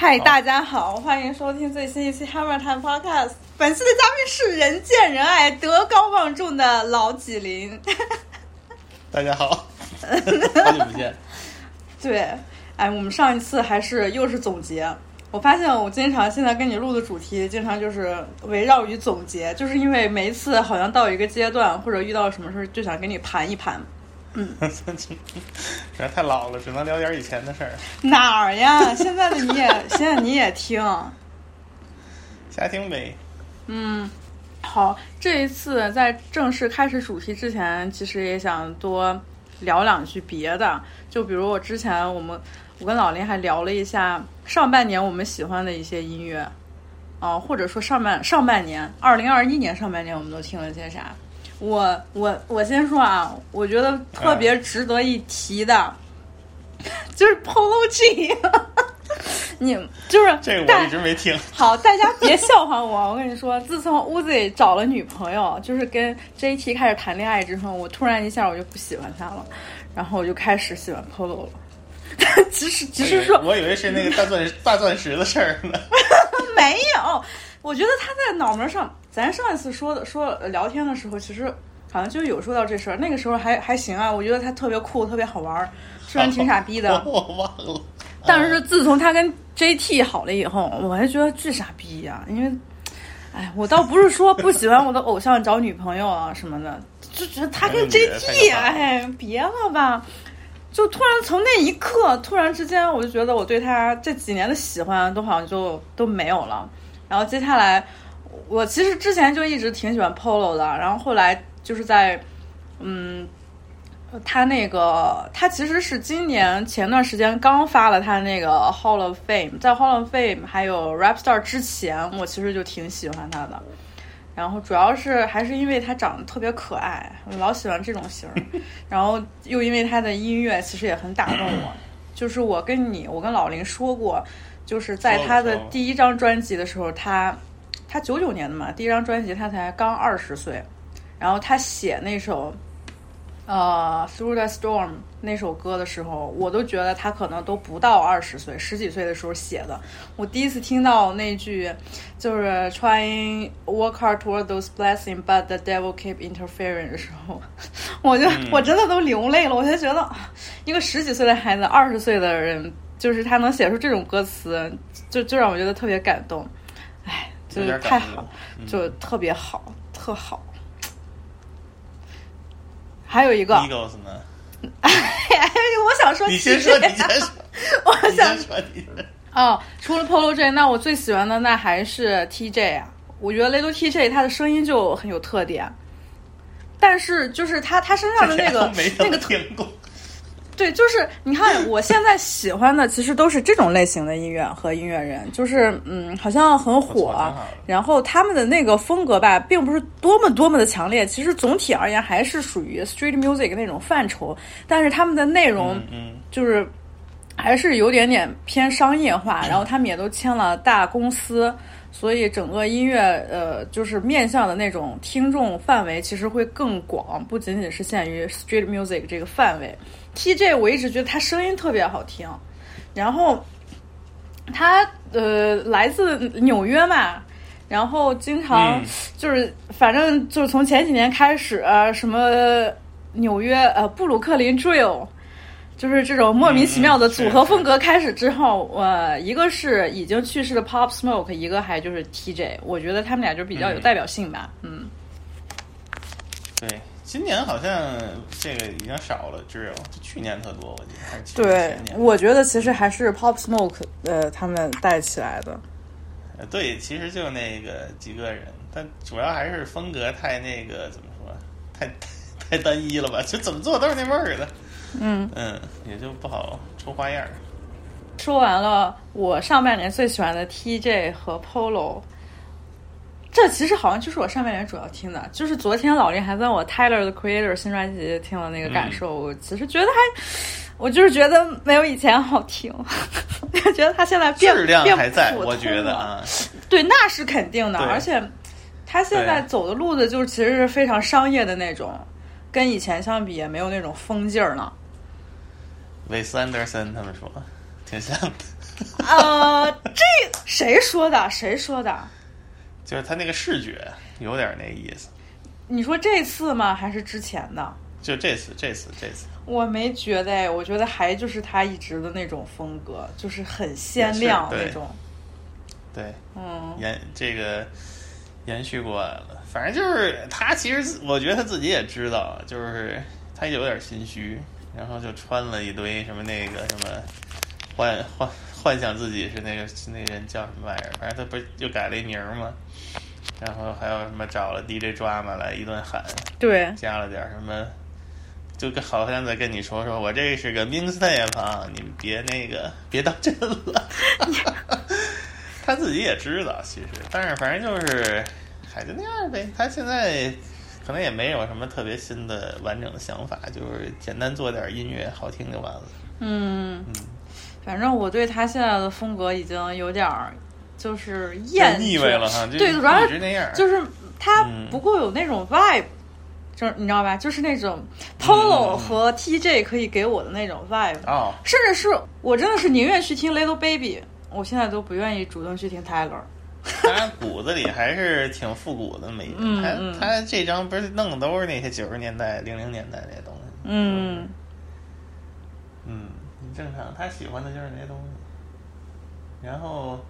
嗨，大家好，欢迎收听最新一期《Hammer Time Podcast》。本期的嘉宾是人见人爱、德高望重的老纪林。大家好，好久不见。对，哎，我们上一次还是又是总结。我发现我经常现在跟你录的主题，经常就是围绕于总结，就是因为每一次好像到一个阶段或者遇到什么事儿，就想跟你盘一盘。嗯，实在太老了，只能聊点以前的事儿。哪儿呀？现在的你也，现在你也听，瞎听呗。嗯，好，这一次在正式开始主题之前，其实也想多聊两句别的，就比如我之前我们我跟老林还聊了一下上半年我们喜欢的一些音乐，啊，或者说上半上半年，二零二一年上半年我们都听了些啥。我我我先说啊，我觉得特别值得一提的，就是 Polo G，你就是这个我一直没听。好，大家别笑话我。我跟你说，自从 Uzi 找了女朋友，就是跟 JT 开始谈恋爱之后，我突然一下我就不喜欢他了，然后我就开始喜欢 Polo 了。其实，其实说，我以为是那个大钻大钻石的事儿呢。没有，我觉得他在脑门上。咱上一次说的说聊天的时候，其实好像就有说到这事儿。那个时候还还行啊，我觉得他特别酷，特别好玩儿，虽然挺傻逼的。我忘了。但是自从他跟 JT 好了以后，我还觉得巨傻逼呀。因为，哎，我倒不是说不喜欢我的偶像找女朋友啊什么的，就觉得他跟 JT，哎，别了吧。就突然从那一刻，突然之间，我就觉得我对他这几年的喜欢都好像就都没有了。然后接下来。我其实之前就一直挺喜欢 Polo 的，然后后来就是在，嗯，他那个他其实是今年前段时间刚发了他那个 Hall of Fame，在 Hall of Fame 还有 Rap Star 之前，我其实就挺喜欢他的，然后主要是还是因为他长得特别可爱，我老喜欢这种型儿，然后又因为他的音乐其实也很打动我，就是我跟你，我跟老林说过，就是在他的第一张专辑的时候，他。他九九年的嘛，第一张专辑他才刚二十岁，然后他写那首，呃，Through the Storm 那首歌的时候，我都觉得他可能都不到二十岁，十几岁的时候写的。我第一次听到那句就是 Trying work hard toward those blessings, but the devil keep interfering 的时候，我就我真的都流泪了。我就觉得一个十几岁的孩子，二十岁的人，就是他能写出这种歌词，就就让我觉得特别感动。哎。就是太好，就特别好，特好。还有一个，Eagles 呢？哎，我想说，你先说，你先说，我想说你。哦，除了 Polo J，那我最喜欢的那还是 TJ 啊！我觉得 Little TJ 他的声音就很有特点，但是就是他他身上的那个那个特。对，就是你看，我现在喜欢的其实都是这种类型的音乐和音乐人，就是嗯，好像很火，然后他们的那个风格吧，并不是多么多么的强烈，其实总体而言还是属于 street music 那种范畴，但是他们的内容，嗯，就是还是有点点偏商业化，然后他们也都签了大公司，所以整个音乐呃，就是面向的那种听众范围其实会更广，不仅仅是限于 street music 这个范围。TJ 我一直觉得他声音特别好听，然后他呃来自纽约嘛，然后经常就是反正就是从前几年开始，什么纽约呃布鲁克林 Drill，就是这种莫名其妙的组合风格开始之后，呃一个是已经去世的 Pop Smoke，一个还就是 TJ，我觉得他们俩就比较有代表性吧，嗯，对。今年好像这个已经少了，只有去年特多，我记得。对，我觉得其实还是 Pop Smoke 呃他们带起来的。呃，对，其实就那个几个人，但主要还是风格太那个怎么说，太太单一了吧？就怎么做都是那味儿的。嗯嗯，也就不好出花样。说完了，我上半年最喜欢的 TJ 和 Polo。这其实好像就是我上半年主要听的，就是昨天老林还问我 Tyler 的 Creator 新专辑听了那个感受，我其实觉得还，我就是觉得没有以前好听，我觉得他现在变质量还在，我觉得啊，对，那是肯定的，而且他现在走的路子就是其实是非常商业的那种，跟以前相比也没有那种疯劲儿了。韦斯安德森他们说挺像的。呃，这谁说的？谁说的？就是他那个视觉有点那意思。你说这次吗？还是之前的？就这次，这次，这次，我没觉得哎，我觉得还就是他一直的那种风格，就是很鲜亮那种。对，嗯，延这个延续过来了。反正就是他，其实我觉得他自己也知道，就是他有点心虚，然后就穿了一堆什么那个什么幻幻幻想自己是那个那人叫什么玩意儿，反正他不是又改了一名吗？然后还有什么找了 DJ 抓嘛来一顿喊，对，加了点什么，就跟好像在跟你说说我这是个 mixtape 啊，你们别那个别当真了。他自己也知道，其实，但是反正就是还就那样呗。他现在可能也没有什么特别新的完整的想法，就是简单做点音乐，好听就完了。嗯嗯，反正我对他现在的风格已经有点儿就是厌腻味了哈。对，主要是那样，就是他不够有那种 vibe，就是你知道吧？就是那种 Polo 和 TJ 可以给我的那种 vibe，哦，甚至是我真的是宁愿去听 Little Baby。我现在都不愿意主动去听 Taylor，他骨子里还是挺复古的美。他他这张不是弄的都是那些九十年代、零零年代那些东西。嗯嗯，正常，他喜欢的就是那些东西。然后，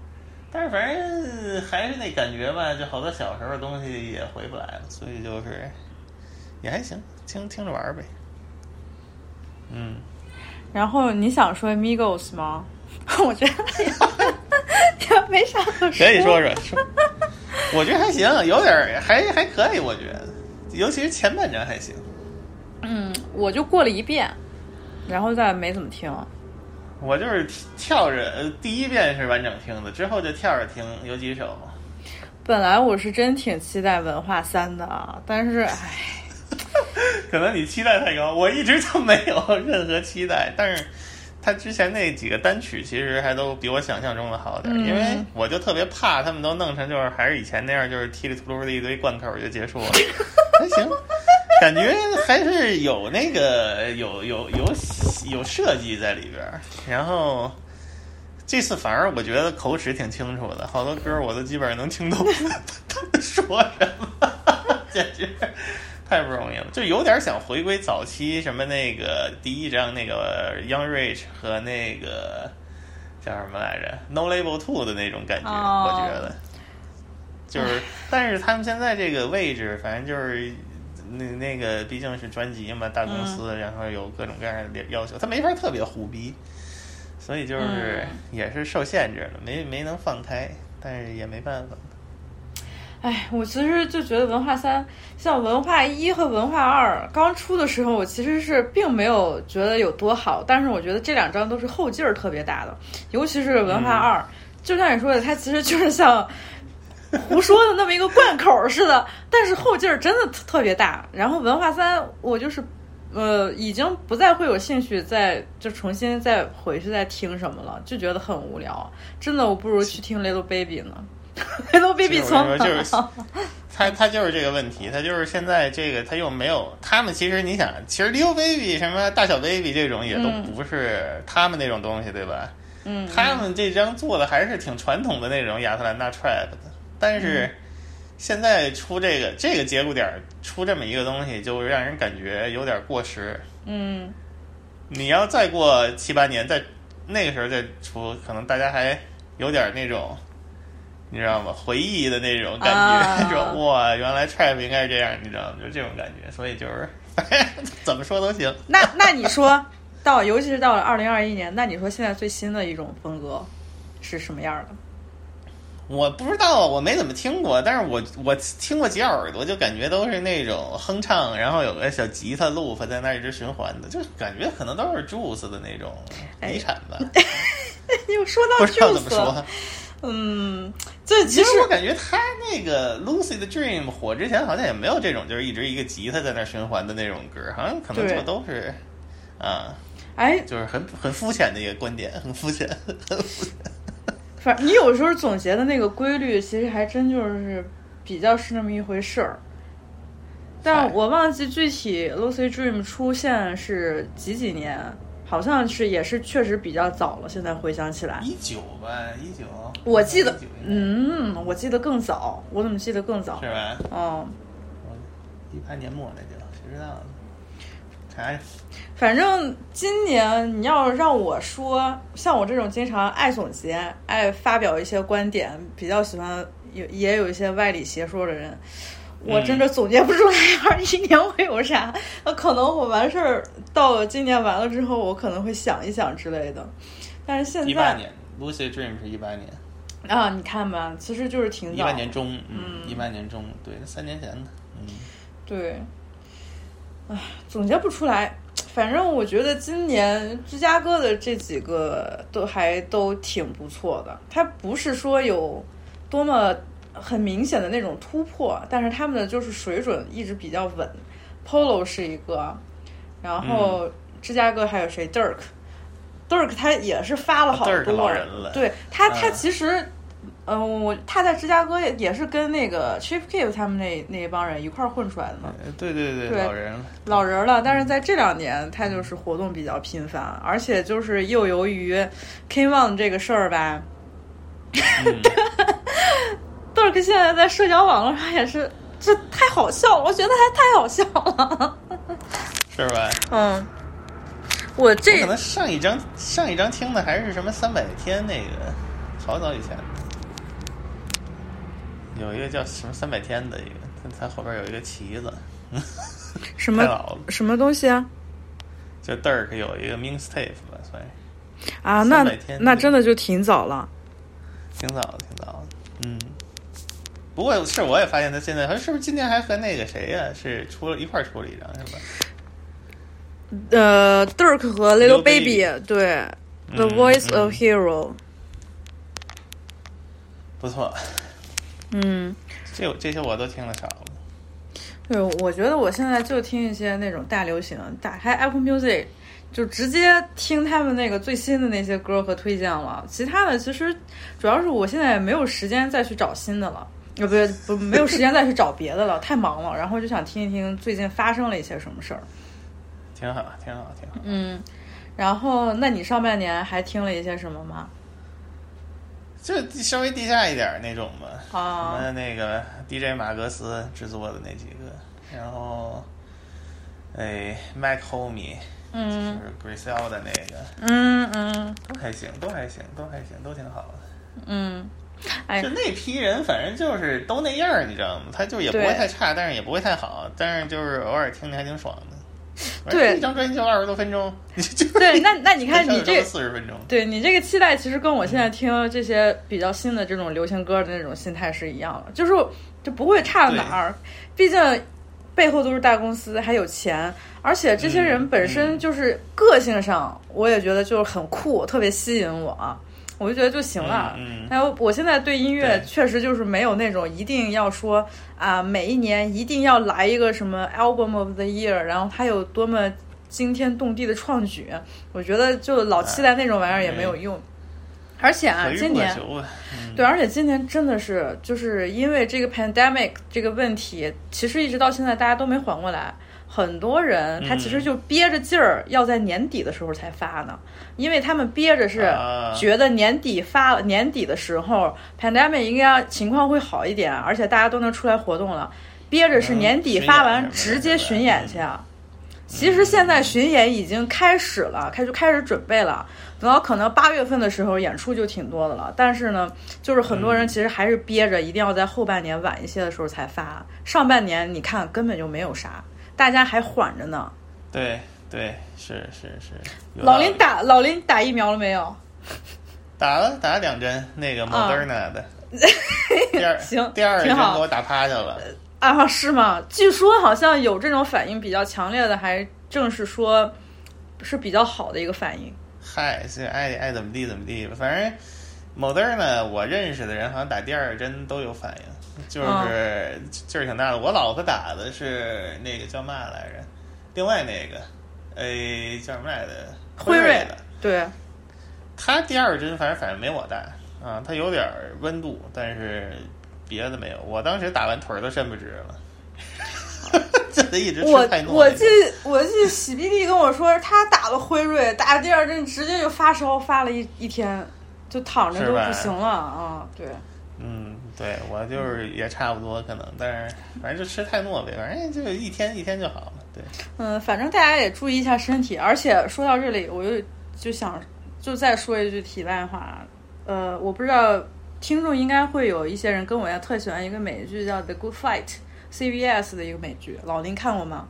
但是反正还是那感觉吧，就好多小时候的东西也回不来了，所以就是也还行，听听着玩呗。嗯。然后你想说 Migos 吗？我觉得也没啥可说。可以说说，我觉得还行，有点还还可以。我觉得，尤其是前半张还行。嗯，我就过了一遍，然后再没怎么听。我就是跳着，第一遍是完整听的，之后就跳着听，有几首。本来我是真挺期待文化三的啊，但是唉，可能你期待太高，我一直就没有任何期待，但是。他之前那几个单曲其实还都比我想象中的好点，因为我就特别怕他们都弄成就是还是以前那样，就是踢里秃噜的一堆贯口就结束了。还行，感觉还是有那个有有有有设计在里边。然后这次反而我觉得口齿挺清楚的，好多歌我都基本上能听懂他们说什么，简直。太不容易了，就有点想回归早期什么那个第一张那个 Young Rich 和那个叫什么来着 No Label Two 的那种感觉，我觉得就是，但是他们现在这个位置，反正就是那那个毕竟是专辑嘛，大公司，然后有各种各样的要求，他没法特别虎逼，所以就是也是受限制了，没没能放开，但是也没办法。哎，我其实就觉得文化三，像文化一和文化二刚出的时候，我其实是并没有觉得有多好。但是我觉得这两张都是后劲儿特别大的，尤其是文化二，就像你说的，它其实就是像胡说的那么一个贯口似的，但是后劲儿真的特别大。然后文化三，我就是呃，已经不再会有兴趣再就重新再回去再听什么了，就觉得很无聊。真的，我不如去听 Little Baby 呢。Hello Baby，从就是他他就是这个问题，他就是现在这个他又没有他们其实你想，其实 Little Baby 什么大小 Baby 这种也都不是他们那种东西，对吧？嗯，他们这张做的还是挺传统的那种亚特兰大 Trap 的，但是现在出这个这个节骨点出这么一个东西，就让人感觉有点过时。嗯，你要再过七八年，再那个时候再出，可能大家还有点那种。你知道吗？回忆的那种感觉，说哇，原来 trap 应该是这样，你知道吗？就这种感觉，所以就是 怎么说都行。那那你说到，尤其是到了二零二一年，那你说现在最新的一种风格是什么样的？我不知道，我没怎么听过，但是我我听过几耳朵，就感觉都是那种哼唱，然后有个小吉他 loop 在那一直循环的，就感觉可能都是 Juice 的那种遗产吧。又说到 Juice。嗯，这其实我感觉他那个 Lucy 的 Dream 火之前好像也没有这种，就是一直一个吉他在那循环的那种歌，好像可能就都是啊，哎，就是很很肤浅的一个观点，很肤浅。反正你有时候总结的那个规律，其实还真就是比较是那么一回事儿。但我忘记具体 Lucy Dream 出现是几几年，好像是也是确实比较早了。现在回想起来，一九吧，一九。我记得嗯，我记得更早，我怎么记得更早？是吧？哦，一八年末那就谁知道呢？反正今年你要让我说，像我这种经常爱总结、爱发表一些观点，比较喜欢有也有一些歪理邪说的人，我真的总结不出来 二一年会有啥。那可能我完事儿到了今年完了之后，我可能会想一想之类的。但是现在一八年，Lucid Dream 是一八年，啊，你看吧，其实就是挺早。一八年中，嗯，一八年中，对，三年前的，嗯，对，唉，总结不出来。反正我觉得今年芝加哥的这几个都还都挺不错的，它不是说有多么很明显的那种突破，但是他们的就是水准一直比较稳。Polo 是一个，然后芝加哥还有谁？Dirk，Dirk 他也是发了好多人了对他他嗯其实。嗯，我他在芝加哥也也是跟那个 Chief Keef 他们那那帮人一块儿混出来的嘛。呃对对对，对老人了，老人了，但是在这两年他就是活动比较频繁，而且就是又由于 K One 这个事儿吧嗯，，Dirk 现在在社交网络上也是，这太好笑了，我觉得还太好笑了。是吧？嗯，我我这可能上一张上一张听的还是什么三百天那个，好早以前，有一个叫什么三百天的一个，它它后边有一个旗子，什么。什么东西啊？就 Dirk 有一个 mixtape 吧，算是啊，那那真的就挺早了。挺早的，挺早的。嗯，不过是我也发现他现在，他是不是今年还和那个谁呀、是出了一块儿出了一张是吧？呃，Dirk 和 Little Baby Baby 对，The 嗯 Voice 嗯 of Hero，不错，嗯。这这些我都听的少了。对，我觉得我现在就听一些那种大流行，打开 Apple Music 就直接听他们那个最新的那些歌和推荐了。其他的其实主要是我现在也没有时间再去找新的了，呃，不是不没有时间再去找别的了，太忙了。然后就想听一听最近发生了一些什么事儿。挺好，挺好，挺好。嗯，然后那你上半年还听了一些什么吗？就稍微地下一点儿那种吧，啊什么那个 DJ 马格斯制作的那几个，然后，哎，Mac Homie，就嗯是 Grisel 的那个，嗯嗯都还行，都还行，都还行，都挺好的。嗯，哎。就，那批人，反正就是都那样儿，你知道吗？他就也不会太差，但是也不会太好，但是就是偶尔听着还挺爽的。对。一张专辑就二十多分钟，你就对，那那你看 你这四十分钟，对你这个期待，其实跟我现在听这些比较新的这种流行歌的那种心态是一样的，就是就不会差哪儿，毕竟背后都是大公司，还有钱，而且这些人本身就是个性上，我也觉得就是很酷，特别吸引我，我就觉得就行了。还有，我现在对音乐确实就是没有那种一定要说啊，每一年一定要来一个什么 album of the year，然后它有多么惊天动地的创举，我觉得就老期待那种玩意儿也没有用。而且啊今年对，而且今年真的是就是因为这个 pandemic 这个问题，其实一直到现在大家都没缓过来。很多人他其实就憋着劲儿，要在年底的时候才发呢，因为他们憋着是啊觉得年底发年底的时候 pandemic 应该情况会好一点，而且大家都能出来活动了，憋着是嗯年底发完直接巡演去啊。其实现在巡演已经开始了，开就开始准备了。等到可能八月份的时候，演出就挺多的了。但是呢，就是很多人嗯其实还是憋着，一定要在后半年晚一些的时候才发。上半年你看根本就没有啥，大家还缓着呢。对对，是是是。老林打老林打疫苗了没有？打了打了两针，那个 Moderna 的，第二行第二针给我打趴下了。啊，是吗？据说好像有这种反应比较强烈的，还正是说是比较好的一个反应。嗨，这爱爱怎么地怎么地吧，反正 Moderna 我认识的人好像打第二针都有反应，就是嗯劲儿挺大的。我老婆打的是那个叫嘛来着，另外那个，哎叫什么来着？辉瑞瑞的。对，他第二针反正反正没我大啊，他有点儿温度，但是别的没有。我当时打完腿儿都伸不直了。这得一直我我记我记喜碧丽跟我说，他打了辉瑞，打第二针直接就发烧，发了一一天，就躺着都不行了啊！对，嗯，对我就是也差不多可能，但是反正就吃太糯呗，反正就一天一天就好了。对，嗯，反正大家也注意一下身体。而且说到这里，我又就想就再说一句题外话，呃，我不知道听众应该会有一些人跟我一样特喜欢一个美剧叫《The Good Fight》，CBS 的一个美剧，老林看过吗？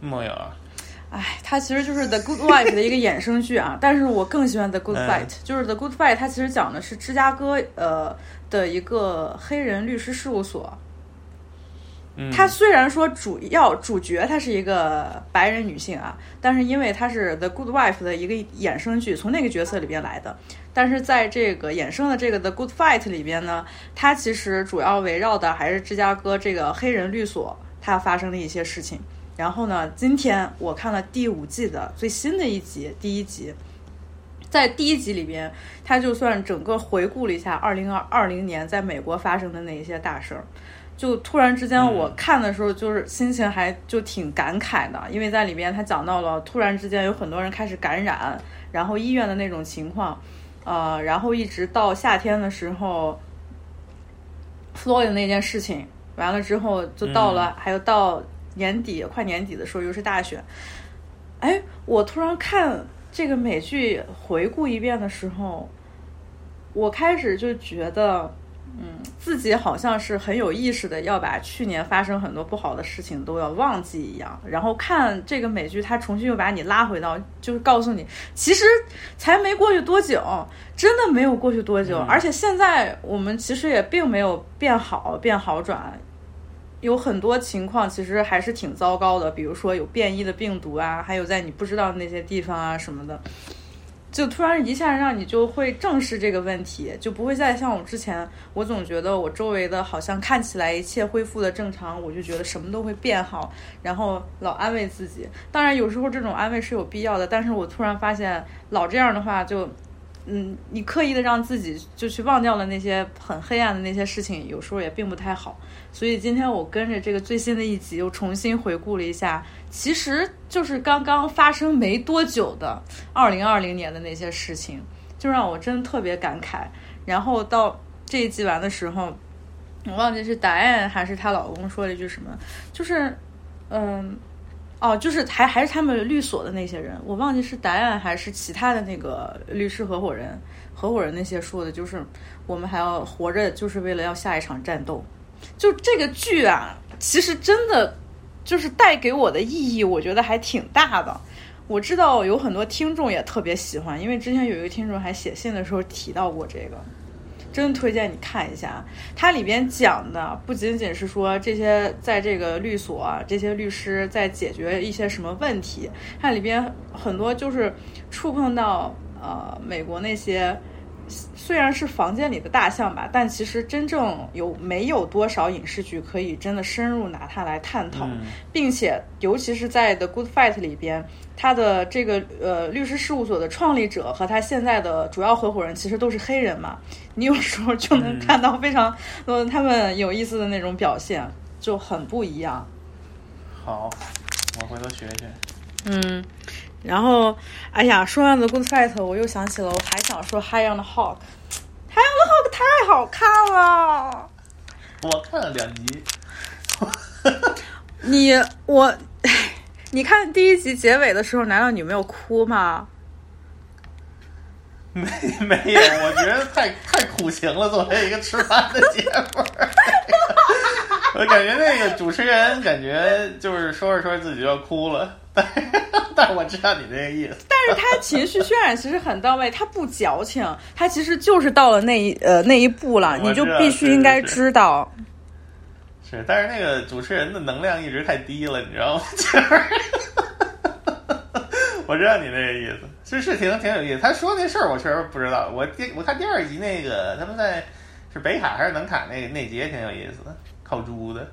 没有啊，哎，它其实就是《The Good Wife》的一个衍生剧啊，但是我更喜欢《The Good 嗯 Fight》，就是《The Good Fight》，它其实讲的是芝加哥呃的一个黑人律师事务所。嗯，它虽然说主要主角她是一个白人女性啊，但是因为它是《The Good Wife》的一个衍生剧，从那个角色里边来的。但是在这个衍生的这个《The Good Fight》里边呢，它其实主要围绕的还是芝加哥这个黑人律所它发生的一些事情。然后呢，今天我看了第五季的最新的一集，第一集。在第一集里边，他就算整个回顾了一下二零二二零年在美国发生的那一些大事儿，就突然之间我看的时候，就是心情还就挺感慨的，因为在里边他讲到了突然之间有很多人开始感染，然后医院的那种情况，呃，然后一直到夏天的时候，Floyd 那件事情完了之后，就到了，还有到年底快年底的时候又是大选，哎，我突然看这个美剧回顾一遍的时候，我开始就觉得，嗯，自己好像是很有意识的要把去年发生很多不好的事情都要忘记一样，然后看这个美剧，它重新又把你拉回到，就是告诉你，其实才没过去多久，真的没有过去多久，嗯而且现在我们其实也并没有变好，变好转。有很多情况其实还是挺糟糕的，比如说有变异的病毒啊，还有在你不知道的那些地方啊什么的，就突然一下让你就会正视这个问题，就不会再像我之前，我总觉得我周围的好像看起来一切恢复的正常，我就觉得什么都会变好，然后老安慰自己。当然有时候这种安慰是有必要的，但是我突然发现老这样的话就。嗯，你刻意的让自己就去忘掉了那些很黑暗的那些事情，有时候也并不太好。所以今天我跟着这个最新的一集，又重新回顾了一下，其实就是刚刚发生没多久的二零二零年的那些事情，就让我真的特别感慨。然后到这一集完的时候，我忘记是答案还是她老公说了一句什么，就是嗯。哦，就是还还是他们律所的那些人，我忘记是答案还是其他的那个律师合伙人，合伙人那些说的，就是我们还要活着，就是为了要下一场战斗。就这个剧啊，其实真的就是带给我的意义，我觉得还挺大的。我知道有很多听众也特别喜欢，因为之前有一个听众还写信的时候提到过这个。真推荐你看一下，它里边讲的不仅仅是说这些在这个律所、啊、这些律师在解决一些什么问题，它里边很多就是触碰到呃美国那些虽然是房间里的大象吧，但其实真正有没有多少影视剧可以真的深入拿它来探讨，嗯。并且尤其是在《The Good Fight》里边，他的这个呃律师事务所的创立者和他现在的主要合伙人其实都是黑人嘛，你有时候就能看到非常嗯他们有意思的那种表现，就很不一样。好，我回头学学。嗯，然后哎呀，说完《The Good Fight》，我又想起了我还想说《High on the Hog》，《High on the Hog》太好看了。我看了两集，你我，你看第一集结尾的时候，难道你没有哭吗？没 没有，我觉得太太苦情了，作为一个吃饭的节目。我感觉那个主持人感觉就是说着说着自己就要哭了，但但我知道你这个意思。但是他情绪渲染其实很到位，他不矫情，他其实就是到了那一呃那一步了，你就必须应该知道。是，但是那个主持人的能量一直太低了，你知道吗？就是，我知道你那个意思，是是挺挺有意思。他说那事儿我确实不知道，我第我看第二集那个他们在是北卡还是南卡那个那集也挺有意思的，烤猪的。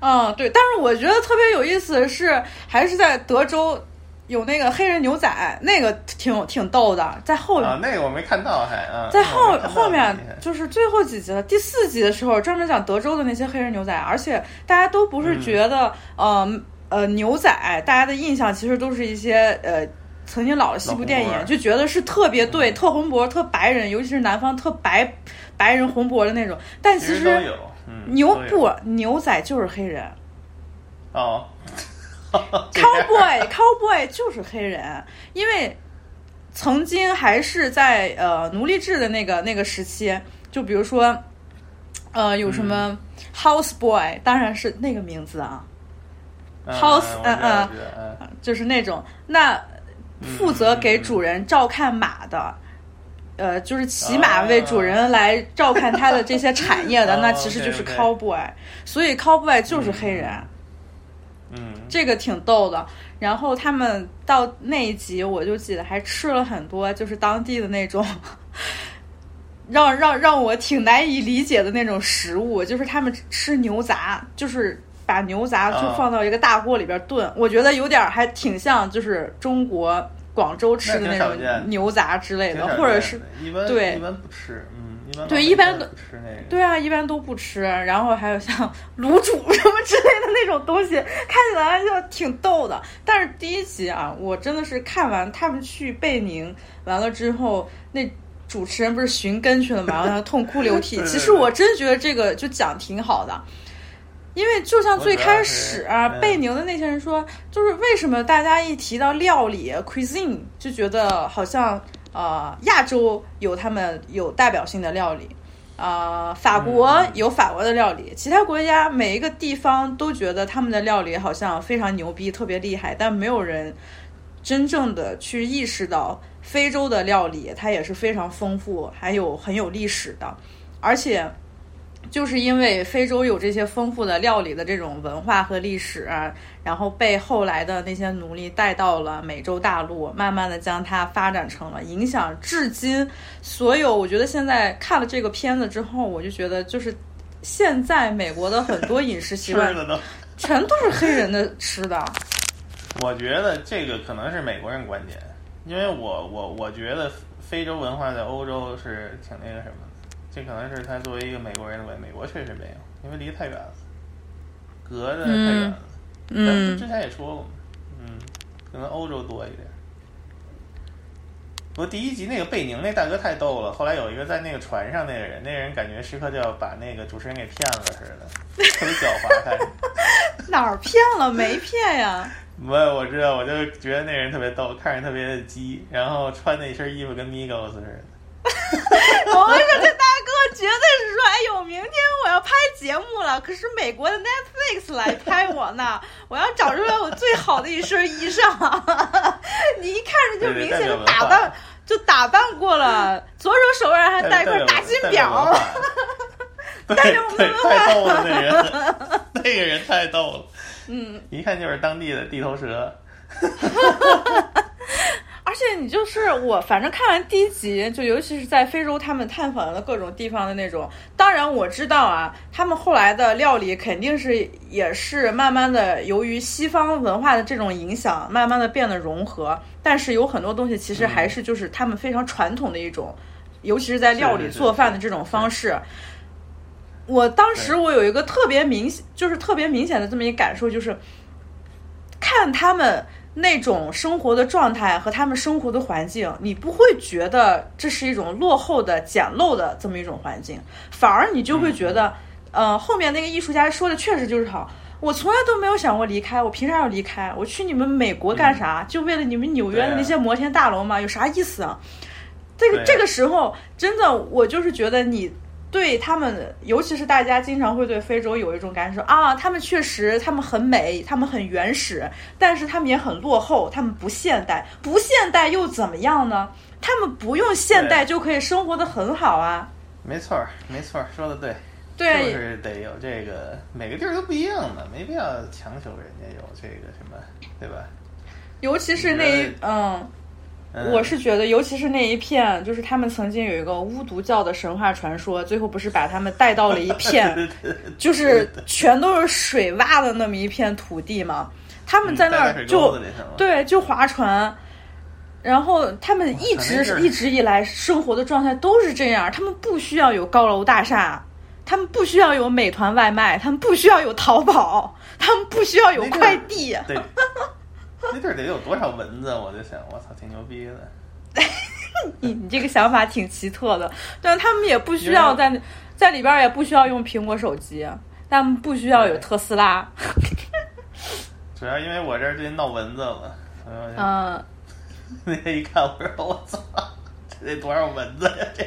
嗯，对，但是我觉得特别有意思的是，还是在德州有那个黑人牛仔，那个挺挺逗的，在后面。啊，那个我没看到还啊，在后后面就是最后几集了，第四集的时候专门讲德州的那些黑人牛仔，而且大家都不是觉得，呃，呃牛仔，大家的印象其实都是一些呃曾经老的西部电影，就觉得是特别对，特红脖、特白人，尤其是南方特白白人红脖的那种。但其实牛不牛仔就是黑人。哦，cowboy cowboy 就是黑人，因为曾经还是在呃奴隶制的那个那个时期，就比如说呃有什么 house boy，当然是那个名字啊。house，嗯嗯，就是那种。那负责给主人照看马的，呃，就是骑马为主人来照看他的这些产业的，那其实就是 cowboy，所以 cowboy 就是黑人。嗯，这个挺逗的。然后他们到那一集，我就记得还吃了很多，就是当地的那种，让让让我挺难以理解的那种食物，就是他们吃牛杂，就是。把牛杂就放到一个大锅里边炖，我觉得有点还挺像，就是中国广州吃的那种牛杂之类的，或者是对一般不吃，嗯，一般对一般都吃那个，对啊，一般都不吃。然后还有像 卤煮什么之类的那种东西，看起来就挺逗的。但是第一集啊，我真的是看完他们去贝宁完了之后，那主持人不是寻根去了嘛，然后痛哭流涕。其实我真觉得这个就讲挺好的。因为就像最开始贝宁的那些人说，就是为什么大家一提到料理 cuisine 就觉得好像呃亚洲有他们有代表性的料理，啊法国有法国的料理，其他国家每一个地方都觉得他们的料理好像非常牛逼特别厉害，但没有人真正的去意识到非洲的料理它也是非常丰富还有很有历史的，而且。就是因为非洲有这些丰富的料理的这种文化和历史，然后被后来的那些奴隶带到了美洲大陆，慢慢的将它发展成了影响至今所有。我觉得现在看了这个片子之后，我就觉得就是现在美国的很多饮食习惯 全都是黑人的吃的。我觉得这个可能是美国人观点，因为我我我觉得非洲文化在欧洲是挺那个什么。这可能是他作为一个美国人的，美国确实没有，因为离太远了，隔得太远了。嗯，之前也说过，嗯，可能欧洲多一点。不过第一集那个贝宁那大哥太逗了，后来有一个在那个船上那个人，那个人感觉时刻就要把那个主持人给骗了似的，特别狡猾。他 哪儿骗了？没骗呀。没有，我知道，我就觉得那人特别逗，看着特别的鸡，然后穿那身衣服跟 Migos 似的。我跟你说，这绝对是说：“哎呦，明天我要拍节目了，可是美国的 Netflix 来拍我呢，我要找出来我最好的一身衣裳。你一看着就明显的打扮，就打扮过了，左手手腕还戴块大金表。对对，太逗了，那人，那个人太逗了。嗯，一看就是当地的地头蛇。而且你就是我，反正看完第一集，就尤其是在非洲，他们探访的各种地方的那种。当然我知道啊，他们后来的料理肯定是也是慢慢的由于西方文化的这种影响，慢慢的变得融合。但是有很多东西其实还是就是他们非常传统的一种，尤其是在料理做饭的这种方式。我当时我有一个特别明显，就是特别明显的这么一感受，就是看他们。那种生活的状态和他们生活的环境，你不会觉得这是一种落后的、简陋的这么一种环境，反而你就会觉得，呃，后面那个艺术家说的确实就是好。我从来都没有想过离开，我凭啥要离开？我去你们美国干啥？就为了你们纽约的那些摩天大楼吗？有啥意思啊？这个这个时候，真的，我就是觉得你。对他们，尤其是大家经常会对非洲有一种感受啊，他们确实，他们很美，他们很原始，但是他们也很落后，他们不现代，不现代又怎么样呢？他们不用现代就可以生活的很好啊。没错儿，没错儿，说的对，对，就是得有这个，每个地儿都不一样的，没必要强求人家有这个什么，对吧？尤其是那嗯。我是觉得，尤其是那一片，就是他们曾经有一个巫毒教的神话传说，最后不是把他们带到了一片，就是全都是水洼的那么一片土地嘛？他们在那儿就对，就划船，然后他们一直一直以来生活的状态都是这样，他们不需要有高楼大厦，他们不需要有美团外卖，他们不需要有淘宝，他们不需要有快递。对，那地儿得有多少蚊子？我就想，我操，挺牛逼的。你你这个想法挺奇特的，但他们也不需要在在里边也不需要用苹果手机，他们不需要有特斯拉。主要因为我这儿最近闹蚊子了，嗯，那天一看，我说我操，这得多少蚊子呀？这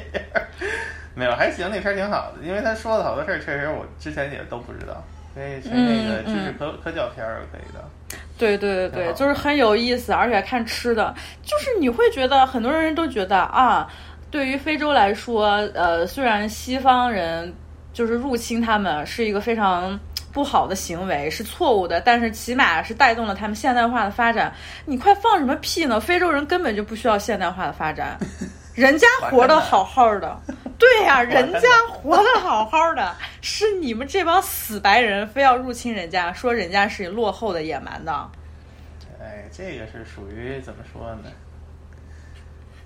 没有还行，那片儿挺好的，因为他说的好多事儿，确实我之前也都不知道，所以是那个知识科科教片儿可以的。对对对对，就是很有意思，而且看吃的，就是你会觉得很多人都觉得啊，对于非洲来说，呃，虽然西方人就是入侵他们是一个非常不好的行为，是错误的，但是起码是带动了他们现代化的发展。你快放什么屁呢？非洲人根本就不需要现代化的发展，人家活得好好的。对呀，人家活得好好的，是你们这帮死白人非要入侵人家，说人家是落后的、野蛮的。哎，这个是属于怎么说呢？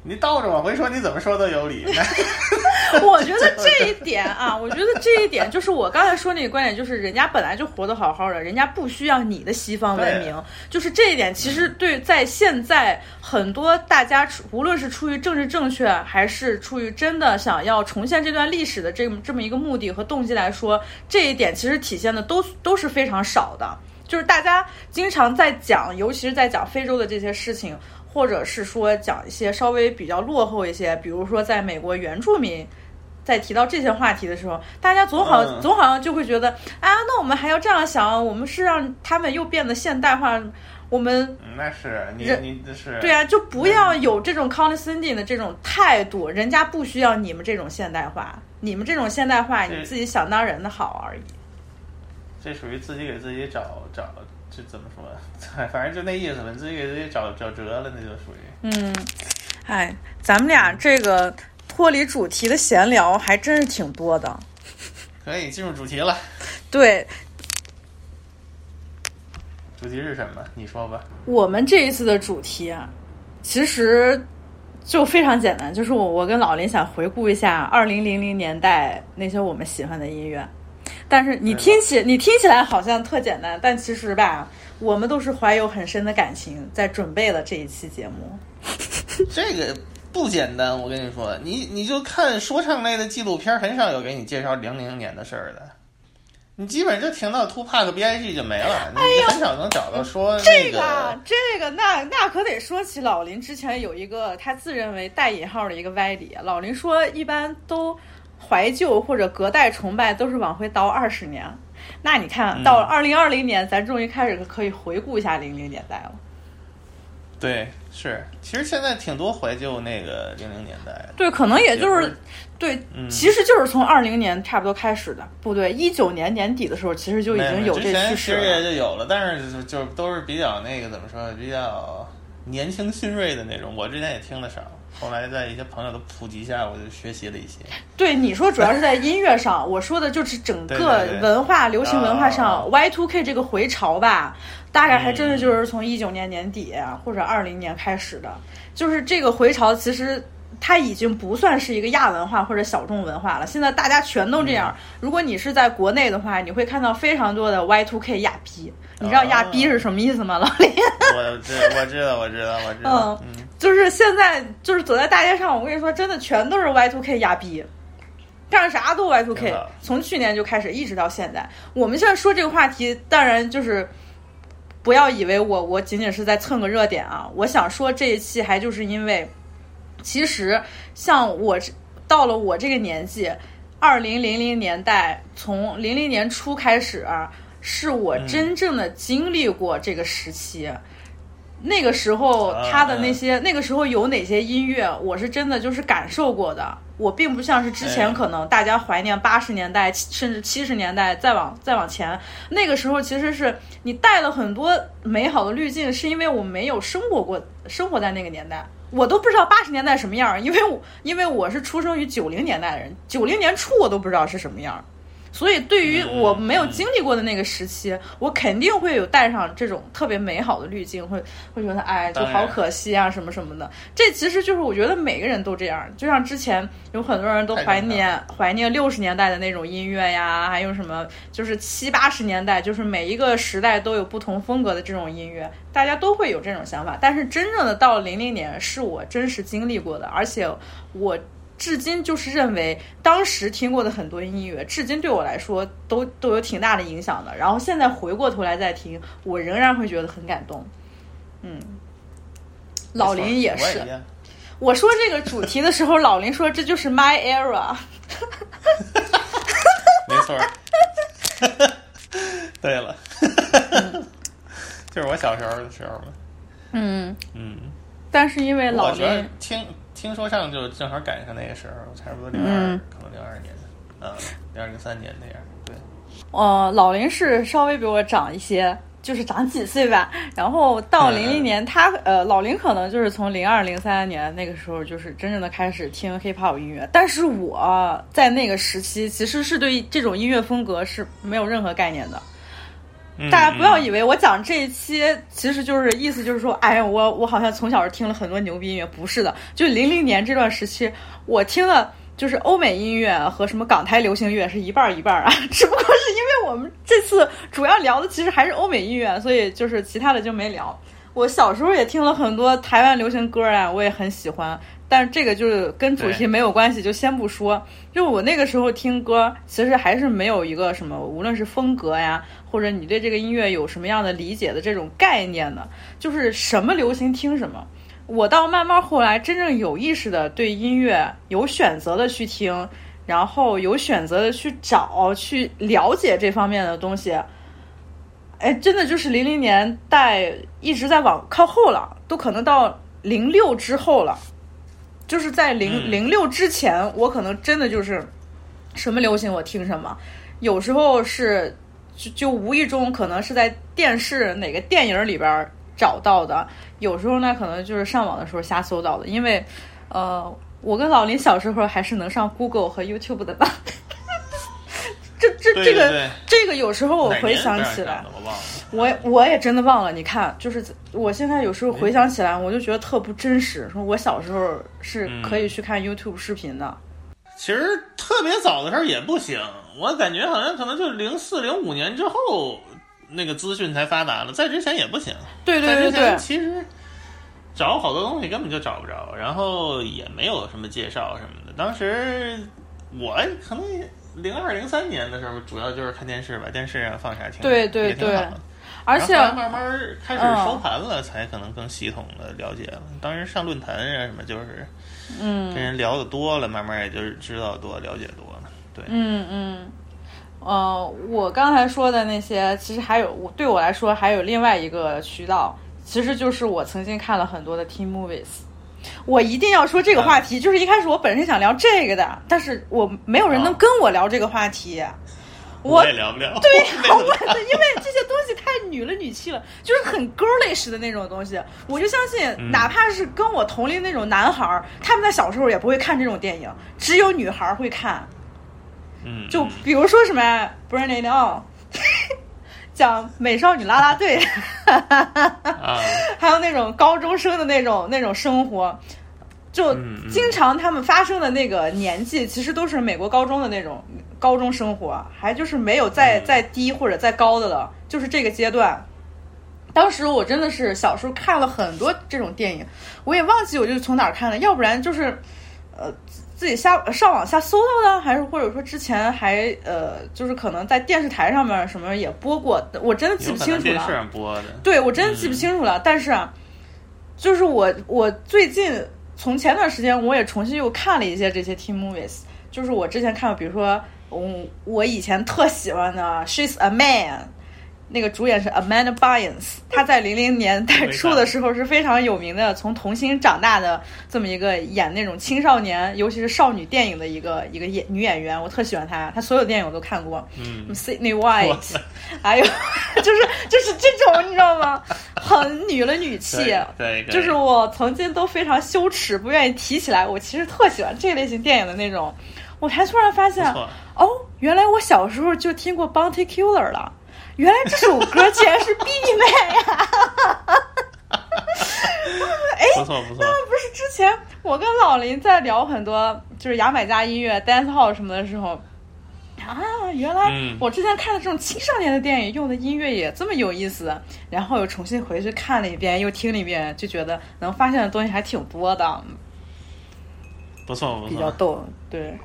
你倒着往回说，你怎么说都有理。我觉得这一点啊，我觉得这一点就是我刚才说那个观点，就是人家本来就活得好好的，人家不需要你的西方文明。就是这一点，其实对在现在很多大家，无论是出于政治正确，还是出于真的想要重现这段历史的这么这么一个目的和动机来说，这一点其实体现的都 都是非常少的。就是大家经常在讲，尤其是在讲非洲的这些事情。或者是说讲一些稍微比较落后一些，比如说在美国原住民，在提到这些话题的时候，大家总好总好像就会觉得啊，那我们还要这样想，我们是让他们又变得现代化，我们那是你你是对啊，就不要有这种 condescending 的这种态度，人家不需要你们这种现代化，你们这种现代化，你自己想当人的好而已。这属于自己给自己找找。这怎么说？反正就那意思吧，自己给自己找找辙了，那就属于。嗯，哎，咱们俩这个脱离主题的闲聊还真是挺多的。可以进入主题了。对。主题是什么？你说吧。我们这一次的主题啊，其实就非常简单，就是我我跟老林想回顾一下二零零零年代那些我们喜欢的音乐。但是你听起你听起来好像特简单，但其实吧，我们都是怀有很深的感情，在准备了这一期节目。这个不简单，我跟你说，你你就看说唱类的纪录片，很少有给你介绍零零年的事儿的。你基本就听到 Two Pac、B I G 就没了，你很少能找到说这个这个那那可得说起老林之前有一个他自认为带引号的一个歪理，老林说一般都。怀旧或者隔代崇拜都是往回倒二十年，那你看到二零二零年，咱终于开始可以回顾一下零零年代了。对，是，其实现在挺多怀旧那个零零年代。对，可能也就是对，其实就是从二零年差不多开始的，不对，一九年年底的时候，其实就已经有这趋势了。就有了，但是就都是比较那个怎么说，比较年轻新锐的那种。我之前也听的少。后来在一些朋友的普及下，我就学习了一些。对你说，主要是在音乐上，我说的就是整个文化、流行文化上，Y Two K 这个回潮吧，大概还真的就是从一九年年底或者二零年开始的。就是这个回潮，其实它已经不算是一个亚文化或者小众文化了。现在大家全都这样。如果你是在国内的话，你会看到非常多的 Y Two K 亚逼。你知道亚逼是什么意思吗，老李？我知我知道我知道我知道。嗯。就是现在，就是走在大街上，我跟你说，真的全都是 Y Two K 亚逼，干啥都 Y Two K。从去年就开始，一直到现在。我们现在说这个话题，当然就是不要以为我我仅仅是在蹭个热点啊。我想说这一期，还就是因为，其实像我到了我这个年纪，二零零零年代，从零零年初开始，是我真正的经历过这个时期。那个时候他的那些，那个时候有哪些音乐，我是真的就是感受过的。我并不像是之前可能大家怀念八十年代甚至七十年代再往再往前，那个时候其实是你带了很多美好的滤镜，是因为我没有生活过，生活在那个年代，我都不知道八十年代什么样，因为我因为我是出生于九零年代的人，九零年初我都不知道是什么样，所以对于我没有经历过的那个时期，我肯定会有带上这种特别美好的滤镜，会会觉得哎，就好可惜啊，什么什么的。这其实就是我觉得每个人都这样，就像之前有很多人都怀念怀念六十年代的那种音乐呀，还有什么就是七八十年代，就是每一个时代都有不同风格的这种音乐，大家都会有这种想法。但是真正的到了零零年，是我真实经历过的，而且我。至今就是认为当时听过的很多音乐，至今对我来说都都有挺大的影响的。然后现在回过头来再听，我仍然会觉得很感动。嗯，老林也是。我说这个主题的时候，老林说这就是 my era。没错。对了，就是我小时候的时候嘛。嗯嗯。但是因为老林听。听说上就正好赶上那个时候，差不多零二，可能零二年，嗯，零二零三年那样。对，哦，老林是稍微比我长一些，就是长几岁吧。然后到零零年，他呃，老林可能就是从零二零三年那个时候，就是真正的开始听 hiphop 音乐。但是我在那个时期，其实是对这种音乐风格是没有任何概念的。大家不要以为我讲这一期，其实就是意思就是说，哎呀，我我好像从小是听了很多牛逼音乐，不是的。就零零年这段时期，我听的就是欧美音乐和什么港台流行乐是一半一半啊。只不过是因为我们这次主要聊的其实还是欧美音乐，所以就是其他的就没聊。我小时候也听了很多台湾流行歌啊，我也很喜欢。但是这个就是跟主题没有关系，就先不说。就我那个时候听歌，其实还是没有一个什么，无论是风格呀，或者你对这个音乐有什么样的理解的这种概念的，就是什么流行听什么。我到慢慢后来真正有意识的对音乐有选择的去听，然后有选择的去找去了解这方面的东西。哎，真的就是零零年代一直在往靠后了，都可能到零六之后了。就是在零零六之前，我可能真的就是什么流行我听什么，有时候是就就无意中可能是在电视哪个电影里边找到的，有时候呢可能就是上网的时候瞎搜到的。因为呃，我跟老林小时候还是能上 Google 和 YouTube 的呢。这这这个这个有时候我回想起来。我我也真的忘了，你看，就是我现在有时候回想起来，我就觉得特不真实。说我小时候是可以去看 YouTube 视频的，其实特别早的时候也不行。我感觉好像可能就零四零五年之后，那个资讯才发达了，在之前也不行。对对对对，其实找好多东西根本就找不着，然后也没有什么介绍什么的。当时我可能零二零三年的时候，主要就是看电视吧，电视上放啥听，对对对。而且慢慢开始收盘了，才可能更系统的了解了。当时上论坛啊什么，就是嗯，跟人聊的多了，慢慢也就是知道多，了解多了。对，嗯嗯，呃，我刚才说的那些，其实还有我对我来说还有另外一个渠道，其实就是我曾经看了很多的 Teen Movies。我一定要说这个话题，就是一开始我本身想聊这个的，但是我没有人能跟我聊这个话题。我也聊不了，对，我因为这些东西太女了女气了，就是很 girlish 的那种东西。我就相信，哪怕是跟我同龄那种男孩儿，他们在小时候也不会看这种电影，只有女孩会看。嗯，就比如说什么《Burn It On》，讲美少女啦啦队，还有那种高中生的那种那种生活。就经常他们发生的那个年纪，其实都是美国高中的那种高中生活，还就是没有再再低或者再高的了，就是这个阶段。当时我真的是小时候看了很多这种电影，我也忘记我就是从哪儿看的，要不然就是呃自己下上网下搜到的，还是或者说之前还呃就是可能在电视台上面什么也播过，我真的记不清楚了。电视上播的，对我真的记不清楚了。但是啊，就是我我最近。从前段时间，我也重新又看了一些这些 team movies，就是我之前看，比如说，嗯，我以前特喜欢的《She's a Man》。那个主演是 Amanda Bynes，她在零零年代初的时候是非常有名的，从童星长大的这么一个演那种青少年，尤其是少女电影的一个一个演女演员，我特喜欢她，她所有电影我都看过。嗯，Sydney White，还有 就是就是这种你知道吗？很女了女气，对，就是我曾经都非常羞耻，不愿意提起来。我其实特喜欢这类型电影的那种，我才突然发现，哦，原来我小时候就听过 Bounty Killer 了，原来这首歌竟然是 B 妹呀！哎，不错不错。那不是之前我跟老林在聊很多就是牙买加音乐、dance hall 什么的时候啊，原来我之前看的这种青少年的电影用的音乐也这么有意思，然后又重新回去看了一遍，又听了一遍，就觉得能发现的东西还挺多的。不错不错，比较逗，对。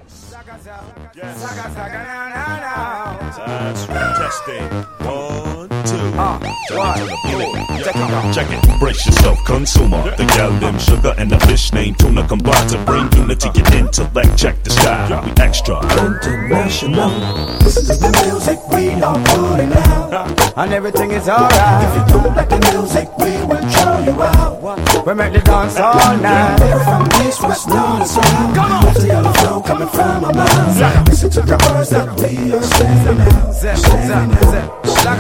Check it, brace yourself, consumer. The gal them sugar and the fish named tuna combine to bring unity and intellect. Check the style, we extra international. This is the music we are putting out, and everything is alright. If you don't like the music, we will show you out. We make the dance all night. From east, west, north, and south. Come on, flow coming from our mouth. Listen to the words that we are saying now. Saying now.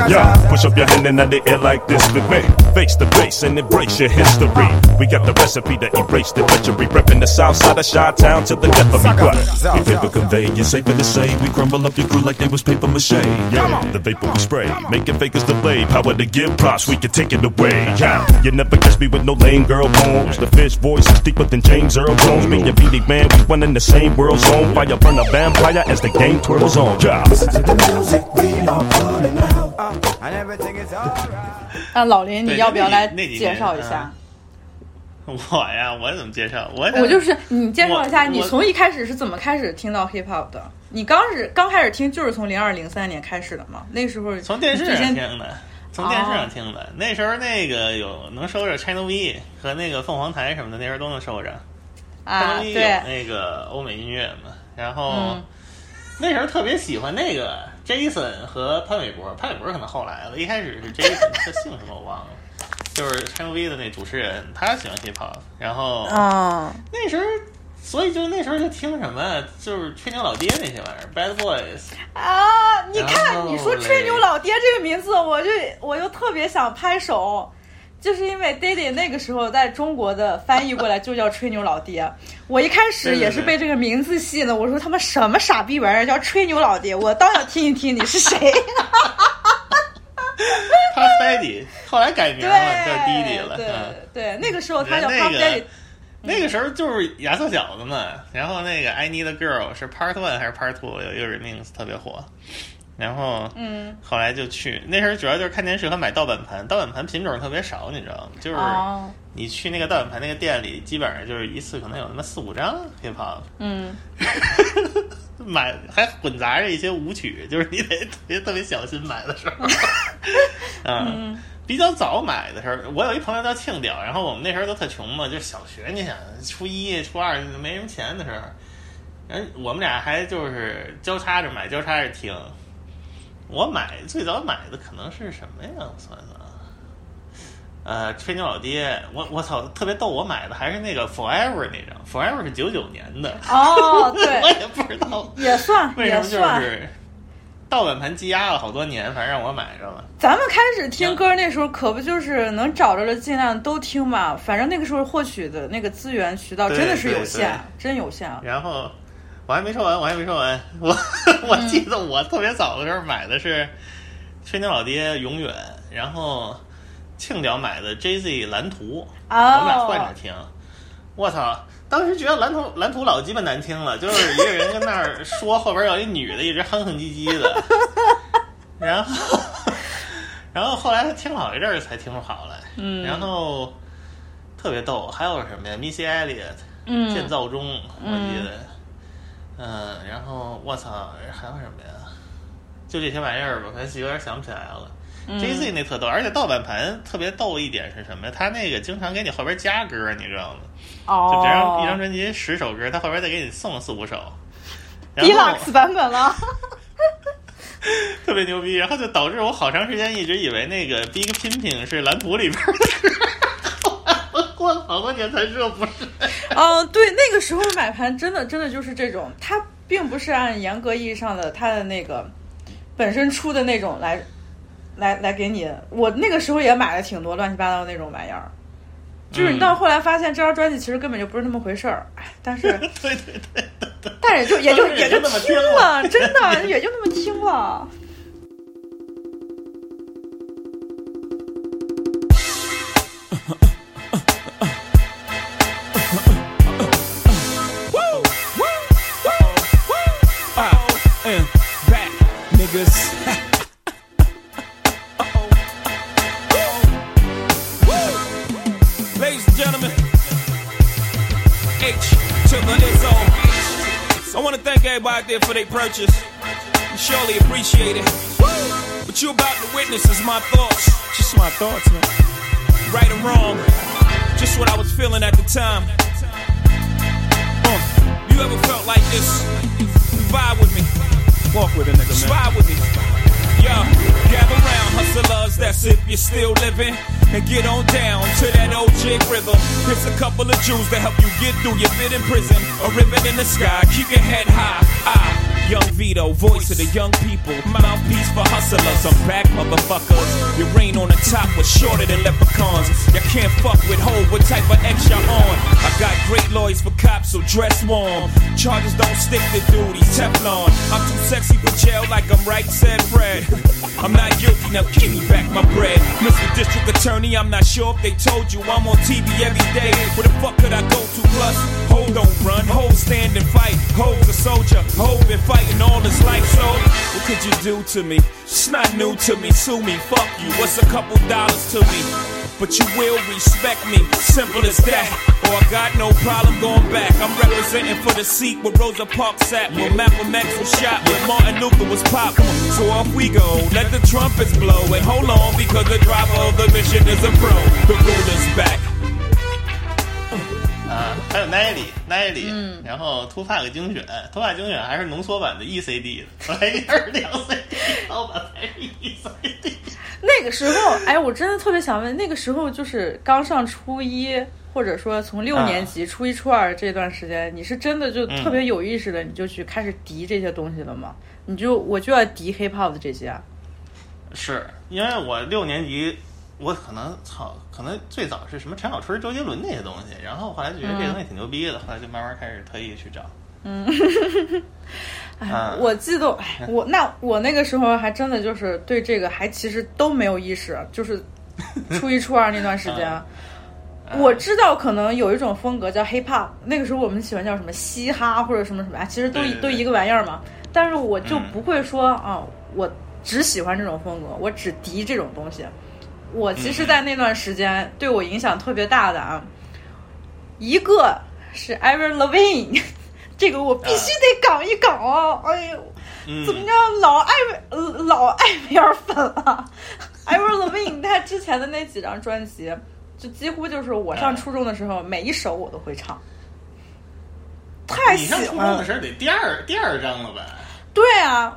Yeah, push up your hand and the air like this with me. Face the bass and embrace your history. We got the recipe to erase the butchery. Repping the south side of Chi Town to the death of me. What? If paper convey, it's safer to say we crumble up your crew like they was paper mache. Yeah, the vapor we spray, making fakers delay. Power to give props, we can take it away. Yeah, you never catch me with no lame girl poems. The fish voice is deeper than James Earl Jones. Me and Beanie Man, we one in the same world 那老林，你要不要来介绍一下？我呀，我怎么介绍？我我就是你介绍一下，你从一开始是怎么开始听到 hiphop 的？你刚是刚开始听，就是从零二零三年开始的吗？那时候从电视上听的，从电视上听的。那时候那个有能收着 China V 和那个凤凰台什么的，那时候都能收着。啊那个欧美音乐嘛，然后、嗯那时候特别喜欢那个 Jason 和潘玮柏，潘玮柏可能后来了，一开始是 Jason，他姓什么我忘了，就是 Channel V 的那主持人，他喜欢 hip hop，然后、啊，那时候。所以就那时候就听什么，就是吹牛老爹那些玩意儿，Bad Boys，啊！你看你说“吹牛老爹”这个名字，我就我就特别想拍手，就是因为 Daddy 那个时候在中国的翻译过来就叫“吹牛老爹”。我一开始也是被这个名字吸引的，我说他妈什么傻逼玩意儿叫“吹牛老爹”，我倒想听一听你是谁。他 Daddy，后来改名了，叫弟弟了。对嗯对，那个时候他叫那 Pop Daddy。那个时候就是亚瑟小子嘛，然后那个 I Need a Girl 是 Part One 还是 Part Two 有一个 remix 特别火，然后嗯，后来就去那时候主要就是看电视和买盗版盘，盗版盘品种特别少，你知道吗？就是哦，你去那个盗版盘那个店里，基本上就是一次可能有那么四五张 hip hop，嗯，买还混杂着一些舞曲，就是你得特别特别小心买的时候，嗯。比较早买的时候，我有一朋友叫庆屌，然后我们那时候都特穷嘛，就是小学，你想初一、初二没什么钱的时候，然后我们俩还就是交叉着买，交叉着听。我买最早买的可能是什么呀？我算算啊，呃，吹牛老爹，我我操，特别逗，我买的还是那个 Forever 那张，Forever 是九九年的，哦，对 我，也不知道也算也为什么就算。是盗版盘积压了好多年，反正让我买着了。咱们开始听歌那时候，可不就是能找着的尽量都听嘛。反正那个时候获取的那个资源渠道真的是有对限，对真有限。然后我还没说完，我还没说完，我我记得我特别早的时候买的是《吹牛老爹》永远，然后庆屌买的 Jay Z 蓝图，我们俩换着哦，听。我操！当时觉得蓝图蓝图老鸡巴难听了，就是一个人跟那儿说，后边有一女的一直哼哼唧唧的，然后然后后来他听好一阵儿才听出好来，嗯然后特别逗，还有什么呀？Missy Elliott，嗯建造中，我记得，嗯、然后我操，还有什么呀？就这些玩意儿吧，反正有点想不起来了。J 嗯 Z 那特逗，而且盗版盘特别逗一点是什么呀？他那个经常给你后边加歌，你知道吗？哦就这张、一张哦专辑十首歌，他后边再给你送四五首，然后，Deluxe 版本了。特别牛逼，然后就导致我好长时间一直以为那个 Big Pimpin 是蓝图里边的了好多年才热不是。嗯，对，那个时候买盘真的真的就是这种，它并不是按严格意义上的它的那个本身出的那种来来来给你。我那个时候也买了挺多乱七八糟的那种玩意儿，就是你嗯到后来发现这张专辑其实根本就不是那么回事儿。哎，但是 对对对对但是就也就也就听了，真的也就那么听了。Out there for their purchase. You surely appreciate it. What you about to witness is my thoughts. Just my thoughts, man. Right or wrong, just what I was feeling at the time. Uh, you ever felt like this? Vibe with me. Walk with a nigga, Just man. ride with me. Yo, gather round, hustlers, that's if you're still living. And get on down to that old jig rhythm. Here's a couple of Jews to help you get through your bit in prison. A ribbon in the sky, keep your head high. Ah, young Vito, voice of the young people. Mouthpiece for hustlers, I'm back, motherfuckers. Your reign on the top was shorter than leprechauns. You can't fuck with hoe, what type of X you on? I got great lawyers for cops, so dress warm. Charges don't stick to duties, Teflon. I'm too sexy for jail, like I'm right, said Fred. I'm not guilty, now give me back my bread. Mr. District Attorney, I'm not sure if they told you I'm on TV every day. Where the fuck could I go to? Plus, don't run, Ho stand and fight. Ho's a soldier, Ho been fighting all his life, so what could you do to me? It's not new to me, sue me, fuck you. What's a couple dollars to me? But you will respect me, simple as that. Or I got no problem going back. I'm representing for the seat where Rosa Parks sat, where Malcolm X was shot, where Martin Luther was popped. So off we go, let the trumpets blow. And hold on, because the driver of the mission is a pro. The ruler's back. 啊，还有 Nelly Nelly，、然后 Tupac 精选，Tupac 精选还是浓缩版的 E CD 的，本来应该是两 CD，盗版才是 E CD。那个时候，哎，我真的特别想问，那个时候就是刚上初一，或者说从六年级、初一、初二这段时间，你是真的就特别有意识的，你就去开始敌这些东西了吗？你就我就要敌 hip hop 的这些啊，是因为我六年级，我可能操，可能最早是什么陈小春、周杰伦那些东西，然后后来就觉得这东西挺牛逼的，后来就慢慢开始特意去找。嗯哎，啊我记得，哎，我那我那个时候还真的就是对这个还其实都没有意识，就是初一、初二那段时间。我知道可能有一种风格叫 hip hop，那个时候我们喜欢叫什么嘻哈或者什么什么，哎，其实都都一个玩意儿嘛。但是我就嗯不会说啊，我只喜欢这种风格，我只敌这种东西。我其实，在那段时间对我影响特别大的啊，一个是 Avril Lavigne，这个我必须得搞一搞啊！哎呦，嗯怎么着，老艾薇呃老艾薇儿粉了。Avril Lavigne 他之前的那几张专辑，就几乎就是我上初中的时候，每一首我都会唱，太喜你上初中欢了。的时候得第二第二张了吧？对啊，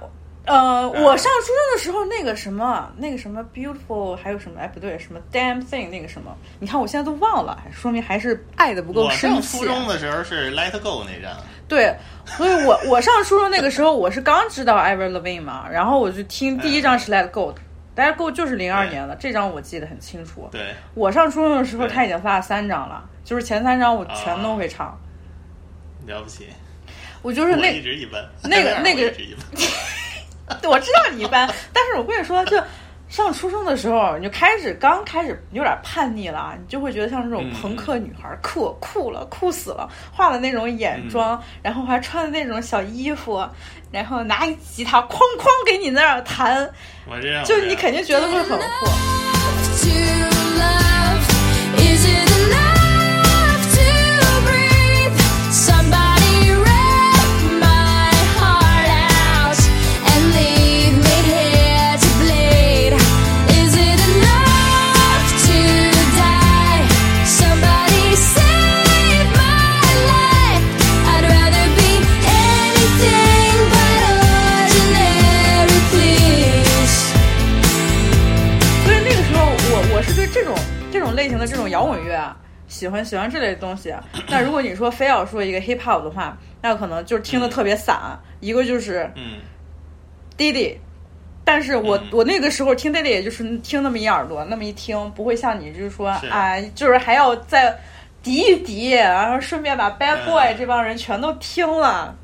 呃，我上初中的时候，那个什么，那个什么 beautiful，还有什么？哎，不对，什么 damn thing，那个什么，你看我现在都忘了，说明还是爱的不够深切。上初中的时候是 Let Go 那张，对，所以我我上初中那个时候，我是刚知道 Lavigne 嘛，然后我就听第一张是 Let Go 的，Let Go 就是零二年的，这张我记得很清楚。对，我上初中的时候，他已经发了三张了，就是前三张我全都会唱。了不起。我就是那一直一般，那个 那个 我知道你一般，但是我跟你说，就上初中的时候，你就开始刚开始有点叛逆了，你就会觉得像这种朋克女孩酷酷了，酷死了，画的那种眼妆，然后还穿的那种小衣服，然后拿一吉他哐哐给你那儿弹，我这样，就你肯定觉得会很酷。喜欢喜欢这类东西。那如果你说非要说一个 hip hop 的话，那可能就是听的特别散，一个就是嗯，Diddy。但是我、嗯我那个时候听 Diddy 也就是听那么一耳朵，那么一听，不会像你就是说是啊，就是还要再敌一敌，然后顺便把 Bad 嗯 Boy 这帮人全都听了。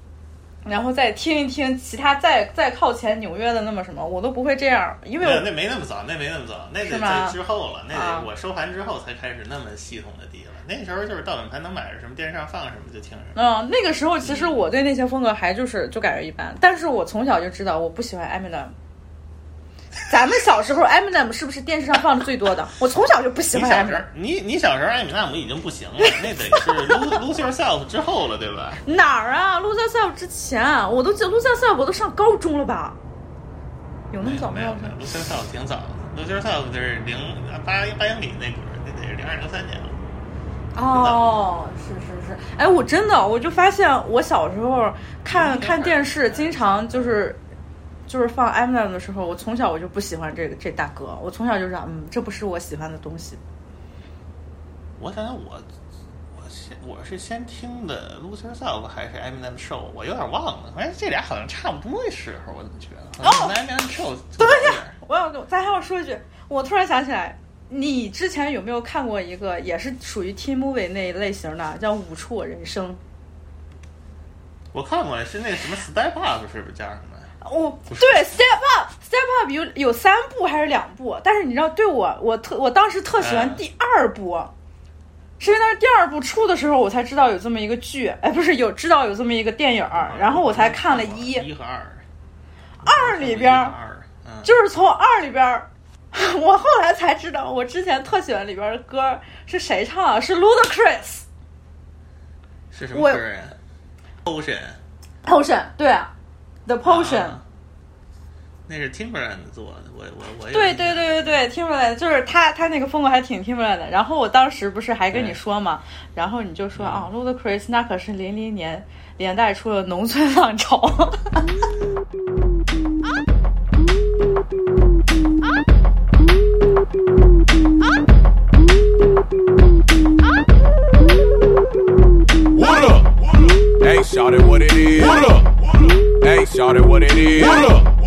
然后再听一听其他再再靠前纽约的那么什么，我都不会这样，因为那没那么早，那没那么早，那得是在之后了，那我收盘之后才开始那么系统的低了。那时候就是盗版盘能买着什么，电视上放什么就听什么。嗯，那个时候其实我对那些风格还就是就感觉一般，但是我从小就知道我不喜欢 Eminem。咱们小时候 Eminem 是不是电视上放的最多的？我从小就不喜欢你小时 Eminem 候，。你你小时候艾米纳姆已经不行了，那得是 Lose Lose Yourself 之后了，对吧？哪儿啊？Lose Yourself 之前，我都记得 Lose Yourself 我都上高中了吧？有那么早吗没有没？有，Lose Yourself 挺早的，Lose Yourself 就是零八八英里那会儿，那得是零二零三年了。哦，是是是，哎，我真的我就发现，我小时候看看电视，经常就是就是放 Eminem 的时候，我从小我就不喜欢这个这大哥，我从小就知道，嗯，这不是我喜欢的东西。我想想我，我先我是先听的 Lose Yourself 还是 Eminem Show，我有点忘了。反正这俩好像差不多的时候，我怎么觉得？哦，Eminem Show 等一下，我要咱还要说一句，我突然想起来，你之前有没有看过一个也是属于 teen movie 那一类型的，叫《舞出我人生》？我看过是那个什么 Step Up 是不是叫什么？哦，对，Step Up，Step Up 有有三部还是两部？但是你知道，对我我特我当时特喜欢嗯第二部，是因为当时第二部出的时候，我才知道有这么一个剧，哎，不是有知道有这么一个电影儿，然后我才看了一一和二，二里边嗯，就是从二里边儿，我后来才知道，我之前特喜欢里边的歌是谁唱的？是 Ludacris 是什么我歌呀？Ocean。Potion，对啊，The Potion。啊那是 Timberland 做的，我我我对对对对对，Timberland 就是他，他那个风格还挺 Timberland 的。然后我当时不是还跟你说嘛，然后你就说嗯啊，Ludacris 那可是零零年连带出了农村浪潮。What up? Hey, shout it what it is? What up? Hey, shawty, what it is? What up?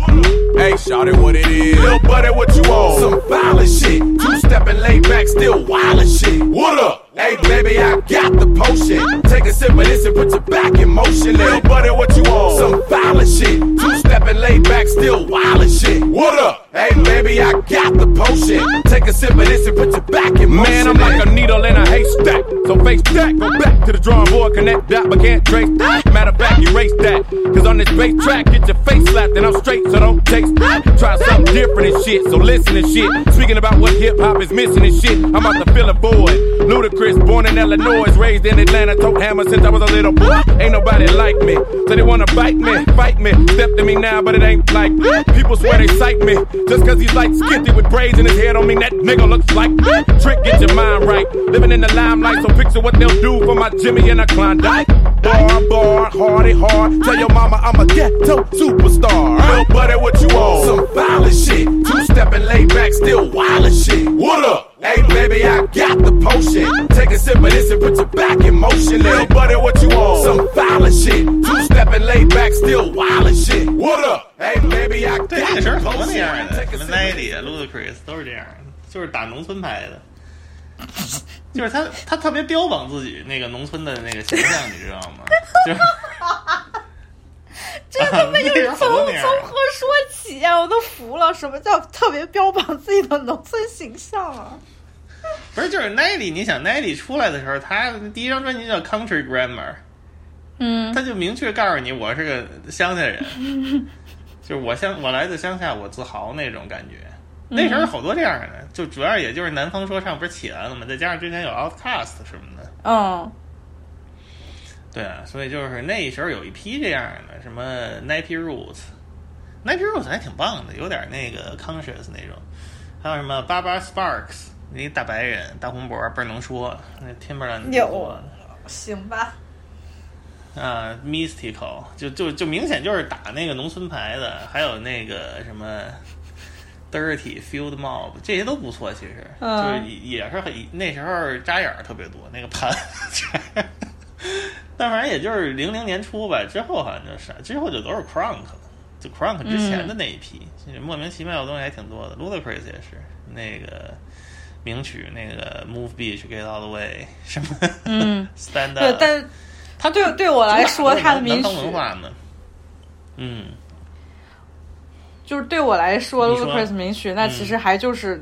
Hey, shawty, what it is? Little buddy, what you want? Some violent shit. Two stepping laid back, still wild as shit. What up? Hey, baby, I got the potion. Take a sip of this and put your back in motion. Little buddy, what you want? Some violent shit. Two stepping laid back, still wild as shit. What up? Hey, baby, I got the potion. Take a sip of this and put your back in motion. Man, I'm like a needle in a haystack. So face that, go back to the drawing board, connect that, but can't trace that. Matter of fact, erase that. Cause on this bass track, get your face slapped, and I'm straight, so don't taste that. Try something different and shit, so listen and shit. Speaking about what hip hop is missing and shit, I'm out to fill it for it. Ludacris, born in Illinois, raised in Atlanta, tote hammer since I was a little boy. Ain't nobody like me, so they wanna bite me, fight me. Step to me now, but it ain't like people swear they sight me. Just cause he's like skitty with braids in his head, don't mean that nigga looks like Trick, get your mind right. Living in the limelight, so picture what they'll do for my Jimmy and a Klondike. Bar, bar, hardy, hard. Tell your mama I'm a ghetto superstar. Little buddy, what you want? Some violent shit. Two stepping laid back, still wild shit. What up? Hey, baby, I got the potion. Take a sip of this and put your back in motion. Little buddy, what you want? Some violent shit. Two stepping laid back, still wild as shit. What up? Hey, baby, I got 对，那时候 the 好多那样 potion. 的， Take 什 a 么 sip of Nelly 啊、Ludacris 都是这样的，就是打农村牌的。就是他，他特别标榜自己那个农村的那个形象，你知道吗？就是 这他妈又是从 从何说起啊？我都服了，什么叫特别标榜自己的农村形象啊？不是就是 Nelly？你想 Nelly 出来的时候，他第一张专辑叫《Country Grammar》，嗯，他就明确告诉你我是个乡下人，就是我乡我来自乡下，我自豪那种感觉。那时候好多这样的，就主要也就是南方说唱不是起来了嘛，再加上之前有 Outcast 什么的，嗯对啊，所以就是那时候有一批这样的，什么 Nappy Roots，Nappy Roots 还挺棒的，有点那个 conscious 那种，还有什么 Barbara Sparks，那大白人大红脖倍儿能说，那 Timberland 有行吧，啊，Mystical 就就就明显就是打那个农村牌的，还有那个什么 Dirty Field Mob 这些都不错，其实、嗯。就是也是很那时候扎眼儿特别多，那个盘，但反正也就是零零年初吧，之后好像就是之后就都是 Crunk 了，就 Crunk 之前的那一批，其实莫名其妙的东西还挺多的，Ludacris 也是那个。名曲那个 Move Beach Get Out of the Way 什么，嗯。Stand Up，，但他对对我来说，他的民南曲方文化呢，嗯，就是对我来说，Ludacris 名曲那嗯其实还就是。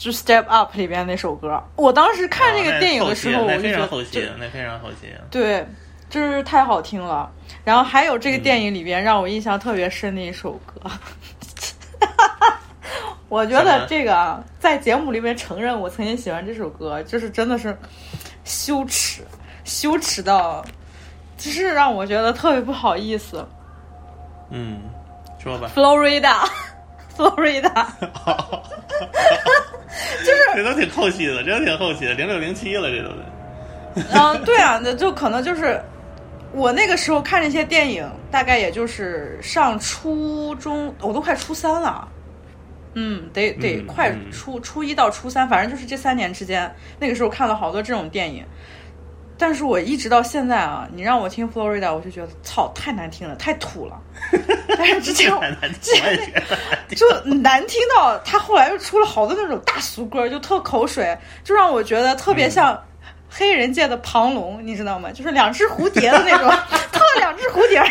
就 Step Up 里边那首歌，我当时看这个电影的时候，我就觉得这常后期，那非常后期。对，就是太好听了。然后还有这个嗯电影里边让我印象特别深的一首歌，我觉得这个啊，在节目里面承认我曾经喜欢这首歌，就是真的是羞耻，羞耻到，就是让我觉得特别不好意思。嗯，说吧。Florida，Florida，这都挺后期的，这都挺后期的，零六零七了，这都得。嗯，对啊，那就可能就是我那个时候看这些电影，大概也就是上初中，我都快初三了。嗯，得得嗯快嗯初初一到初三，反正就是这三年之间，那个时候看了好多这种电影。但是我一直到现在啊，你让我听 Florida，我就觉得操太难听了，太土了。但是之前 我太难听，我也觉得难听。就难听到他后来又出了好多那种大俗歌，就特口水，就让我觉得特别像黑人界的庞龙，你知道吗？就是两只蝴蝶的那种，特两只蝴蝶儿。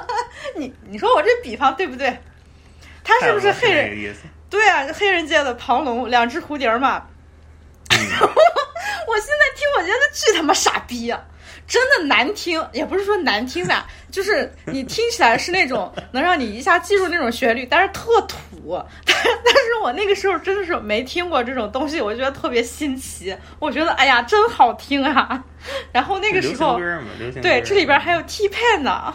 你你说我这比方对不对？他是不是黑人？对啊，黑人界的庞龙，两只蝴蝶儿嘛。我现在听，我觉得巨他妈傻逼呀、真的难听，也不是说难听吧，就是你听起来是那种能让你一下记住那种旋律，但是特土。但但是我那个时候真的是没听过这种东西，我觉得特别新奇。我觉得哎呀，真好听啊！然后那个时候，对，这里边还有 T Pan 呢。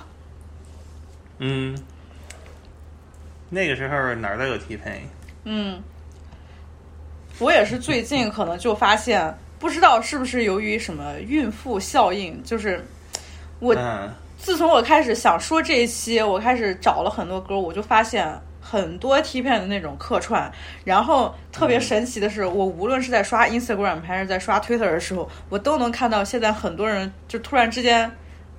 嗯，那个时候哪儿都有 T 配，嗯，我也是最近可能就发现，不知道是不是由于什么孕妇效应，就是我嗯，自从我开始想说这一期，我开始找了很多歌，我就发现很多 T 片的那种客串。然后特别神奇的是，我无论是在刷 Instagram 还是在刷 Twitter 的时候，我都能看到现在很多人就突然之间。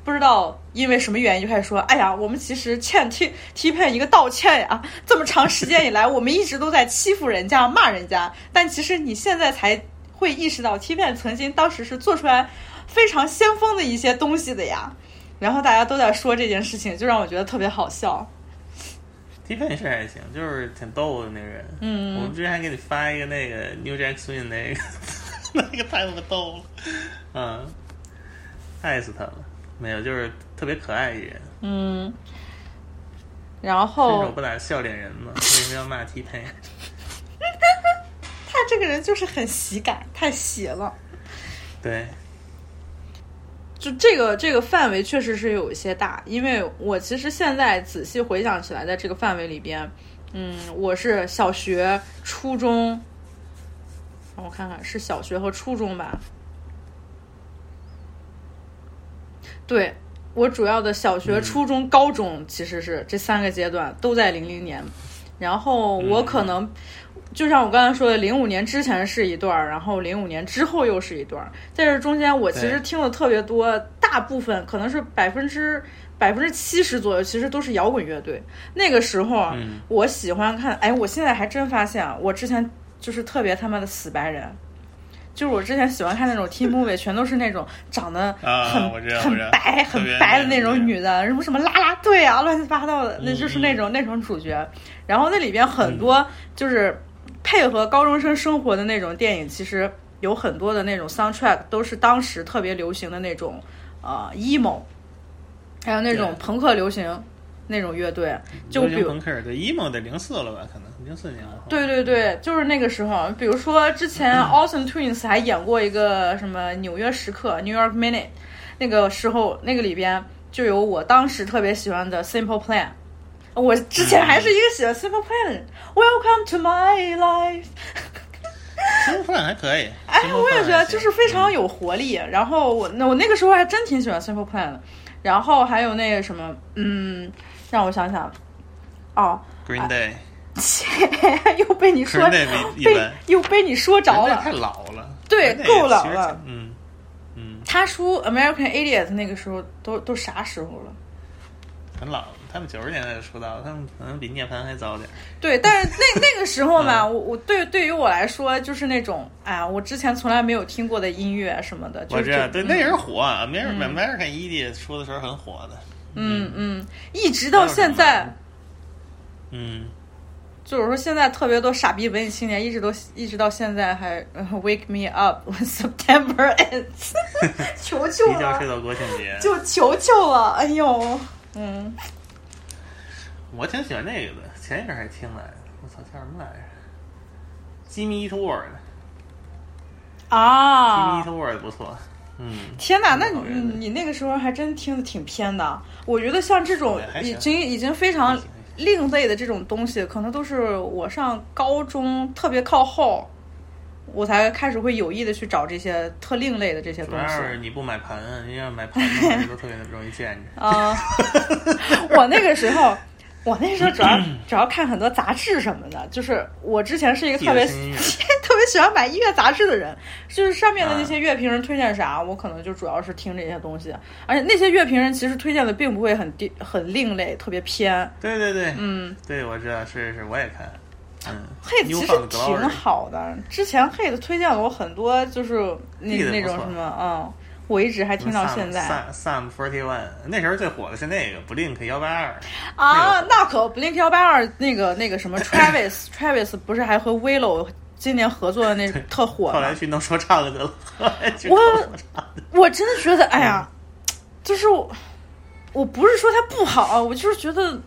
不知道因为什么原因就开始说，哎呀，我们其实欠 T T 片一个道歉呀！这么长时间以来，我们一直都在欺负人家、骂人家，但其实你现在才会意识到 T 片曾经当时是做出来非常先锋的一些东西的呀。然后大家都在说这件事情，就让我觉得特别好笑。T 配是还行，就是挺逗的那个人。嗯我们之前还给你发一个那个 New Jack Swing 那个，那个太他妈逗了，嗯，爱死他了。没有，就是特别可爱一人，嗯，然伸后手不打笑脸人嘛。为什么要骂 T 配？他这个人就是很喜感，太喜了。对，就这个这个范围确实是有一些大，因为我其实现在仔细回想起来，在这个范围里边，嗯，我是小学、初中，让我看看是小学和初中吧。对我主要的小学、初中、高中其实是这三个阶段都在零零年，然后我可能。就像我刚才说的，零五年之前是一段儿，然后零五年之后又是一段儿，在这中间我其实听的特别多，大部分可能是百分之百分之七十左右，其实都是摇滚乐队。那个时候我喜欢看，哎，我现在还真发现啊，我之前就是特别他妈的死白人。就是我之前喜欢看那种 T movie，全都是那种长得 啊很、很白、很白的那种女的，什么什么啦啦队啊，乱七八糟的，那嗯就是那种、那种主角。然后那里边很多就是配合高中生生活的那种电影，其实有很多的那种 soundtrack 都是当时特别流行的那种呃 emo，还有那种朋克流行那种乐队，就流比如行朋克，对 emo 得零四了吧？可能零四年了。对对对，就是那个时候，比如说之前 Austin Twins 还演过一个什么纽约时刻 （New York Minute），那个时候那个里边就有我当时特别喜欢的 Simple Plan。我之前还是一个喜欢 Simple Plan 的人。Welcome to my life。，Simple Plan 还可以，哎，我也觉得就是非常有活力。然后我那我那个时候还真挺喜欢 Simple Plan 的。然后还有那个什么，嗯，让我想想，哦，Green Day，又被你说被又被你说着了。太老了。对够老了嗯嗯，他出 American Idiot 那个时候都都啥时候了？很老了。他们九十年代就出道了，他们可能比涅槃还早点。对，但是那那个时候嘛，嗯。我我对对于我来说就是那种，哎呀，我之前从来没有听过的音乐什么的，就是我知道，对，那也是火啊，American American Idiot 出的时候很火的。嗯嗯，一直到现在，嗯，就是说现在特别多傻逼文艺青年，一直都一直到现在还、呃 wake me up when September ends，求求了。一觉睡，到国庆节。就求求了，哎呦，嗯，我挺喜欢那个的，前一阵还听来着，我操，叫什么来着？Jimmy Eat World，Jimmy 啊 Eat，World 不错。嗯，天哪，那你你那个时候还真听的挺偏的。我觉得像这种已经已经非常另类的这种东西，可能都是我上高中特别靠后，我才开始会有意的去找这些特另类的这些东西。要是你不买盘，你要买盘 的话都特别容易见着。啊、我那个时候，我那时候主要主要看很多杂志什么的，就是我之前是一个特别 特别喜欢买音乐杂志的人，就是上面的那些啊乐评人推荐啥，我可能就主要是听这些东西，而且那些乐评人其实推荐的并不会很低很另类，特别偏。对对对，嗯，对，我知道，是是，我也看。嗯，黑的其实挺好的，之前黑的推荐了我很多，就是那那种什么，嗯，我一直还听到现在。Sam Sam Forty One，那时候最火的是那个 Blink 幺八二。啊，那可 Blink 幺八二那个那个什么 Travis Travis 不是还和 Willow 今年合作的那特火？后来去弄说唱的 了，我。我真的觉得，哎呀，就是我，我不是说他不好，我就是觉得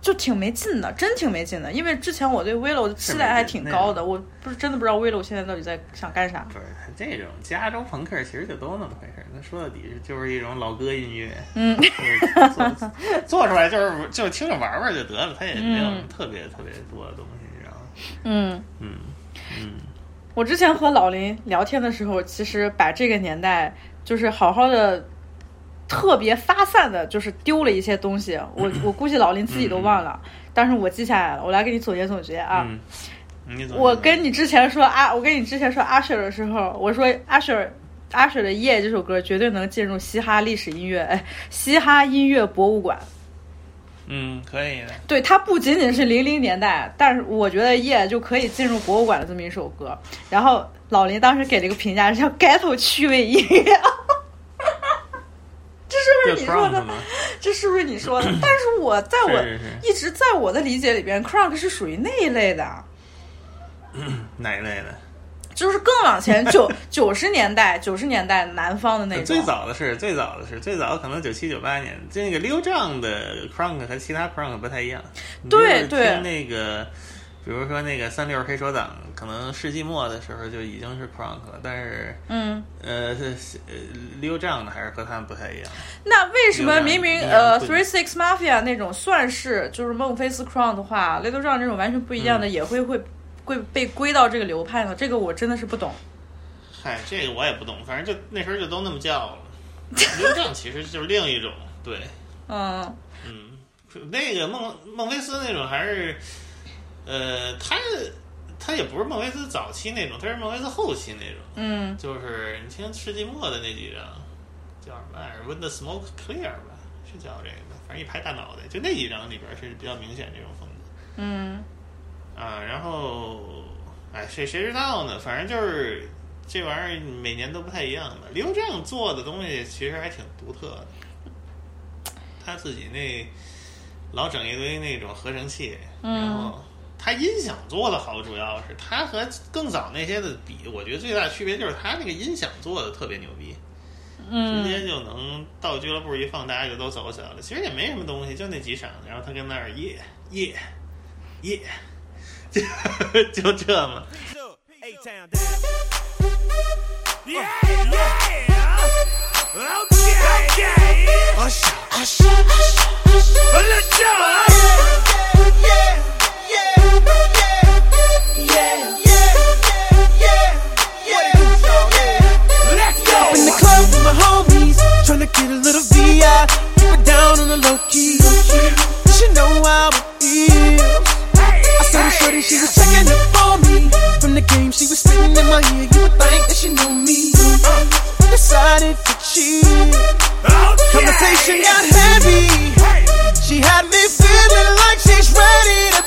就挺没劲的，真挺没劲的。因为之前我对 Willow 的期待还挺高的，我不是真的不知道 Willow 现在到底在想干啥。不是这种加州朋克，其实就都那么回事儿。那说到底就是一种老歌音乐，嗯，就是做 做出来就是就听着玩玩就得了，它也没有特别特别多的东西，你知道吗？嗯，嗯嗯，我之前和老林聊天的时候，其实把这个年代就是好好的。特别发散的，就是丢了一些东西，我 我估计老林自己都忘了，但是我记下来了，我来给你总结总结啊。嗯，我跟你之前说阿，我跟你之前说阿雪的时候，我说阿雪阿雪的《夜》这首歌绝对能进入嘻哈历史音乐，哎，嘻哈音乐博物馆。嗯可以的，对，它不仅仅是零零年代，但是我觉得《夜》就可以进入博物馆的这么一首歌。然后老林当时给了一个评价，叫 “ghetto 趣味音乐”，这是不是你说的？这是不是你说的？但是我在我一直在我的理解里边，crunk 是属于那一类的。哪一类的？就是更往前九 九十年代，九十年代南方的那种。最早的是最早的是最早可能九七九八年，这个溜丈的 crunk 和其他 crunk 不太一样。对对那个，比如说那个三六黑手党，可能世纪末的时候就已经是 crunk 了，但是嗯，呃是呃溜丈的还是和他们不太一样。那为什么明明呃 Three Six Mafia 那种算是就是孟菲斯 Crown 的话，Little John 这种完全不一样的嗯也会会会被归到这个流派呢？这个我真的是不懂。嗨，这个我也不懂，反正就那时候就都那么叫了。溜丈其实就是另一种，对，嗯嗯，那个孟孟菲斯那种还是，呃，他他也不是孟菲斯早期那种，他是孟菲斯后期那种，嗯就是你听世纪末的那几张叫什么来着？When the Smoke Clear 吧，是叫这个，反正一拍大脑袋，就那几张里边是比较明显这种风格嗯啊。然后，哎，谁谁知道呢？反正就是这玩意儿每年都不太一样的。刘正做的东西其实还挺独特的，他自己那老整一堆那种合成器，然后他音响做的好，主要是他和更早那些的比，我觉得最大的区别就是他那个音响做的特别牛逼。直嗯接就能到俱乐部一放，大家就都走起来了。其实也没什么东西，就那几场，然后他跟那儿耶耶耶，就 就这嘛。Get a little VI, keep it down on the low key. You know how it. I saw the shorty, she was checking up on me. From the game, she was spitting in my ear. You would think that she knew me. Decided to cheat. Conversation got heavy. She had me feeling like she's ready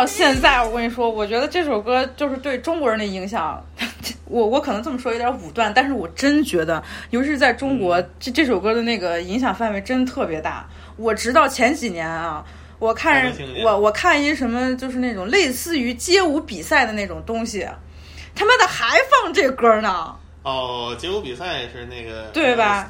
到现在，我跟你说，我觉得这首歌就是对中国人的影响。我我可能这么说有点武断，但是我真觉得，尤其是在中国，这这首歌的那个影响范围真特别大。我直到前几年啊，我看我我看一什么就是那种类似于街舞比赛的那种东西，他妈的还放这歌呢。哦，街舞比赛是那个对吧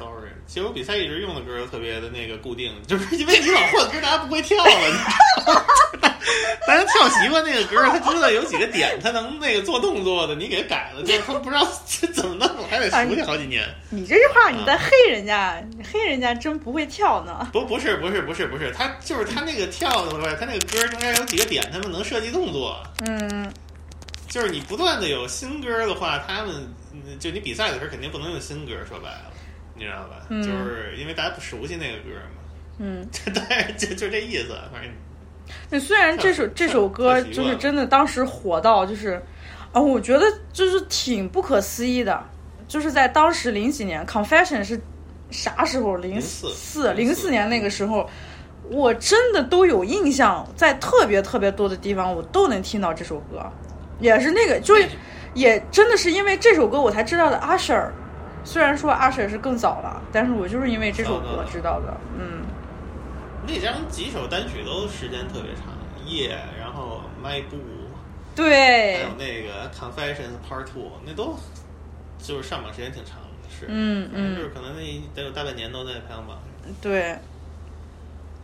街舞比赛一直用的歌特别的那个固定，就是因为你老换歌，大家不会跳了。你知道吗 大家跳习惯那个歌，他知道有几个点，他能那个做动作的，你给改了，就是他不知道这怎么弄，还得熟悉好几年。你这句话你在黑人家，你黑人家真不会跳呢。不，不是，不是，不是，不是，他就是他那个跳的话，他那个歌中间有几个点，他们能设计动作。嗯，就是你不断的有新歌的话，他们嗯就你比赛的时候肯定不能用新歌，说白了，你知道吧？嗯就是因为大家不熟悉那个歌嘛。嗯，但 是就就这意思，反正那虽然这首这首歌就是真的当时火到就是，啊、我觉得就是挺不可思议的，就是在当时零几年，Confession 是啥时候？零四零四年那个时候，我真的都有印象，在特别特别多的地方我都能听到这首歌，也是那个就是也真的是因为这首歌我才知道的 Usher。虽然说 Usher 是更早了，但是我就是因为这首歌知道的，嗯。那张几首单曲都时间特别长，夜，然后迈步，对还对有，那个 Confessions Part Two，那都就是上榜时间挺长的，是，嗯嗯就是可能那得有大半年都在排行榜上。对，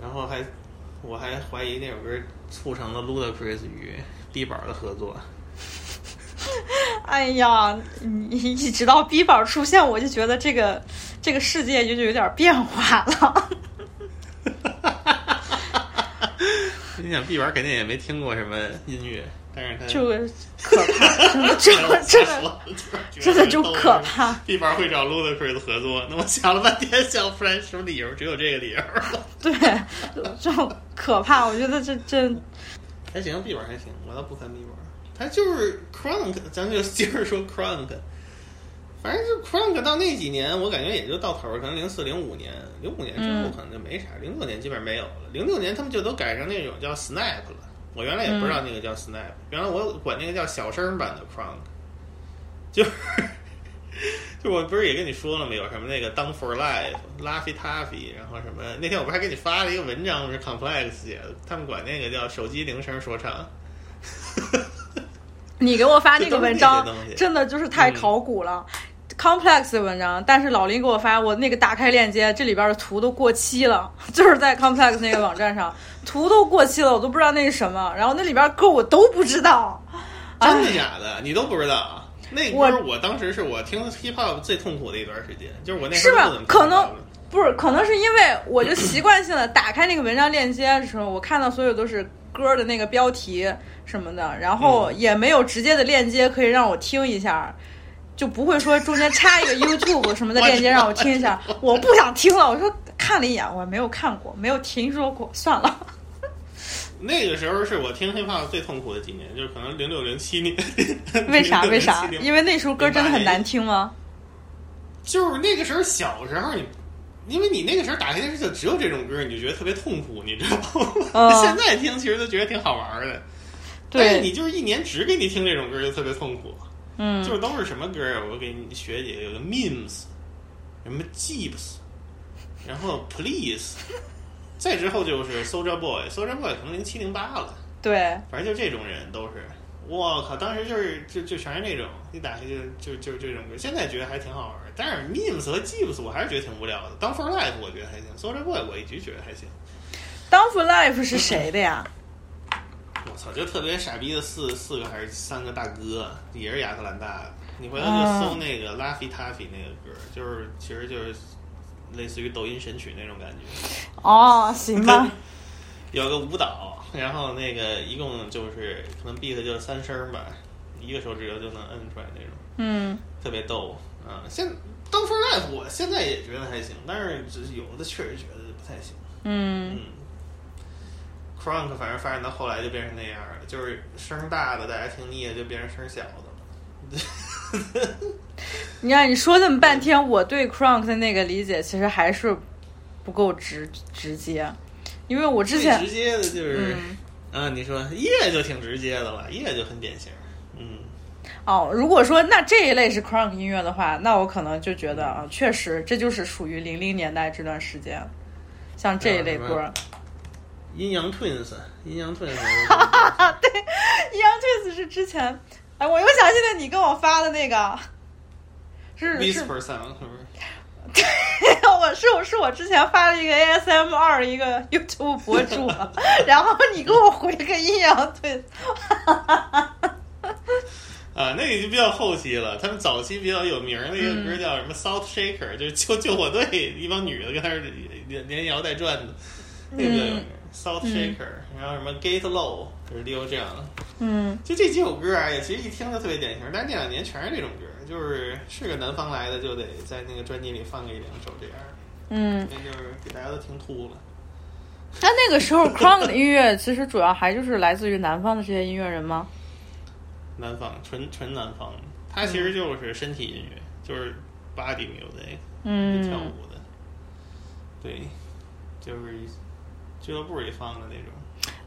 然后还，我还怀疑那首歌促成了 Ludacris 与 B 宝的合作。哎呀，你一直到 B 宝出现，我就觉得这个这个世界就就有点变化了。你想 B 宝肯定也没听过什么音乐，但是他就可怕，真的，真的，真的，就可怕。B 宝会找 Ludacris 合作，那我想了半天，想不出来什么理由，只有这个理由。对，就可怕，我觉得这这还行，B 宝还行，我倒不看 B 宝，他就是 Crunk，咱就接着说 Crunk。反正就 Crunk 到那几年，我感觉也就到头儿，可能零四零五年，零五年之后嗯可能就没啥，零六年基本上没有了，零六年他们就都改成那种叫 Snap 了。我原来也不知道那个叫 Snap，、原来我管那个叫小声版的 Crunk，就是 就我不是也跟你说了吗？有什么那个 Down for Life、Laffy Taffy，然后什么那天我不还给你发了一个文章，是 Complex 写的，他们管那个叫手机铃声说唱。你给我发那个文章真的就是太考古了。Complex 的文章，但是老林给我发，我那个打开链接，这里边的图都过期了，就是在 Complex 那个网站上，图都过期了，我都不知道那是什么，然后那里边歌我都不知道，真的哎假的？你都不知道啊？那歌我当时是我听 hip hop 最痛苦的一段时间，就是我那时候不怎么？听可能了不是，可能是因为我就习惯性的打开那个文章链接的时候，我看到所有都是歌的那个标题什么的，然后也没有直接的链接可以让我听一下。就不会说中间插一个 YouTube 什么的链接让我听一下，我不想听了。我说看了一眼，我没有看过，没有听说过，算了。那个时候是我听 hip hop 最痛苦的几年，就是可能零六零七年。为啥？为啥？因为那时候歌真的很难听吗？就是那个时候小时候你。因为你那个时候打开电视就只有这种歌，你就觉得特别痛苦，你知道吗？嗯 现在听其实都觉得挺好玩的，但是对你就是一年只给你听这种歌就特别痛苦。嗯，就是都是什么歌啊？我给你学几个，有个 memes，什么 Jeeps，然后 Please，再之后就是 Soldier Boy，Soldier Boy 可能零七零八了，对，反正就这种人都是，我靠，当时就是就就全是那种，一打开就就就这种歌，现在觉得还挺好玩儿，但是 memes 和 Jeeps 我还是觉得挺无聊的。Down for Life 我觉得还行，Soldier Boy 我一直觉得还行。Down for Life 是谁的呀？我操，就特别傻逼的四四个还是三个大哥，也是亚特兰大的。你回头就搜那个 Laffy Taffy 那个歌，就是其实就是类似于抖音神曲那种感觉。哦，行吧，有个舞蹈，然后那个一共就是可能 beat 就三声吧，一个手指头就能摁出来那种，嗯，特别逗啊。现 Down for Life 我现在也觉得还行，但是只是有的确实觉得不太行。嗯嗯，crunk 反正发展到后来就变成那样了，就是声大的大家听腻了，就变成声小的了。你看你说这么半天，我对 crunk 的那个理解其实还是不够直直接，因为我之前最直接的就是，嗯嗯，你说夜就挺直接的了，夜就很典型。嗯，哦，如果说那这一类是 crunk 音乐的话，那我可能就觉得啊，确实这就是属于零零年代这段时间，像这一类歌。啊阴阳 twins，阴阳 twins，哈哈哈！对，阴阳 Twins 是之前，哎，我又想起来你跟我发的那个，是是 whisper sound 是不是？我是我是我之前发了一个 ASM 二一个 YouTube 博主，然后你给我回个阴阳 Twins，啊，那个就比较后期了。他们早期比较有名的一个歌叫什么 Salt Shaker，、就是救救火队一帮女的跟那儿连连摇带转的，那个比较有名。Salt Shaker，、然后什么 Gate Low，就是 Leo 这样的。嗯就这几首歌啊，也其实一听就特别典型，但是这两年全是这种歌，就是是个南方来的就得在那个专辑里放个一两首这样的，嗯，那就是给大家都听秃了。那那个时候 crunk 的音乐其实主要还就是来自于南方的这些音乐人吗？南方纯纯南方，他其实就是身体音乐，就是 body music，嗯跳舞的，对，就是俱乐部里放的那种。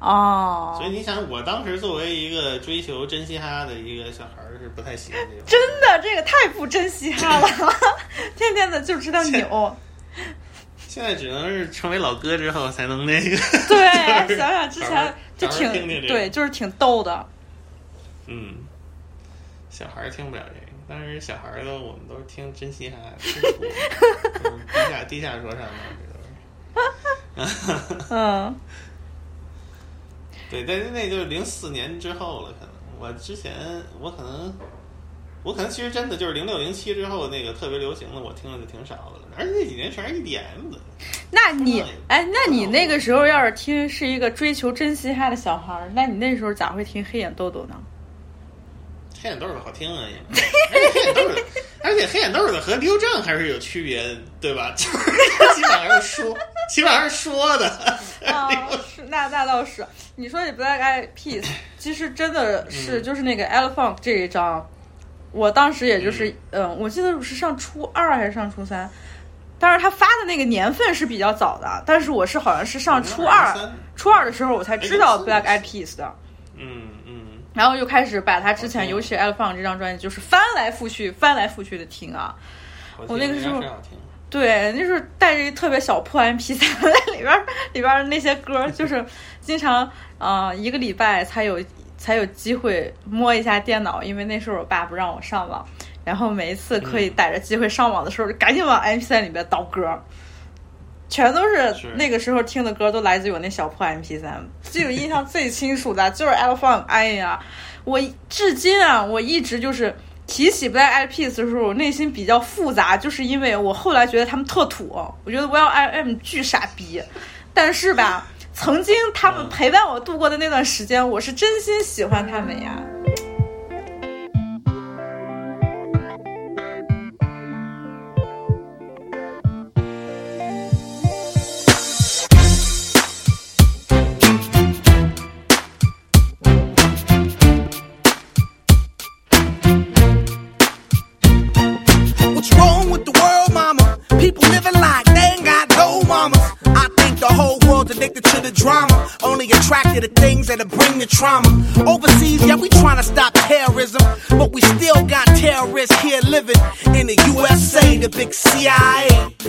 哦所以，你想，我当时作为一个追求真嘻哈的一个小孩儿，是不太喜欢这种。真的这个太不真嘻哈了，天天的就知道扭。现在只能是成为老哥之后才能那个。对，就 是想想之前就挺对，就是挺逗的。嗯，小孩儿听不了这个，但是小孩儿的我们都是听真嘻哈，地下地下说唱当时都是。嗯对，但是那就是零四年之后了，可能我之前我可能我可能其实真的就是零六零七之后那个特别流行的，我听的就挺少的了，而且那几年全是 EDM 的。那你嗯哎，那你那个时候要是听是一个追求真嘻哈的小孩儿，那你那时候咋会听黑眼豆豆呢？黑眼豆豆好听啊，也而且黑眼豆豆，而且黑眼豆的和刘正还是有区别，对吧？就是 基本上是说，基本上是说的。啊，是那那倒是。你说你 Black Eyed Peas，其实真的是嗯就是那个 Elephant 这一张，我当时也就是嗯、我记得我是上初二还是上初三，但是他发的那个年份是比较早的，但是我是好像是上初二，初二的时候我才知道哎 Black Eyed Peas 的。嗯嗯，然后就开始把他之前，尤其《Elephant》这张专辑，就是翻来覆去、翻来覆去的听啊。我我那个时候。对，那时候带着一特别小破 MP 三，里边儿里边儿那些歌，就是经常啊、呃一个礼拜才有才有机会摸一下电脑，因为那时候我爸不让我上网，然后每一次可以逮着机会上网的时候，就赶紧往 MP 三里边倒歌。全都是是那个时候听的歌，都来自于我那小破 MP 三。最有印象最清楚的就是 Elephant，哎呀，我至今啊，我一直就是提起 Black Eyed Peas 的时候，我内心比较复杂，就是因为我后来觉得他们特土，我觉得 Well I Am 巨傻逼，但是吧，曾经他们陪伴我度过的那段时间，我是真心喜欢他们呀。That'll bring the trauma. Overseas, yeah, we trying to stop terrorism. But we still got terrorists here living in the USA, the big CIA.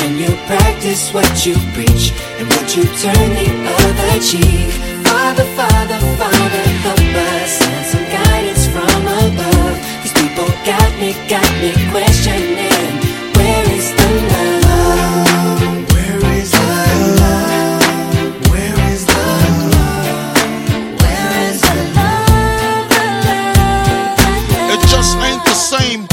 Can you practice what you preach? And would you turn the other cheek? Father, Father, Father, help us. Send some guidance from above. These people got me, got me questioning. Where is the love? Where is the love? Where is the love? Where is the love? It just ain't the same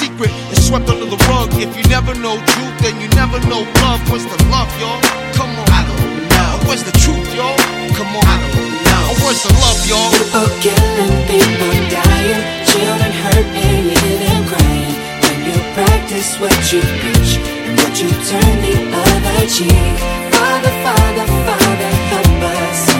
secret, it's swept under the rug. If you never know truth, then you never know love. Where's the love, y'all? Come on. I don't know. Where's the truth, y'all? Come on. I don't know. Where's the love, y'all? People killing, people dying, children hurt and hear them crying. When you practice what you preach and what you turn the other cheek. Father, Father, Father, help us.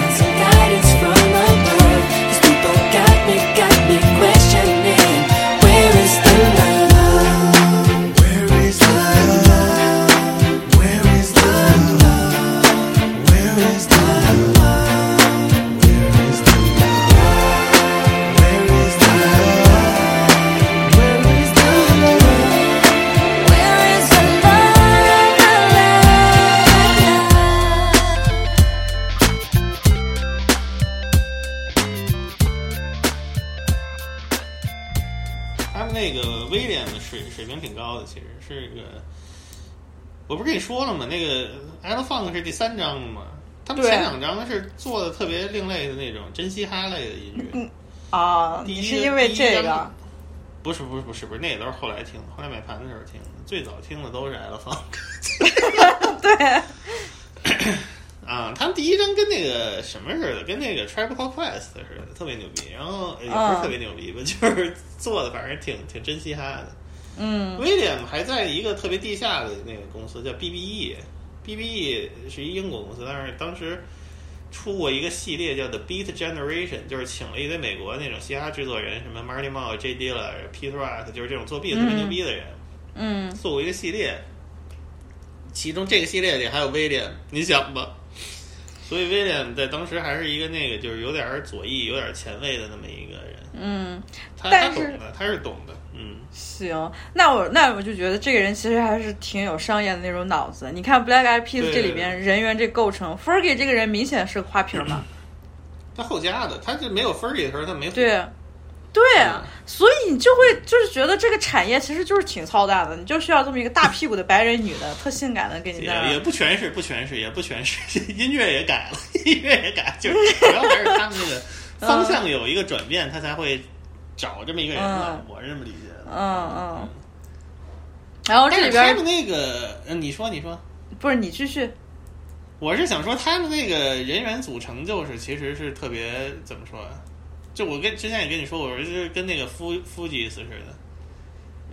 其实是个，我不是跟你说了吗？那个《Ella Funk》是第三章嘛，他们前两章是做的特别另类的那种真嘻哈类的音乐。啊，第一你是因为这个？不是不是不是不是，那也都是后来听的，后来买盘的时候听的。最早听的都是 Ella Funk。对，啊，他们第一张跟那个什么似的，跟那个 Called Quest 似的，特别牛逼。然后呃也不是嗯特别牛逼吧，就是做的反正挺挺真嘻哈的。嗯威廉还在一个特别地下的那个公司叫 BBE，BBE 是一英国公司，但是当时出过一个系列叫 The Beat Generation，就是请了一堆美国那种嘻哈制作人，什么 Marty Moore、J Dilla、Pete Rock，就是这种做 beat 特别牛逼的人，嗯，做过一个系列。其中这个系列里还有威廉，你想吧。所以威廉在当时还是一个那个就是有点儿左翼、有点儿前卫的那么一个人。嗯，他他懂的，他是懂的，嗯。行，那我那我就觉得这个人其实还是挺有商业的那种脑子。你看 Black Eyed Peas 这里边人员这构成，Fergie 这个人明显是个花瓶嘛，他后加的，他就没有分儿里的时候，他没火对，对啊，所以你就会就是觉得这个产业其实就是挺操蛋的，你就需要这么一个大屁股的白人女的，特性感的给你在也也。不全是，不全是，也不全是，音乐也改了，音乐也改，就是主要还是他们那个 方向有一个转变，他才会找这么一个人嘛，嗯我是这么理解的。嗯嗯。然后这但里边是他们那个，嗯，你说，你说，不是你继续，我是想说，他们那个人员组成就是其实是特别怎么说啊？就我跟之前也跟你说，我是跟那个夫夫吉斯似的，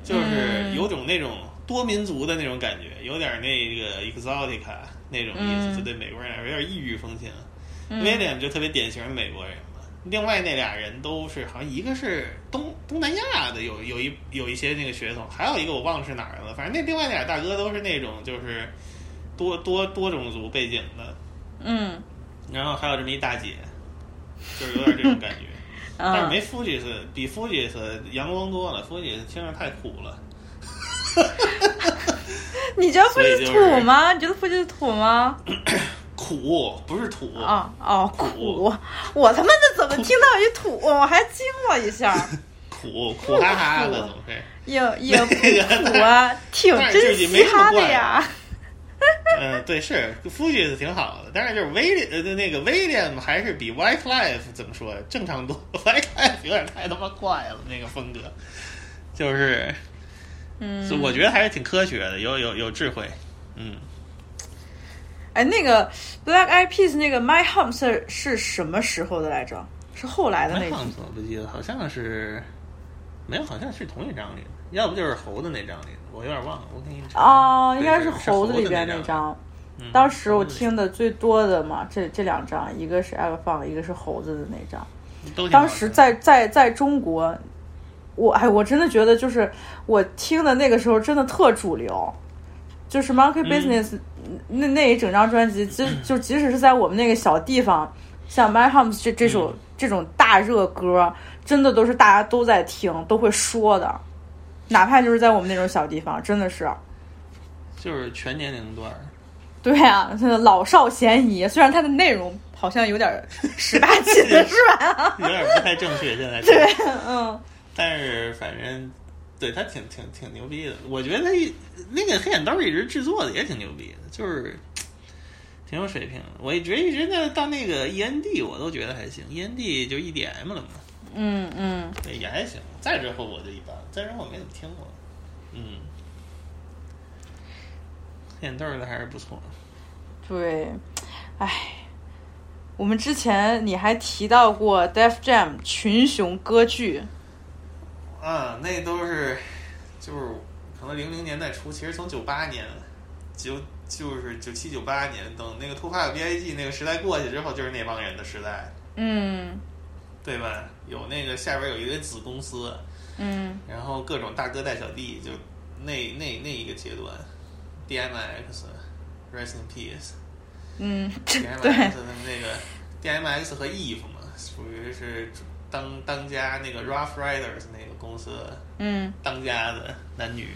就是嗯有种那种多民族的那种感觉，有点那个 exotica 那种意思，嗯就对美国人来说有点异域风情。嗯威廉就特别典型的美国人嘛，另外那俩人都是好像一个是东东南亚的，有有一有一些那个血统，还有一个我忘了是哪儿了，反正那另外那俩大哥都是那种就是多多多种族背景的，嗯然后还有这么一大姐，就是有点这种感觉。但是嗯没夫吉斯比夫吉斯阳光多了，夫吉斯听着太苦了。你觉得腹肌所以就是土吗？你觉得腹肌土吗？苦不是土，啊哦，苦！我他妈的怎么听到一土，我还惊了一下。苦苦哈哈的。也也苦啊，挺真嘻哈的呀。嗯，对，是夫吉斯挺好的，但是就是威廉呃那个威廉还是比 White Life 怎么说正常多，White Life 有点太他妈怪了那个风格，就是，嗯我觉得还是挺科学的，有有有智慧，嗯，哎，那个 Black Eyed Peas 那个 My Home 是是什么时候的来着？是后来的那种没放错，我不记得，好像是没有，好像是同一张里的，要不就是猴子那张里的，我有点忘了，我给你查哦，对应该是猴子里边那那张。嗯当时我听的最多的嘛，这这两张，一个是 Elephant，一个是猴子的那张。当时在在在中国，我哎，我真的觉得就是我听的那个时候真的特主流，就是 Monkey 嗯 Business、那那一整张专辑，就就即使是在我们那个小地方，像 My Homes 这这首、嗯这种大热歌，真的都是大家都在听，都会说的。哪怕就是在我们那种小地方，真的是。就是全年龄段。对啊，这个老少咸宜。虽然它的内容好像有点十八禁，是吧？有点不太正确，现在看对，嗯，但是反正对他挺挺挺牛逼的，我觉得他一那个黑眼豆一直制作的也挺牛逼的，就是挺有水平的。我一直一直在到那个 END 我都觉得还行，END 就 EDM 了嘛，嗯嗯，对也还行。再之后我就一般，再之后我没怎么听过。嗯，黑眼豆的还是不错。对，唉，我们之前你还提到过 Def Jam 群雄歌剧，啊，那都是就是可能零零年代初，其实从九八年九就是九七九八年，等那个 Tupac B.I.G 那个时代过去之后，就是那帮人的时代，嗯对吧？有那个下边有一个子公司，嗯然后各种大哥带小弟，就那那那一个阶段，DMX Rest in Peace。嗯，DMX 对，他们那个 DMX 和 Eve 嘛，属于是当当家那个 Rough Riders 那个公司嗯当家的男女，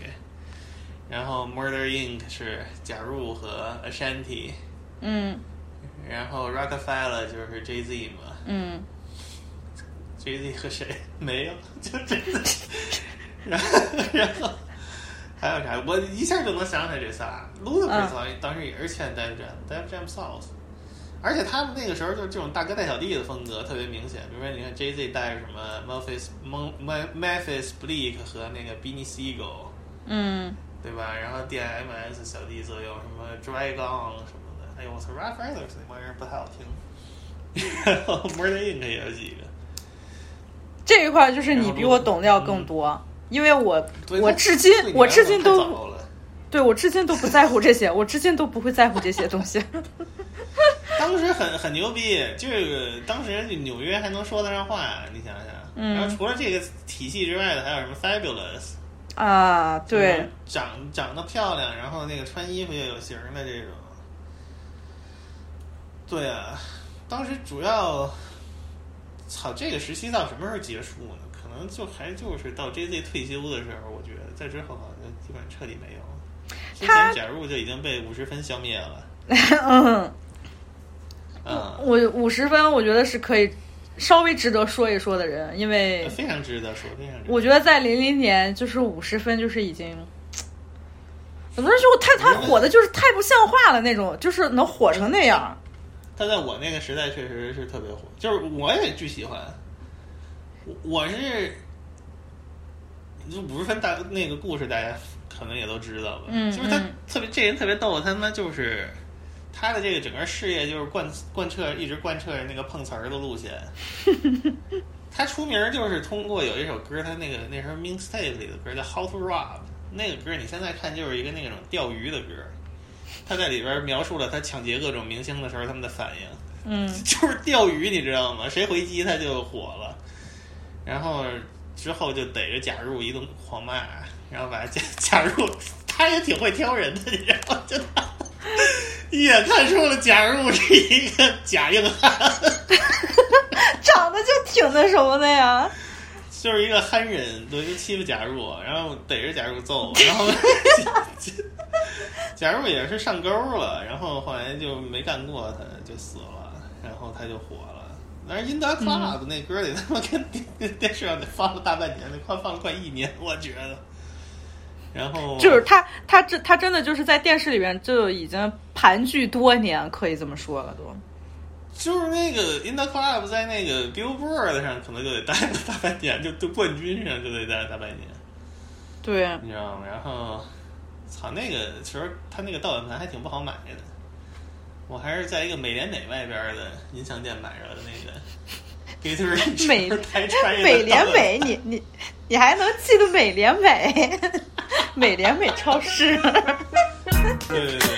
然后 Murder Inc 是假入和 Ashanti，嗯然后 Rockefeller 就是 Jay Z 嘛嗯，，Jay Z 和谁没有？就这个，然后然后还有啥？我一下就能想起来这仨。Ludacris 当时也是签 Def Jam，Def Jam South。而且他们那个时候就是这种大哥带小弟的风格特别明显，比如说你看 Jay Z 带着什么 Memphis Mem- Memphis Bleak 和那个 Beanie Siegel，嗯对吧？然后 DMS 小弟则有什么 Dragon 什么的，哎呦我操，Rough Riders 那帮人不太好听。然后 Murder Inc 也有几个，这一块就是你比我懂的要更多，因为我我至今我至今都对我至今都不在乎这些，我至今都不会在乎这些东西。当时很很牛逼，这个当时纽约还能说得上话，你想想。嗯然后除了这个体系之外的，还有什么 Fabulous，啊，对，长长得漂亮，然后那个穿衣服又有型的这种。对啊，当时主要，操，这个时期到什么时候结束呢？可能就还就是到 J Z 退休的时候，我觉得在之后好像基本上彻底没有了。之他前假如就已经被五十分消灭了。嗯，嗯，我五十分，我觉得是可以稍微值得说一说的人，因为非常值得说，非常值得。我觉得在零零年就是五十分，就是已经。怎么说？就太他火的就是太不像话了那种，就是能火成那样。他在我那个时代确实是特别火，就是我也巨喜欢。我我是就五十分大那个故事，大家可能也都知道吧。嗯就是他嗯特别这人特别逗，他他妈就是他的这个整个事业就是贯贯彻一直贯彻着那个碰瓷儿的路线。他出名儿就是通过有一首歌，他那个那时候 mixtape 里的歌叫《How to Rob》，那个歌你现在看就是一个那种钓鱼的歌。他在里边描述了他抢劫各种明星的时候他们的反应，嗯 就是钓鱼，你知道吗？谁回击他就火了，然后之后就逮着假入一顿狂骂，然后把假假 入，他也挺会挑人的，你知道吗？就他一眼看出了贾如是一个假硬汉，长得就挺那什么的呀。就是一个憨人，对，就欺负贾入，然后逮着贾入揍，然后贾如也是上钩了，然后后来就没干过他，就死了，然后他就火了。但是《In the Club》那歌里他妈跟电跟电视上得放了大半年，得快放了快一年，我觉得。然后就是他，他这他真的就是在电视里边就已经盘踞多年，可以这么说了都。就是那个《In the Club》在那个 Billboard 上可能就得待个大半年，就就冠军上就得待了大半年，对，你知道吗？然后，操，那个其实他那个盗版盘还挺不好买的，我还是在一个美廉美外边的音像店买着的那个。美美廉美，你你你还能记得美廉美？美廉美超市。对对对。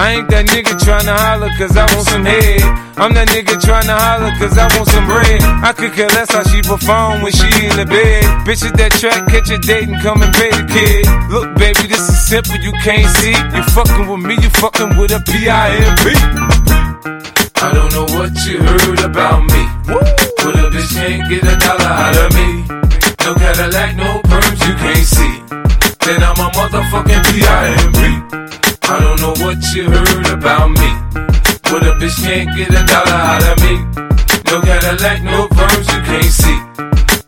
I ain't that nigga tryna holler cause I want some head. I'm that nigga tryna holler cause I want some bread. I could care less how she perform when she in the bed. Bitch at that track, catch a date and come and pay the kid. Look, baby, this is simple, you can't see. You fucking with me, you fucking with a P-I-M-P. I don't know what you heard about me. But a bitch can't get a dollar out of me. No Cadillac, no perms, you can't see. Then I'm a motherfucking B.I.M.B. I don't know what you heard about me. But a bitch can't get a dollar out of me. No Cadillac, no perms, you can't see.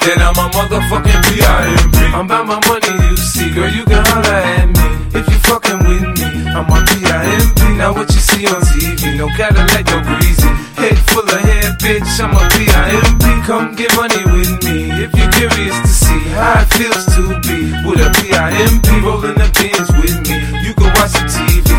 Then I'm a motherfucking B.I.M.B. I'm about my money, you see. Girl, you can holler at me. If you fucking with me, I'm a B.I.M.B. Now what you see on TV, no Cadillac, no greasy. Head full of hair, bitch, I'm a B.I.M.B. Come get money with me. If you're curious to see how it feels to be with a B.I.M.B. rolling the bins with me. You can watch the TV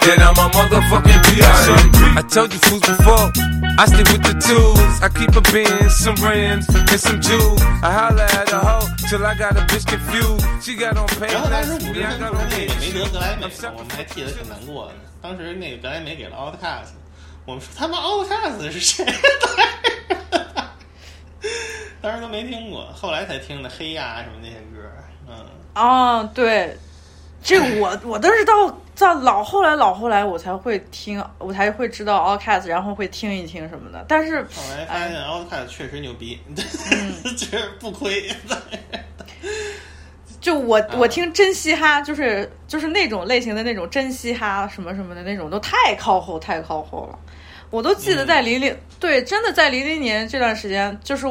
Then I'm a motherfucking B.I.M.B. I told you fools before, I stick with the tools. I keep a bin, some rims, and some jewels. I holla at a hoe till I got a bitch confused. She got on 然后当时 payments, 五十 me, I 分 got 钟 on 那个没得格莱美我们还替他挺难过的。当时那个格莱美给了 Outcast，我们说他妈 Outcast 是谁？当时都没听过，后来才听的黑呀什么那些歌。嗯，哦，对，这个我我都是到到老后来老后来我才会听，我才会知道 Allcast，然后会听一听什么的。但是后来发现 Outcast 确实牛逼，嗯这不亏。就我啊我听真嘻哈，就是就是那种类型的那种真嘻哈什么什么的那种，都太靠后太靠后了。我都记得在零零、对，真的在零零年这段时间，就是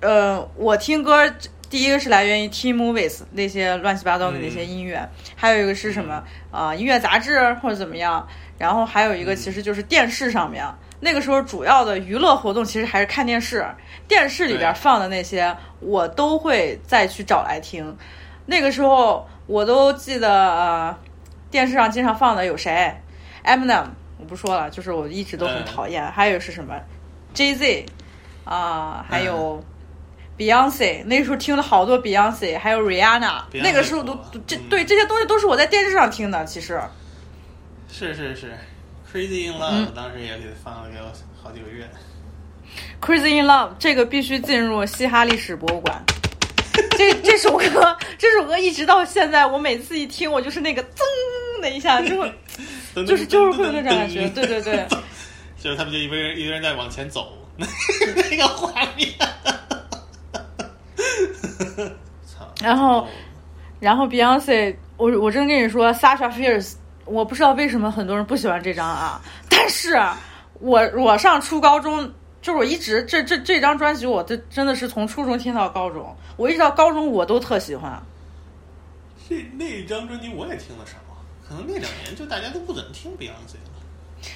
呃，我听歌第一个是来源于 Teen Movies 那些乱七八糟的那些音乐，还有一个是什么啊、呃音乐杂志或者怎么样，然后还有一个其实就是电视上面。那个时候主要的娱乐活动其实还是看电视，电视里边对放的那些我都会再去找来听。那个时候我都记得，呃，电视上经常放的有谁？Eminem，我不说了，就是我一直都很嗯讨厌。还有是什么？Jay Z，啊、还嗯有 Beyonce，那个时候听了好多 Beyonce，还有 Rihanna，那个时候都火这嗯对这些东西都是我在电视上听的。其实，是是是，Crazy in Love、嗯当时也给放了有好几个月。Crazy in Love 这个必须进入嘻哈历史博物馆。这这首歌，这首歌一直到现在，我每次一听，我就是那个噌的一下，就会 就是就是会有那种感觉，对对对。就是他们就一个人一个人在往前走，那个画面。操！然后然后 Beyonce，我我真跟你说，Sasha Fierce，我不知道为什么很多人不喜欢这张啊，但是啊我我上初高中，就是我一直这这这张专辑，我这真的是从初中听到高中，我一直到高中我都特喜欢。这那张专辑我也听的少，可能那两年就大家都不怎么听 Beyonce 了。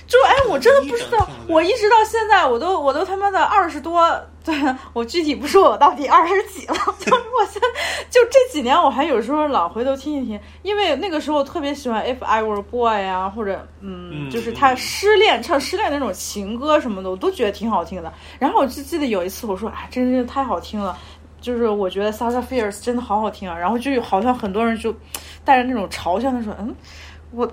就哎，我真的不知道我一直到现在，我都我都他妈的二十多，对我具体不说我到底二十几了，就是我现在就这几年，我还有时候老回头听一听，因为那个时候特别喜欢 If I Were a Boy 啊，或者嗯，嗯就是他失恋唱失恋那种情歌什么的，我都觉得挺好听的。然后我就记得有一次我说，啊，真是太好听了。就是我觉得 Sasha Fierce 真的好好听啊，然后就好像很多人就带着那种嘲笑的说，嗯，我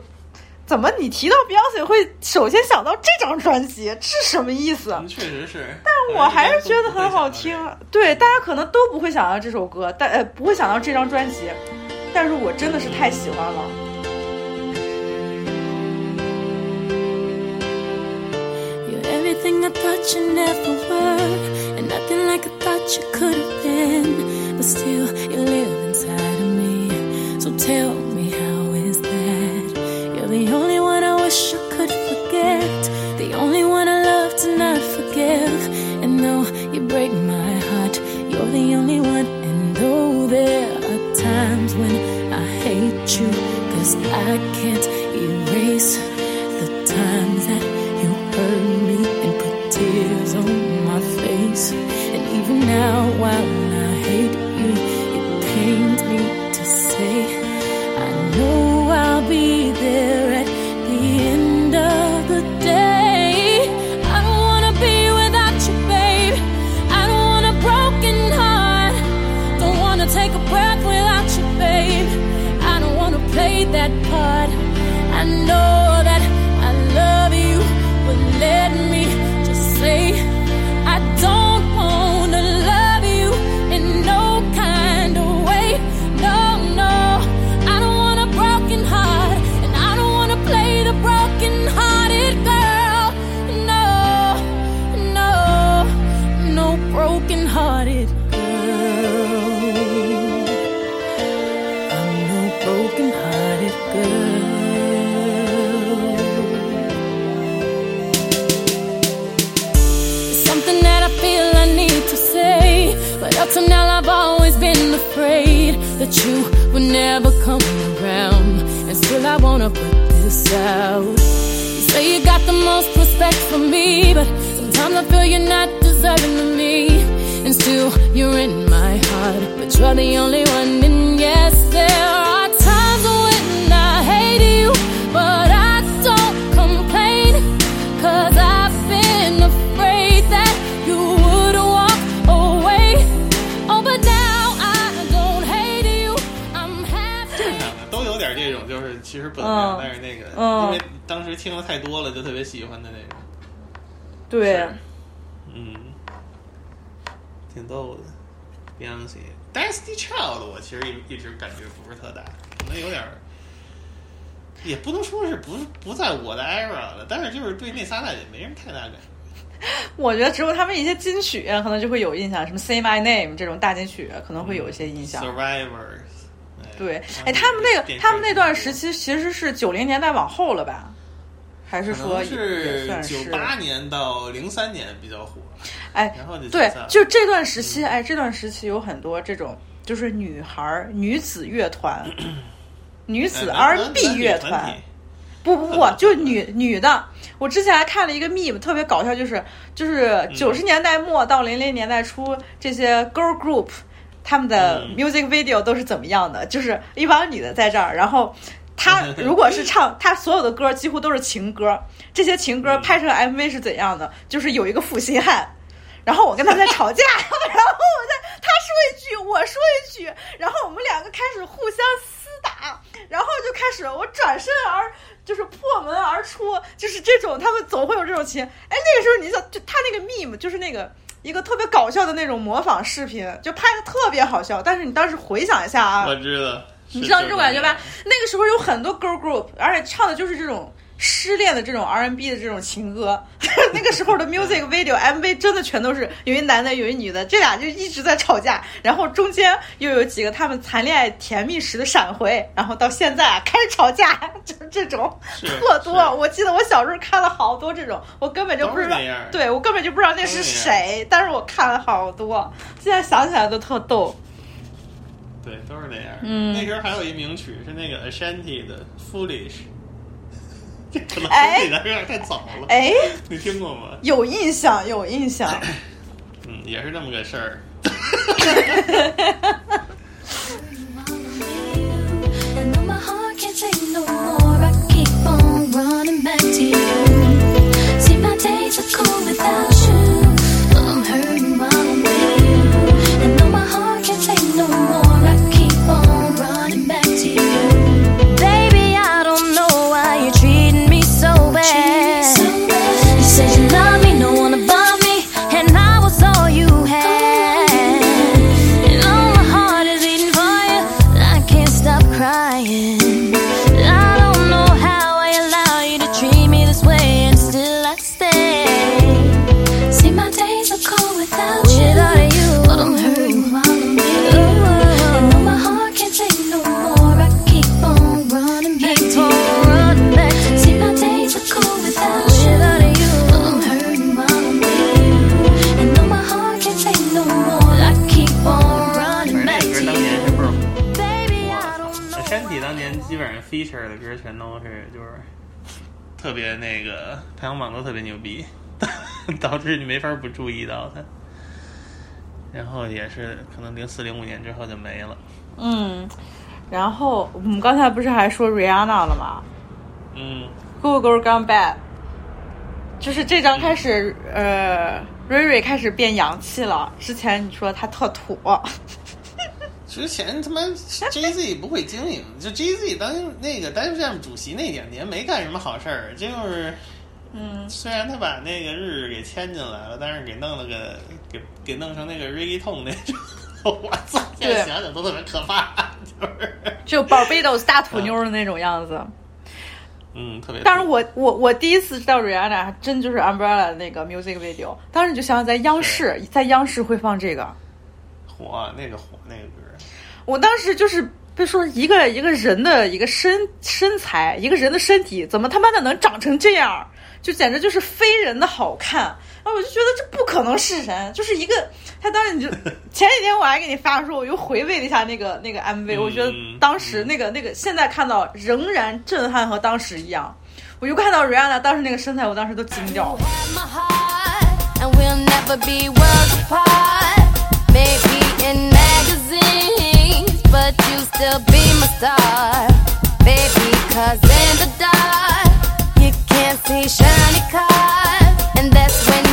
怎么你提到 Beyonce 会首先想到这张专辑？是什么意思？确实是，但我还是觉得很好听。对，大家可能都不会想到这首歌，但呃不会想到这张专辑，但是我真的是太喜欢了。You're everything I thought you never were, and nothing like I thought you could have been. But still, you live inside of me. So tell me, the only one I wish I could forget, the only one I love to not forgive. And though you break my heart, you're the only one. And though there are times when I hate you, cause I can't erase the times that you hurt me and put tears on my face. And even now, while I hate you, it pains me to say, that part. I know that you would never come around. And still, I wanna put this out. You say you got the most respect for me, but sometimes I feel you're not deserving of me. And still, you're in my heart, but you're the only one. And yes, there 是其实不怎么样，嗯但是那个、嗯因为当时听的太多了，就特别喜欢的那种。对，嗯，挺逗的。Beyonce、Destiny Child，我其实一一直感觉不是特大，可能有点儿，也不能说是不不在我的 era 了，但是就是对那仨大姐没什么太大感觉。我觉得只有他们一些金曲可能就会有印象，什么 Say My Name 这种大金曲可能会有一些印象。Survivors，对，哎，他们那个他们那段时期其实是九零年代往后了吧？还是说也是算是九八年到零三年比较火，哎然后就对就这段时期，哎，这段时期有很多这种就是女孩儿女子乐团、女子 R&B 乐团。不不不，就女女的。我之前还看了一个 meme，特别搞笑，就是就是嗯九十年代末到零零年代初，这些 girl group 他们的嗯 music video 都是怎么样的？就是一帮女的在这儿，然后她 如果是唱，她所有的歌几乎都是情歌，这些情嗯歌拍成 MV 是怎样的？就是有一个负心汉。然后我跟他在吵架，然后我在他说一句，我说一句，然后我们两个开始互相厮打，然后就开始我转身而就是破门而出，就是这种他们总会有这种情。哎，那个时候你想，就他那个 meme 就是那个一个特别搞笑的那种模仿视频，就拍的特别好笑。但是你当时回想一下啊，我知道，你知道这种感觉吧？那个时候有很多 girl group，而且唱的就是这种失恋的这种 R&B 的这种情歌。那个时候的 music video MV 真的全都是有一男的有一女的，这俩就一直在吵架，然后中间又有几个他们谈恋爱甜蜜时的闪回，然后到现在啊开始吵架，就是这种特多。我记得我小时候看了好多这种，我根本就不知道对我根本就不知道那是谁，但是我看了好多，现在想起来都特逗。对，都是那样。嗯那时候还有一名曲是那个 Ashanti 的 Foolish，这可能哎有点太早了。哎，你听过吗？有印象，有印象。嗯，也是这么个事儿。feature 的歌全都是就是特别那个排行榜都特别牛逼，导致你没法不注意到它。然后也是可能零四零五年之后就没了。嗯，然后我们刚才不是还说 Rihanna 了吗嗯 Girl Gone Bad，就是这张开始，呃，瑞瑞开始变洋气了。之前你说他特土，之前他妈 J Z 不会经营，就 J Z 当那个 Def Jam 主席那两年没干什么好事儿，就是。嗯，虽然他把那个日日给牵进来了，但是给弄了个给给弄成那个 reggae 痛那种，我操！现在想想都特别可怕，就是就 Barbados 大土妞的那种样子。嗯，特别。当然我，我我第一次知道 Rihanna 还真就是 Umbrella 的那个 music video，当时你就想想在央视，在央视会放这个，火那个火那个歌，我当时就是被说一个一个人的一个身身材，一个人的身体怎么他妈的能长成这样，就简直就是非人的好看。然后我就觉得这不可能是人，就是一个他当时你就 前几天我还给你发说，我又回味了一下那个那个 MV，、我觉得当时那个那个现在看到仍然震撼和当时一样。我又看到 Rihanna 当时那个身材，我当时都惊掉了。have my heart, and we'll never be worlds apart. Maybe in magazines, but you still be my star. Baby, cause in the dark, you can't see shiny cars. And that's when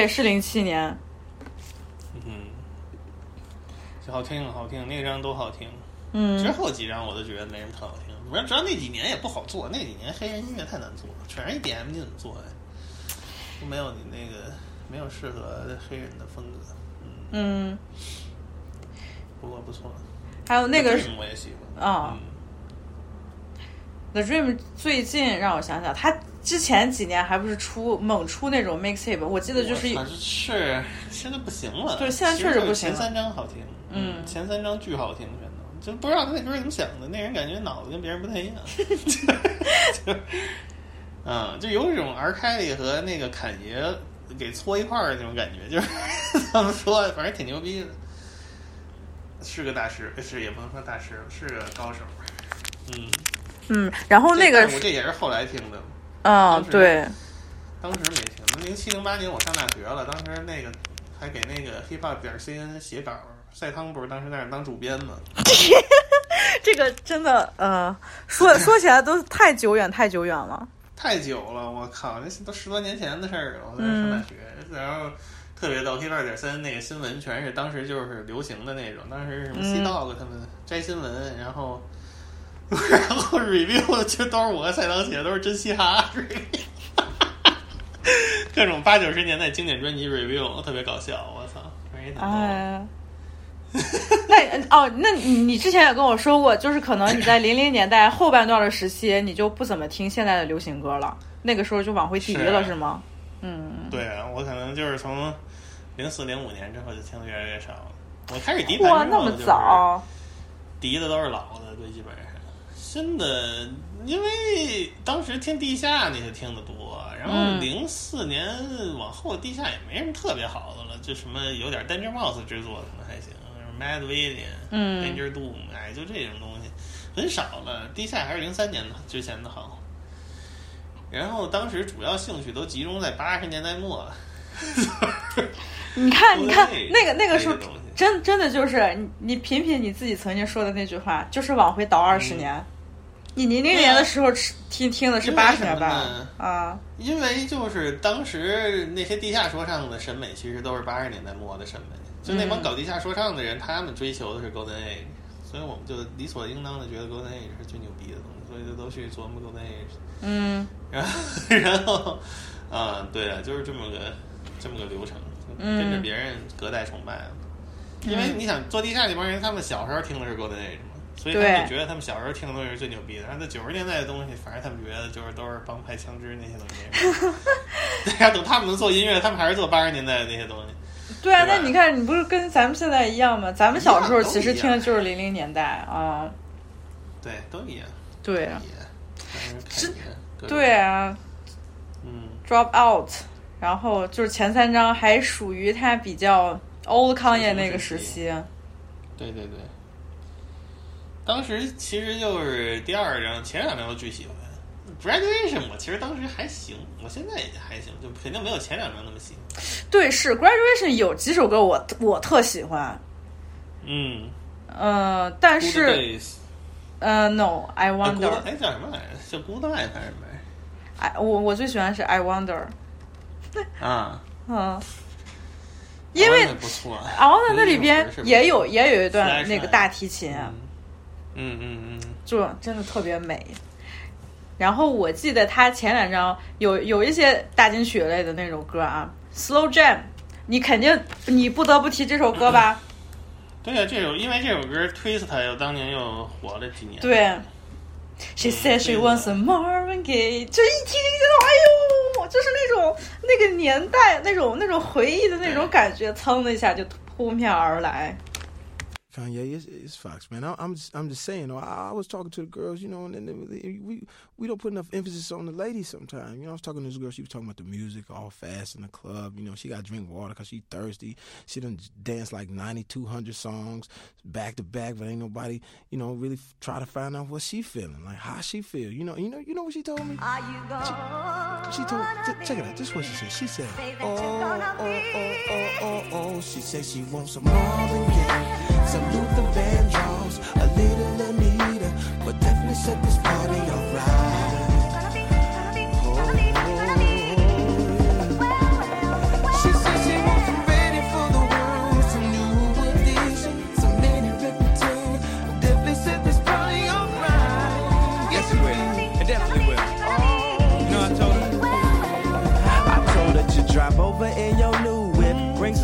对，是零七年，嗯，就好听好听，那张都好听。嗯。之后几张我都觉得没什么特好听，主要主要那几年也不好做，那几年黑人音乐太难做了，全是 EDM，你怎么做呀？都没有你那个没有适合黑人的风格，嗯，不过不错。还有那个我也喜欢。啊嗯 The Dream 最近让我想想，他之前几年还不是出猛出那种 mixtape，我记得就是是现在不行了，对现在确实不行了前三张好听，嗯前三张巨好听，全都就不知道他那歌怎么想的，那人感觉脑子跟别人不太一样，就嗯，就有一种 R 开里和那个侃爷给搓一块儿的那种感觉，就是 怎么说，反正挺牛逼的，是个大师，是也不能说大师，是个高手，嗯，嗯，然后那个这我这也是后来听的，嗯对，当时没听，零七零八年我上大学了，当时那个还给那个 hiphop 点 cn 写稿。赛汤不是当时在那儿当主编吗？这个真的，呃，说说起来都太久远，太久远了。太久了，我靠，那都十多年前的事儿了。我在那上大学，然后特别逗，hiphop 点 cn 那个新闻全是当时就是流行的那种，当时什么 C Dog 他们摘新闻，然后 然后 review 就都是我和赛汤写的，都是真嘻哈 review。各种八九十年代经典专辑 review 特别搞笑，我操！哎，那哦，那你你之前也跟我说过，就是可能你在零零年代后半段的时期，你就不怎么听现在的流行歌了，那个时候就往回提了，是吗？嗯，对啊，我可能就是从零四零五年之后就听的越来越少了。我开始迪哇，那么早，迪的都是老的，对，基本上新的，因为当时听地下那些听的多。然后零四年往后，地下也没什么特别好的了，就什么有点 Danger Mouse 制作可能还行，Mad Villain，Danger Doom，哎，就这种东西很少了。地下还是零三年的之前的好。然后当时主要兴趣都集中在八十年代末。你看，你看 那个那个时候，真真的就是你你品品你自己曾经说的那句话，就是往回倒二十年。你零零年的时候听听的是八十年吧？啊，因为就是当时那些地下说唱的审美，其实都是八十年代末的审美。就那帮搞地下说唱的人，他们追求的是 Golden Age，所以我们就理所应当的觉得 Golden Age 是最牛逼的东西，所以就都去琢磨 Golden Age。嗯，然后 然后啊，对啊，就是这么个这么个流程，跟着别人隔代崇拜。因为你想做地下那帮人，他们小时候听的是 Golden Age。所以他们觉得他们小时候听的东西是最牛逼的，然后在九十年代的东西，反正他们觉得就是都是帮派枪支那些东西。对呀，等他们能做音乐，他们还是做八十年代的那些东西。对啊，那你看，你不是跟咱们现在一样吗？咱们小时候其实听的就是零零年代啊。对，都一样。对啊。是。对啊。嗯。Drop out，然后就是前三张还属于他比较 old 康业那个时期。对对对。当时其实就是第二张，前两张都巨喜欢。Graduation 我其实当时还行，我现在也还行，就肯定没有前两张那么喜欢。对，是 Graduation 有几首歌我我特喜欢。嗯。呃，但是，呃，No，I Wonder。哎，叫什么来着？叫 Good Night 还是什么？哎，我我最喜欢是 I Wonder。啊。嗯。因为。I Wonder 那里边也有也有一段那个大提琴。嗯嗯嗯嗯，就真的特别美。然后我记得他前两张有有一些大金曲类的那种歌啊，Slow Jam，你肯定你不得不提这首歌吧？对呀，这首因为这首歌 Twist 又当年又火了几年。对，She said she wants a Marvin Gaye，就一听就觉得哎呦，就是那种那个年代那种那种回忆的那种感觉，噌的一下就扑面而来。Kanye, it's, it's Fox, man. I, am just, I'm just saying. I, I was talking to the girls, you know, and then we we don't put enough emphasis on the ladies sometimes. You know, I was talking to this girl. She was talking about the music, all fast in the club. You know, she got to drink water because she thirsty. She done dance like 9,200 songs back to back, but ain't nobody, you know, really try to find out what she feeling, like how she feel. You know, you know, you know what she told me. Are you she, she told. check it out. This is what she said. She said, "Oh, oh, oh, oh, oh, oh." She said she wants some Marvin Gaye some Luther Vandross, a little Anita, but definitely set this party alright.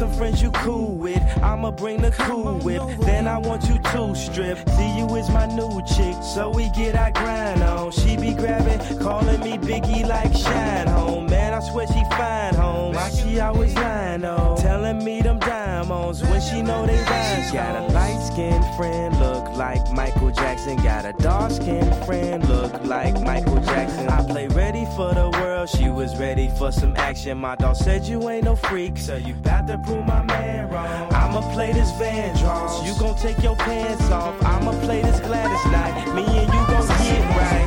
Some friends you cool with. I'ma bring the cool whip, then I want you to strip. See you is my new chick, so we get our grind on. She be grabbing, calling me Biggie like Shine Home. I swear she fine home. Why she always lying on? Telling me them diamonds when she know they rhyme. Got a light skinned friend, look like Michael Jackson. Got a dark skinned friend, look like Michael Jackson. I play ready for the world, she was ready for some action. My dog said you ain't no freak, so you bout to prove my man wrong. I'ma play this Vandross, you gon' take your pants off. I'ma play this Gladys night, me and you gon' get right.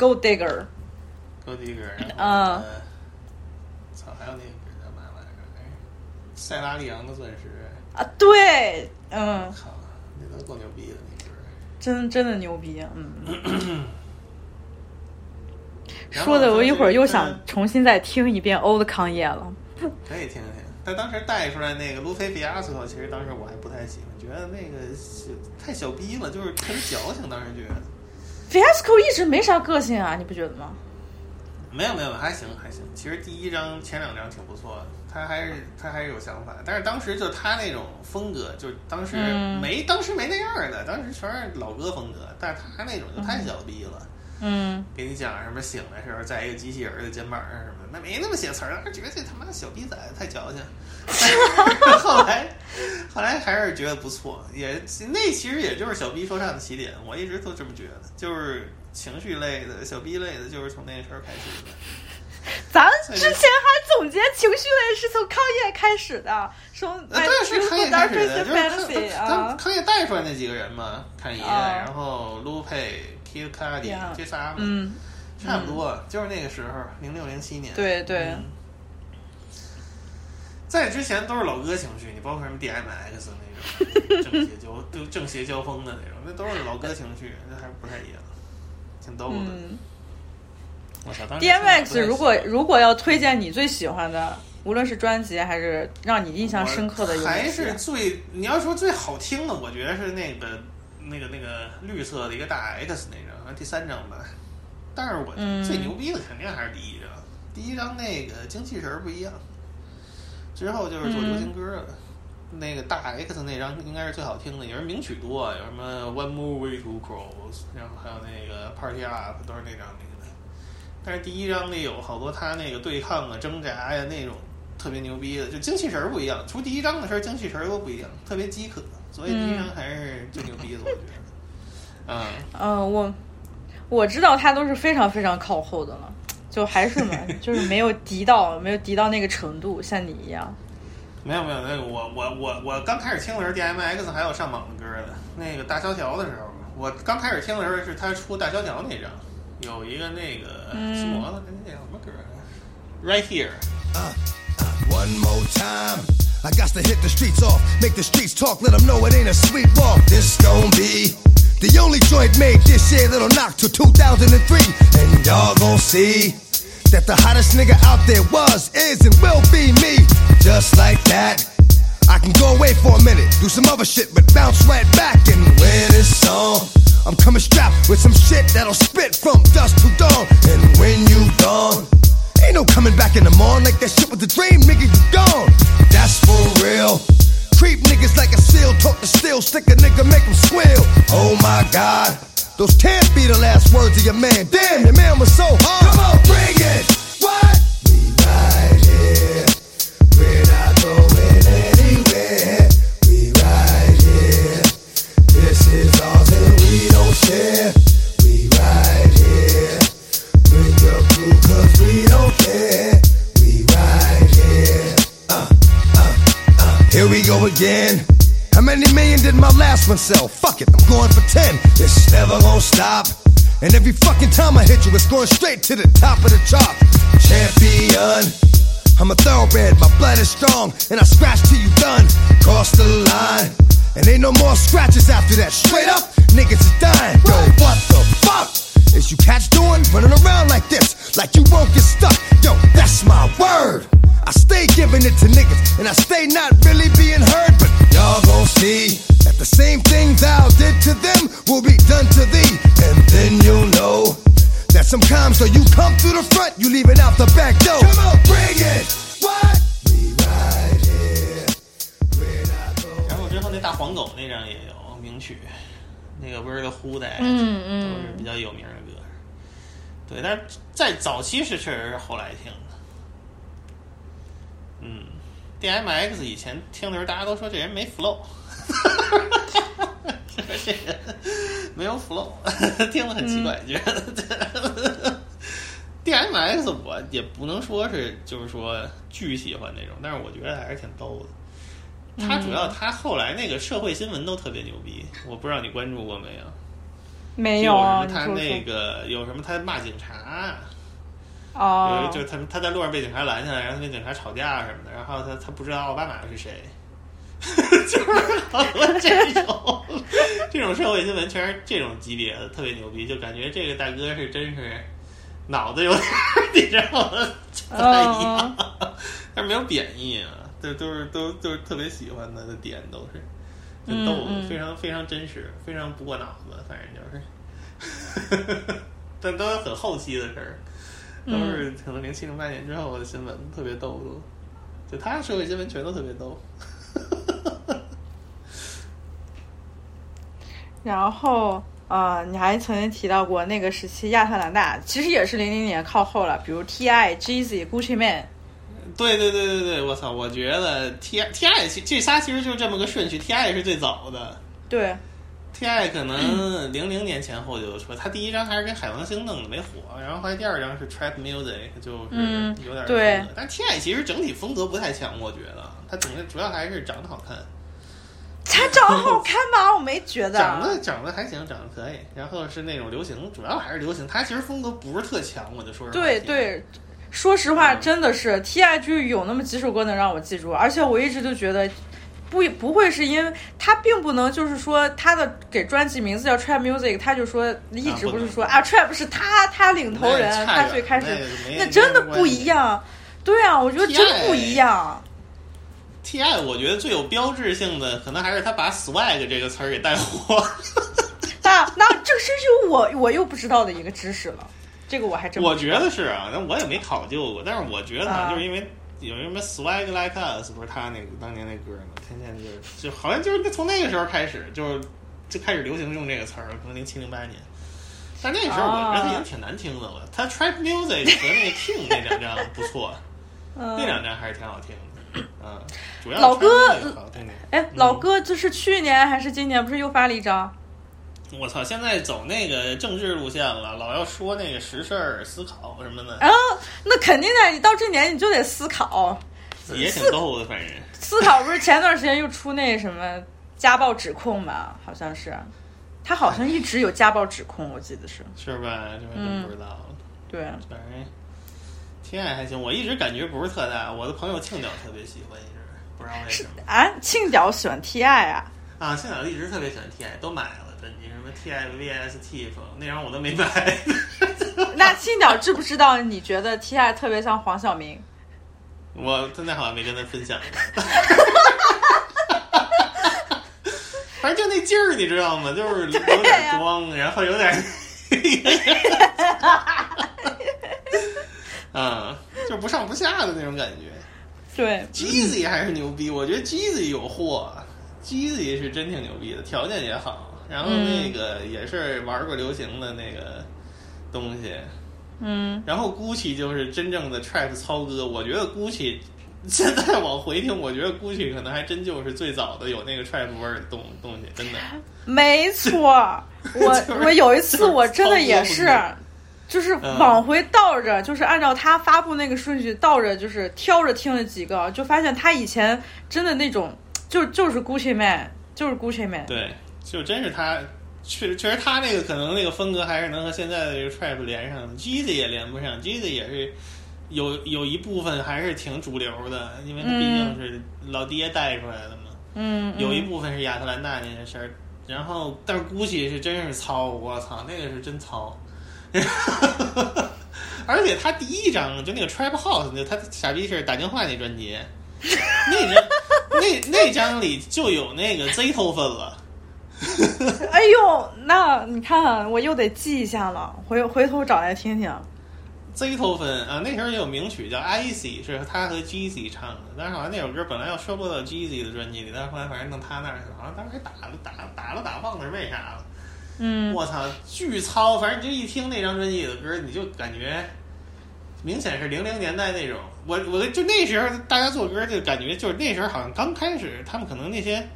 Gold Digger，Go Digger。啊操，还有那个歌叫嘛来着？哎塞拉利昂的钻石，啊，对，嗯，靠，那都够牛逼的那歌。真真的牛逼，嗯。说的我一会儿又想重新再听一遍 Old 康业了。可以听听。但当时带出来那个路飞比亚斯科，其实当时我还不太喜欢，觉得那个小太小逼了，就是特别矫情。当时觉得 Fiasco 一直没啥个性啊，你不觉得吗？没有没有，还行还行。其实第一张前两张挺不错的，他还是他还是有想法，但是当时就他那种风格，就当时嗯没、当时没那样的，当时全是老歌风格，但是他那种就太小逼了。嗯，给你讲什么醒的时候在一个机器人的肩膀上什么的，那没那么写词儿，觉得这他妈小逼崽子太矫情。后来，后来还是觉得不错，也那其实也就是小 B 说唱的起点，我一直都这么觉得，就是情绪类的小 B 类的，就是从那时候开始的。咱之前还总结情绪类是从康业开始的，说呃，对，是康业开始的，就是康康业带出来那几个人嘛，康业，啊然后卢佩、Kid Cudi Yeah 这仨嘛，嗯，差不多，就是那个时候，零六零七年。对对嗯在之前都是老歌情绪，你包括什么 DMX 那种正邪交都正邪交锋的那种，那都是老歌情绪，那还是不太一样，挺逗的。，DMX 如果如果要推荐你最喜欢的，无论是专辑还是让你印象深刻的，还是？最你要说最好听的，我觉得是那个那个那个绿色的一个大 X 那张，第三张吧。但是我嗯最牛逼的肯定还是第一张，第一张那个精气神儿不一样，之后就是做流行歌了。那个大 X 那张应该是最好听的，也是名曲多，有什么 One More Way to Cross，然后还有那个 Party Up 都是那张里的。但是第一张里有好多他那个对抗啊、挣扎呀、那种特别牛逼的，就精气神儿不一样。除第一张的时候，精气神儿都不一样，特别饥渴。所以第一张还是最牛逼的，我觉得。嗯，嗯，我我知道他都是非常非常靠后的了，就还是嘛，就是没有敌到没有敌到那个程度，像你一样。没有没有，那个我我我我刚开始听的时候，DMX 还有上榜的歌的。那个大萧条的时候，我刚开始听的时候是他出大萧条那张，有一个那个什么的，那叫什么歌啊？Right Here。One more time. I got to hit the streets off, make the streets talk, let them know it ain't a sweet walk. This gon' be the only joint made this year that'll knock till 2003. And y'all gon' see that the hottest nigga out there was, is, and will be me. Just like that. I can go away for a minute, do some other shit, but bounce right back and win this song. I'm coming strapped with some shit that'll spit from dusk to dawn. And when you gone, ain't no coming back in the morning like that shit was a dream, nigga, you gone. That's for real. Creep niggas like a seal, talk to steel, stick a nigga, make him squeal. Oh my god, those can't be the last words of your man. Damn, your man was so hard. Come on, bring it. What? We right go again. How many million did my last one sell? Fuck it, I'm going for 10. It's never gonna stop. And every fucking time I hit you, it's going straight to the top of the chart. Champion. I'm a thoroughbred, my blood is strong, and I scratch till you done. Cross the line, and ain't no more scratches after that. Straight up, niggas is dying. Yo, what the fuck? Is you cats doing? Running around like this, like you won't get stuck. Yo, that's my word. I stay giving it to niggas, and I stay not really being heard, but y'all gon' see that the same thing thou did to them will be done to thee, and then you'll know that sometimes though you come through the front, you leave it out the back door. Come on, bring it. What? We right here. We're not going 然后之后那大黄狗那张也有名曲， 那个 Where the Who That，嗯嗯都是比较有名的歌。对，但是在早期是确实是后来听的。嗯，DMX 以前听的时候，大家都说这人没 flow，哈哈哈这人没有 flow，听了很奇怪，觉得。DMX 我也不能说是就是说巨喜欢那种，但是我觉得还是挺逗的。他主要他后来那个社会新闻都特别牛逼，我不知道你关注过没有？有没啊，什么他那个有什么他骂警察，有哦。一，就是他他在路上被警察拦下来，然后他跟警察吵架什么的，然后他他不知道奥巴马是谁，就是好多这种这种社会新闻全是这种级别的，特别牛逼，就感觉这个大哥是真是脑子有点儿，你知道吗？不太一样，但是没有贬义啊，这都是都都是特别喜欢他的点都是。就逗，嗯嗯非常非常真实，非常不过脑子，反正就是，但都是很后期的事儿，都是可能零七零八年之后的新闻，特别逗都。就他社会新闻全都特别逗。然后呃，你还曾经提到过那个时期亚特兰大，其实也是零零年靠后了，比如 T.I、Jeezy、Gucci Mane，对对对对对，我操！我觉得 T T I 其这仨其实就是这么个顺序，T I 是最早的对，，T I 可能零零年前后就出，他第一张还是跟海王星弄的没火，然后后来第二张是 Trap Music，就是嗯有点对但 T I 其实整体风格不太强，我觉得他整个主要还是长得好看。他长得好看吗？我没觉得。长得长得还行，长得可以。然后是那种流行，主要还是流行。他其实风格不是特强，我就说实话。对对，说实话，嗯真的是 T.I 就有那么几首歌能让我记住，而且我一直就觉得。不不会是因为他并不能就是说他的给专辑名字叫 Trap Music，他就说一直不是说啊 Trap 是他他领头人，他最开始那那真的不一样。对啊，我觉得真不一样。T I 我觉得最有标志性的，可能还是他把 swag 这个词儿给带火。那那这个是就我我又不知道的一个知识了，这个我还真我觉得是啊，但我也没考究过。但是我觉得啊就是因为有什么 swag like us，不是他那个当年那歌吗？天天就是就好像就是从那个时候开始，就是就开始流行用这个词儿，可能零七零八年。但那个时候我觉得已经挺难听的了。他 trap music 和那个 king 那两张不错，那两张还是挺好听的。嗯，主要老哥。哎，老哥，这是去年还是今年？不是又发了一张？我操！现在走那个政治路线了，老要说那个实事儿、思考什么的，啊，那肯定的，你到这年你就得思考。也挺逗的。反正思考不是前段时间又出那什么家暴指控吗？好像是，他好像一直有家暴指控，我记得是。是吧？这还真不知道了。对，反正天爱还行，我一直感觉不是特大。我的朋友庆屌特别喜欢，一直不知道为什么啊，庆屌喜欢 T.I 啊？啊。庆屌一直特别喜欢 T I，都买了么 T I V S T 那张我都没买。那青鸟知不知道？你觉得 T.I 特别像黄晓明？我真的好像没跟他分享过。反正就那劲儿，你知道吗？就是有点装，然后有点，啊，就不上不下的那种感觉。对 Jeezy 还是牛逼，我觉得 Jeezy 有货，Jeezy 是真挺牛逼的，条件也好，然后那个也是玩过流行的那个东西，嗯，然后 Gucci 就是真正的 trap 操哥，我觉得 Gucci 现在往回听，我觉得 Gucci 可能还真就是最早的有那个 trap 味儿的东东西，真的。没错。我就是我有一次我真的也是，就是嗯往回倒着，就是按照他发布那个顺序倒着，就是挑着听了几个，就发现他以前真的那种，就就是 Gucci Man，就是 Gucci Man。对，就真是他，确实确实他那个可能那个风格还是能和现在的这个 trap 连上，Jeezy 也连不上，Jeezy 也是有有一部分还是挺主流的，因为他毕竟是老爹带出来的嘛。嗯，有一部分是亚特兰大那些事儿，然后但是 Gucci 是真是糙，我操，那个是真糙。而且他第一张就那个 Trap House，那他傻逼是打电话那专辑，那张那那张里就有那个 Z 头分了。哎呦，那你看我又得记一下了，回回头找来听听。Z 头分啊，那时候也有名曲叫《Icy》，是他和 Jeezy 唱的，但是好像那首歌本来要收录到 Jeezy 的专辑里，但是后来反正弄他那儿去了，好像当时还打了打打了打，忘了是为啥了。嗯，我操，巨糙！反正你就一听那张专辑里的歌，你就感觉明显是零零年代那种。我我就那时候大家做歌就感觉就是那时候好像刚开始，他们可能那些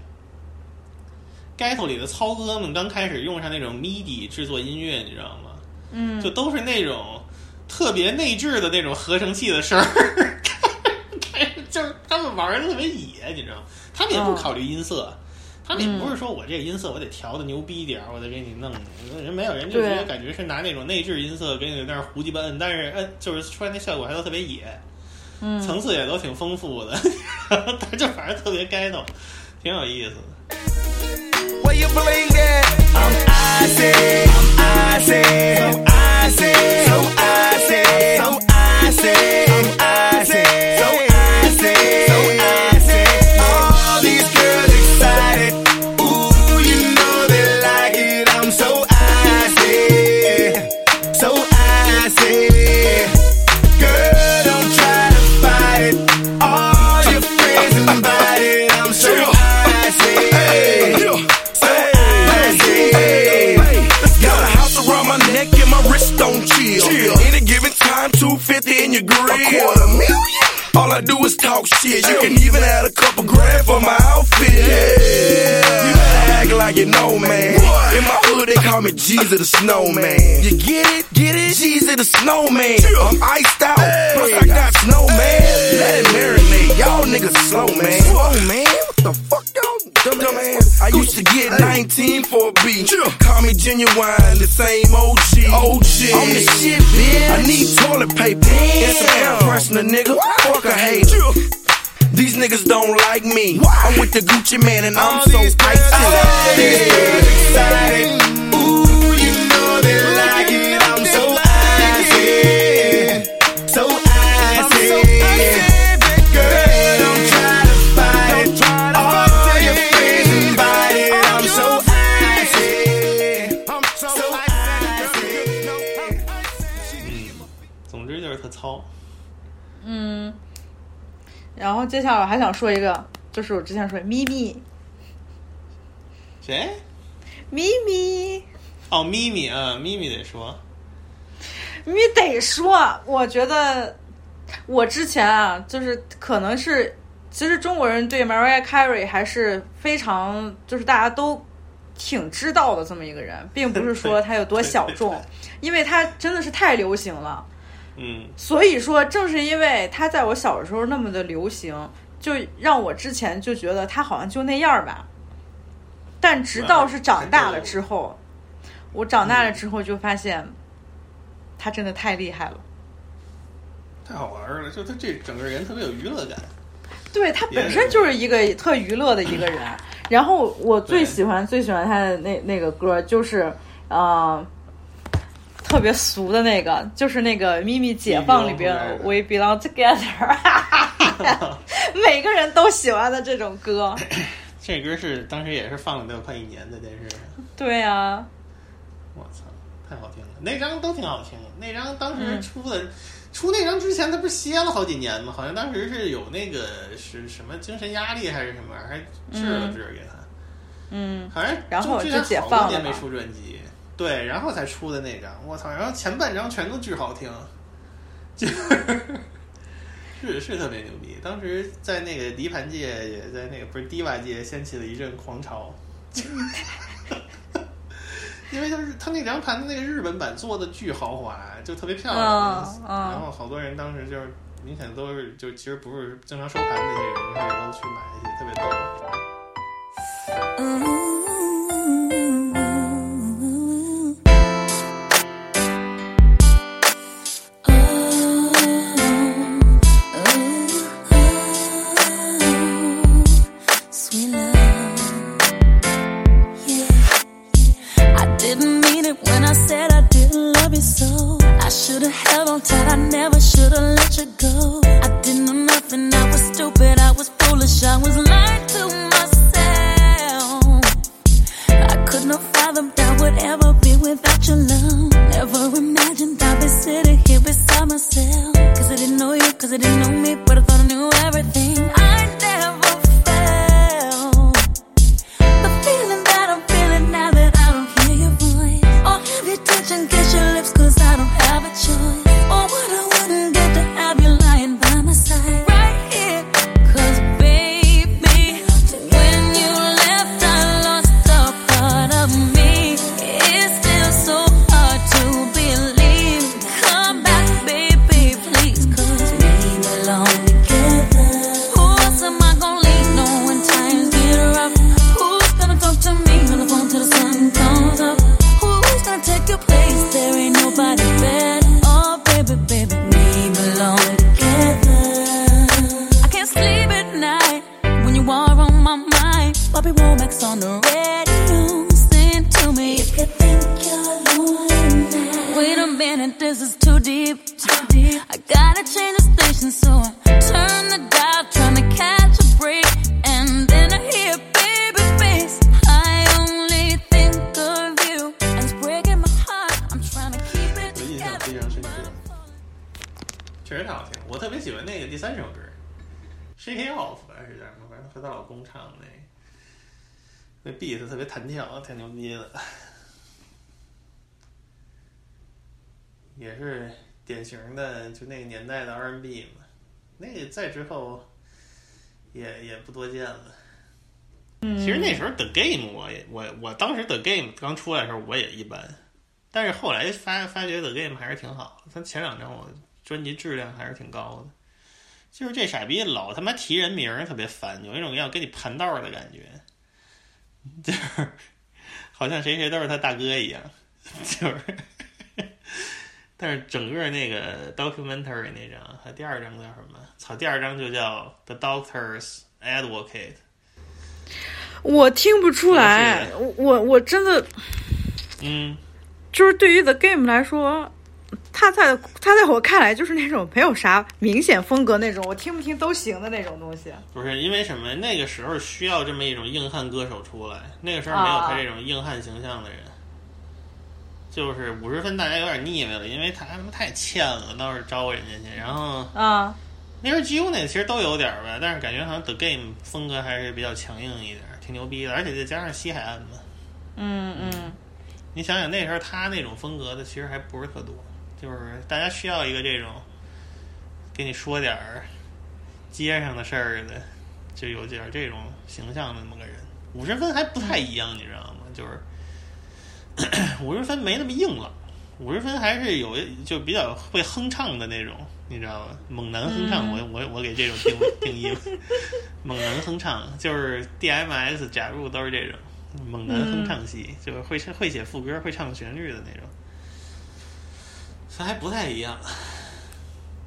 ghetto 里的操哥们刚开始用上那种 MIDI 制作音乐，你知道吗？嗯，就都是那种特别内置的那种合成器的声儿，就是他们玩的特别野，你知道吗？他们也不考虑音色。他们也不是说我这个音色我得调的牛逼点儿，我得给你弄。人没有，人就直接感觉是拿那种内置音色给你在那儿胡鸡巴摁，但是摁就是出来那效果还都特别野，嗯，层次也都挺丰富的，但就反正特别该动，挺有意思的。Where you bling at? I'm icy, I'm icy, so icy, so icy, so icy, I'm icy, 250 in your grill. A quarter million? All I do is talk shit. You can even add a couple grand for my outfit. Yeah. You better act like you know, man. In my hood, they call me Jeezy the Snowman. You get it? Get it? Jeezy the Snowman. I'm iced out. Plus, I got snowman. Let it marinate. Y'all niggas slow, man. Slow, man. What the fuck, y'all? Dumb, dumb ass. I used to get 19 for a beat. Call me genuine, the same OG. OG. I'm the shit, bitch. I need toilet paper. And some air freshener, nigga. Fuck a hater. These niggas don't like me. I'm with the Gucci man and I'm so icy. These girls excited. 下来我还想说一个，就是我之前说的咪咪谁？咪咪哦，咪咪啊，咪咪得说。咪咪得说，我觉得我之前啊，就是可能是，其实中国人对 Mariah Carey 还是非常，就是大家都挺知道的这么一个人，并不是 说他有多小众，因为他真的是太流行了。嗯，所以说，正是因为他在我小时候那么的流行，就让我之前就觉得他好像就那样儿吧。但直到是长大了之后，我长大了之后就发现，他真的太厉害了。太好玩了，就他这整个人特别有娱乐感。对他本身就是一个特娱乐的一个人。然后我最喜欢最喜欢他的那那个歌就是呃。特别俗的那个，就是那个《咪咪解放》里边 “We Belong Together”，每个人都喜欢的这种歌。这歌是当时也是放了得有快一年的电视。对呀、啊，我操，太好听了！那张都挺好听的。那张当时出的，嗯、出那张之前，他不是歇了好几年吗？好像当时是有那个是什么精神压力还是什么，还治了治给他。嗯，好像然后就解放了。年没出专辑。对，然后才出的那张，我操！然后前半张全都巨好听，就是是特别牛逼。当时在那个迪盘界，也在那个不是迪瓦界掀起了一阵狂潮，因为就是他那张盘的那个日本版做的巨豪华，就特别漂亮。然后好多人当时就是明显都是就其实不是经常收盘的那些人，一开始都去买一些，特别逗。嗯典型的就那个年代的 R&B 嘛。那个再之后也也不多见了。其实那时候 The Game 我也我我当时 The Game 刚出来的时候我也一般，但是后来发发觉 The Game 还是挺好的，他前两张我专辑质量还是挺高的。就是这傻逼老他妈提人名儿特别烦，有一种要给你盘道的感觉，就是好像谁谁都是他大哥一样，就是。但是整个那个 documentary 那张和第二张叫什么？操，第二张就叫 The Doctor's Advocate。我听不出来，我我我真的嗯，就是对于 The Game 来说，他在他在我看来就是那种没有啥明显风格那种，我听不听都行的那种东西。不是因为什么？那个时候需要这么一种硬汉歌手出来，那个时候没有他这种硬汉形象的人。就是五十分，大家有点腻歪了，因为他他妈太欠了，倒是招人家去。然后啊，那时候 G U 那其实都有点儿吧，但是感觉好像 The Game 风格还是比较强硬一点儿，挺牛逼的，而且再加上西海岸嘛，嗯嗯，你想想那时候他那种风格的其实还不是特多，就是大家需要一个这种给你说点儿街上的事儿的，就有点儿这种形象的那么个人。五十分还不太一样，你知道吗？就是五十分没那么硬了，五十分还是有就比较会哼唱的那种，你知道吗？猛男哼唱，我我我给这种定定义，猛男哼唱就是 DMS 假如都是这种猛男哼唱系，就是会会写副歌、会唱旋律的那种，这还不太一样。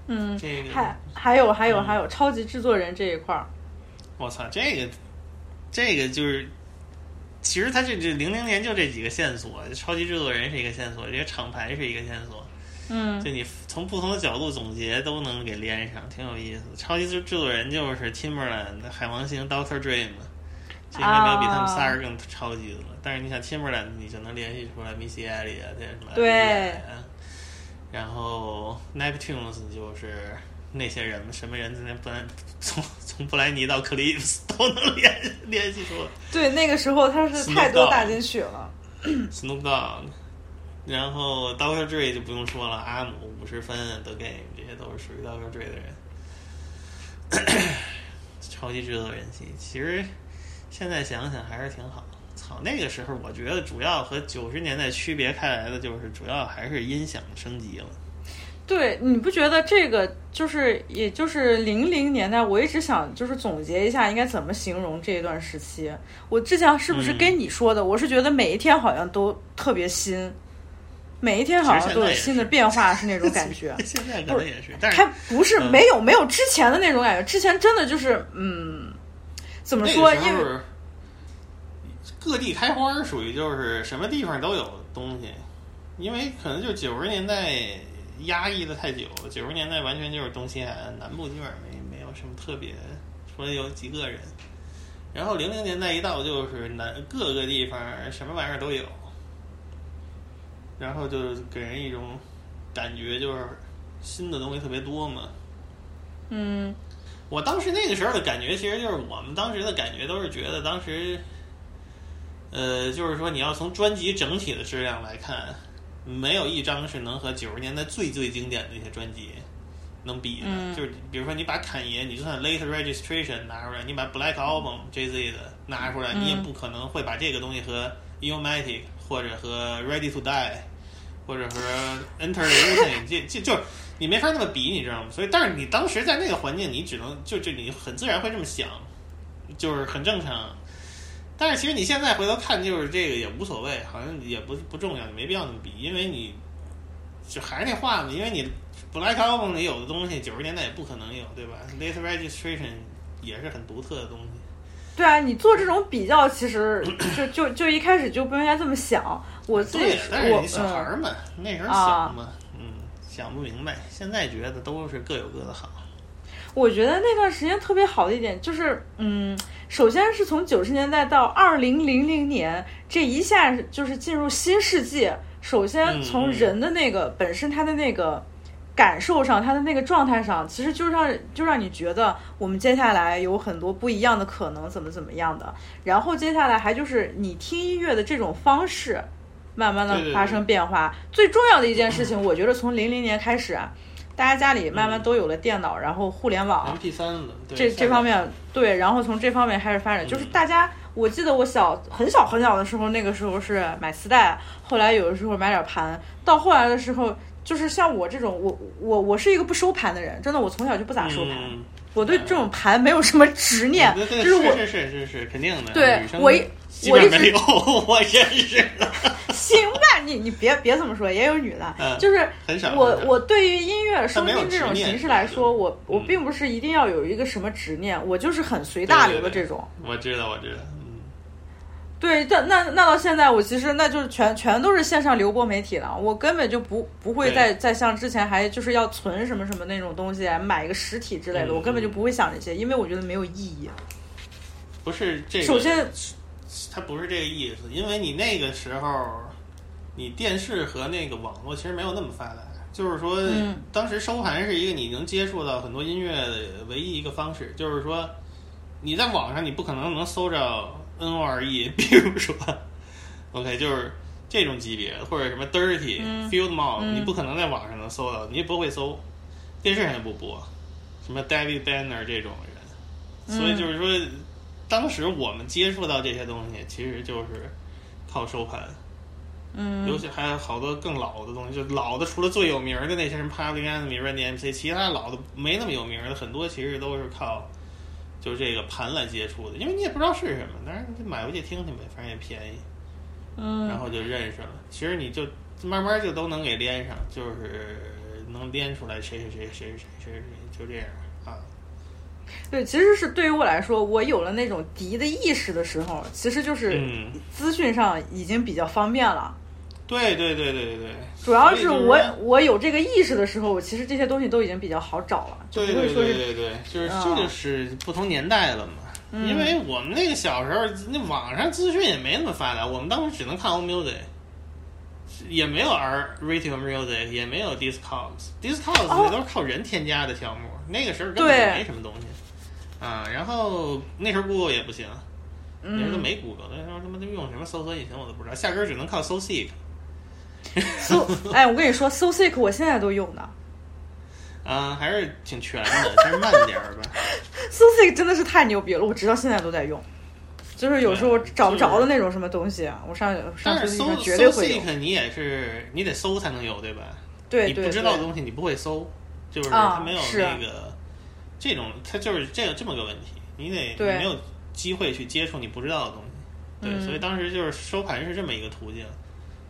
嗯，这个还还有还有嗯。还有超级制作人这一块儿，我操，这个这个就是，其实他这这零零年就这几个线索，超级制作人是一个线索，这些厂牌是一个线索，嗯就你从不同的角度总结都能给连上，挺有意思的。超级制制作人就是 Timberland、海王星、Doctor Dream，这应该没有比他们仨人更超级的了。但是你想 Timberland，你就能联系出来 Missy Elliott 这什么对啊然后 Neptunes 就是那些人，什么人在那不能从从布莱尼到 Clips 都能联联系出来。对，那个时候他是太多大金曲了。Snoop Dogg，然后 Dr. Dre 就不用说了，阿姆五十分 The Game 这些都是属于 Dr. Dre 的人，超级制作人系。其实现在想想还是挺好。操，那个时候我觉得主要和九十年代区别开来的就是，主要还是音响升级了。对，你不觉得这个就是，也就是零零年代？我一直想就是总结一下，应该怎么形容这一段时期。我之前是不是嗯跟你说的？我是觉得每一天好像都特别新，每一天好像都有新的变化，是那种感觉。现在可能也是，但是它不是嗯没有没有之前的那种感觉，之前真的就是嗯，怎么说？因为各地开花，属于就是什么地方都有东西，因为可能就九十年代压抑的太久，九十年代完全就是东西海岸，南部基本上没没有什么特别，除了有几个人。然后零零年代一到，就是南各个地方什么玩意儿都有，然后就给人一种感觉，就是新的东西特别多嘛。嗯我当时那个时候的感觉，其实就是我们当时的感觉都是觉得当时，呃，就是说你要从专辑整体的质量来看，没有一张是能和九十年代最最经典的那些专辑能比的。嗯就是比如说你把侃爷，你就算 Late Registration 拿出来，你把 Black Album Jay Z 的拿出来，嗯你也不可能会把这个东西和 Illmatic 或者和 Ready to Die 或者和 Enter the Wu-Tang 这这就是你没法那么比，你知道吗？所以，但是你当时在那个环境，你只能就就你很自然会这么想，就是很正常。但是其实你现在回头看，就是这个也无所谓，好像也不不重要，你没必要那么比，因为你就还是那话嘛，因为你 Black Album 里有的东西，九十年代也不可能有，对吧？Late Registration 也是很独特的东西。对啊，你做这种比较，其实就就就一开始就不应该这么想。我自己对，但是我你小孩儿嗯嘛，那时候小嘛，嗯，想不明白。现在觉得都是各有各的好。我觉得那段时间特别好的一点就是，嗯，首先是从九十年代到二零零零年，这一下就是进入新世纪。首先嗯从人的那个本身他的那个感受上，他的那个状态上，其实就让就让你觉得我们接下来有很多不一样的可能，怎么怎么样的。然后接下来还就是你听音乐的这种方式，慢慢的发生变化。最重要的一件事情，我觉得从零零年开始啊，大家家里慢慢都有了电脑，然后互联网。MP 三了，这这方面对，然后从这方面开始发展，就是大家，我记得我小很小很小的时候，那个时候是买磁带，后来有的时候买点盘，到后来的时候，就是像我这种，我我我是一个不收盘的人，真的，我从小就不咋收盘，嗯我对这种盘没有什么执念，对对，就是我是是是是肯定的。对我一我一直本没有，我认识的。行吧，你你别别这么说，也有女的，嗯就是很少我我对于音乐收没有听这种形式来说，我我并不是一定要有一个什么执念，我就是很随大流的这种。我知道，我知道。嗯对，但那那到现在，我其实那就是全全都是线上流播媒体了，我根本就不不会再再像之前还就是要存什么什么那种东西，买一个实体之类的，嗯我根本就不会想这些，因为我觉得没有意义。不是这个，首先，它不是这个意思，因为你那个时候，你电视和那个网络其实没有那么发达。就是说，嗯当时收盘是一个你能接触到很多音乐的唯一一个方式。就是说，你在网上你不可能能搜着 N O R E，比如说，OK，就是这种级别或者什么 Dirty、嗯。Field Mob，、嗯。你不可能在网上能搜到，你也不会搜，电视上也不播，什么 David Banner 这种人，所以就是说，当时我们接触到这些东西，其实就是靠收盘。嗯。尤其还有好多更老的东西，就老的除了最有名的那些什么 Public Enemy、Run DMC，其他老的没那么有名的很多其实都是靠就是这个盘来接触的，因为你也不知道是什么，但是你买回去听听呗，反正也便宜，嗯，然后就认识了。其实你就慢慢就都能给连上，就是能连出来谁谁谁谁谁谁谁，就这样啊。对，其实是对于我来说，我有了那种敌的意识的时候，其实就是嗯，资讯上已经比较方便了。对对对对对对，主要是我我有这个意识的时候，我其实这些东西都已经比较好找了，就对对不会说是对对对，就是啊。这就是不同年代了嘛。嗯。因为我们那个小时候，那网上资讯也没那么发达，我们当时只能看 All Music，也没有 R Radio Music，也没有 Discogs，Discogs 都是靠人添加的项目，那个时候根本就没什么东西。啊。然后那时候 Google 也不行，那时候都嗯，没 Google，那时候他妈都用什么搜索引擎我都不知道，下根只能靠 SoSeek 搜，哎，我跟你说，So Sick 我现在都用呢嗯，还是挺全的，但是慢点儿吧。，So Sick 真的是太牛逼了，我直到现在都在用。就是有时候找不着的那种什么东西啊，我上上但是搜手机上绝对会你也是你得搜才能有，对吧？对你不知道的东西你不会搜，就是啊它没有是那个这种，它就是这这么个问题，你得你没有机会去接触你不知道的东西。对，嗯所以当时就是收盘是这么一个途径，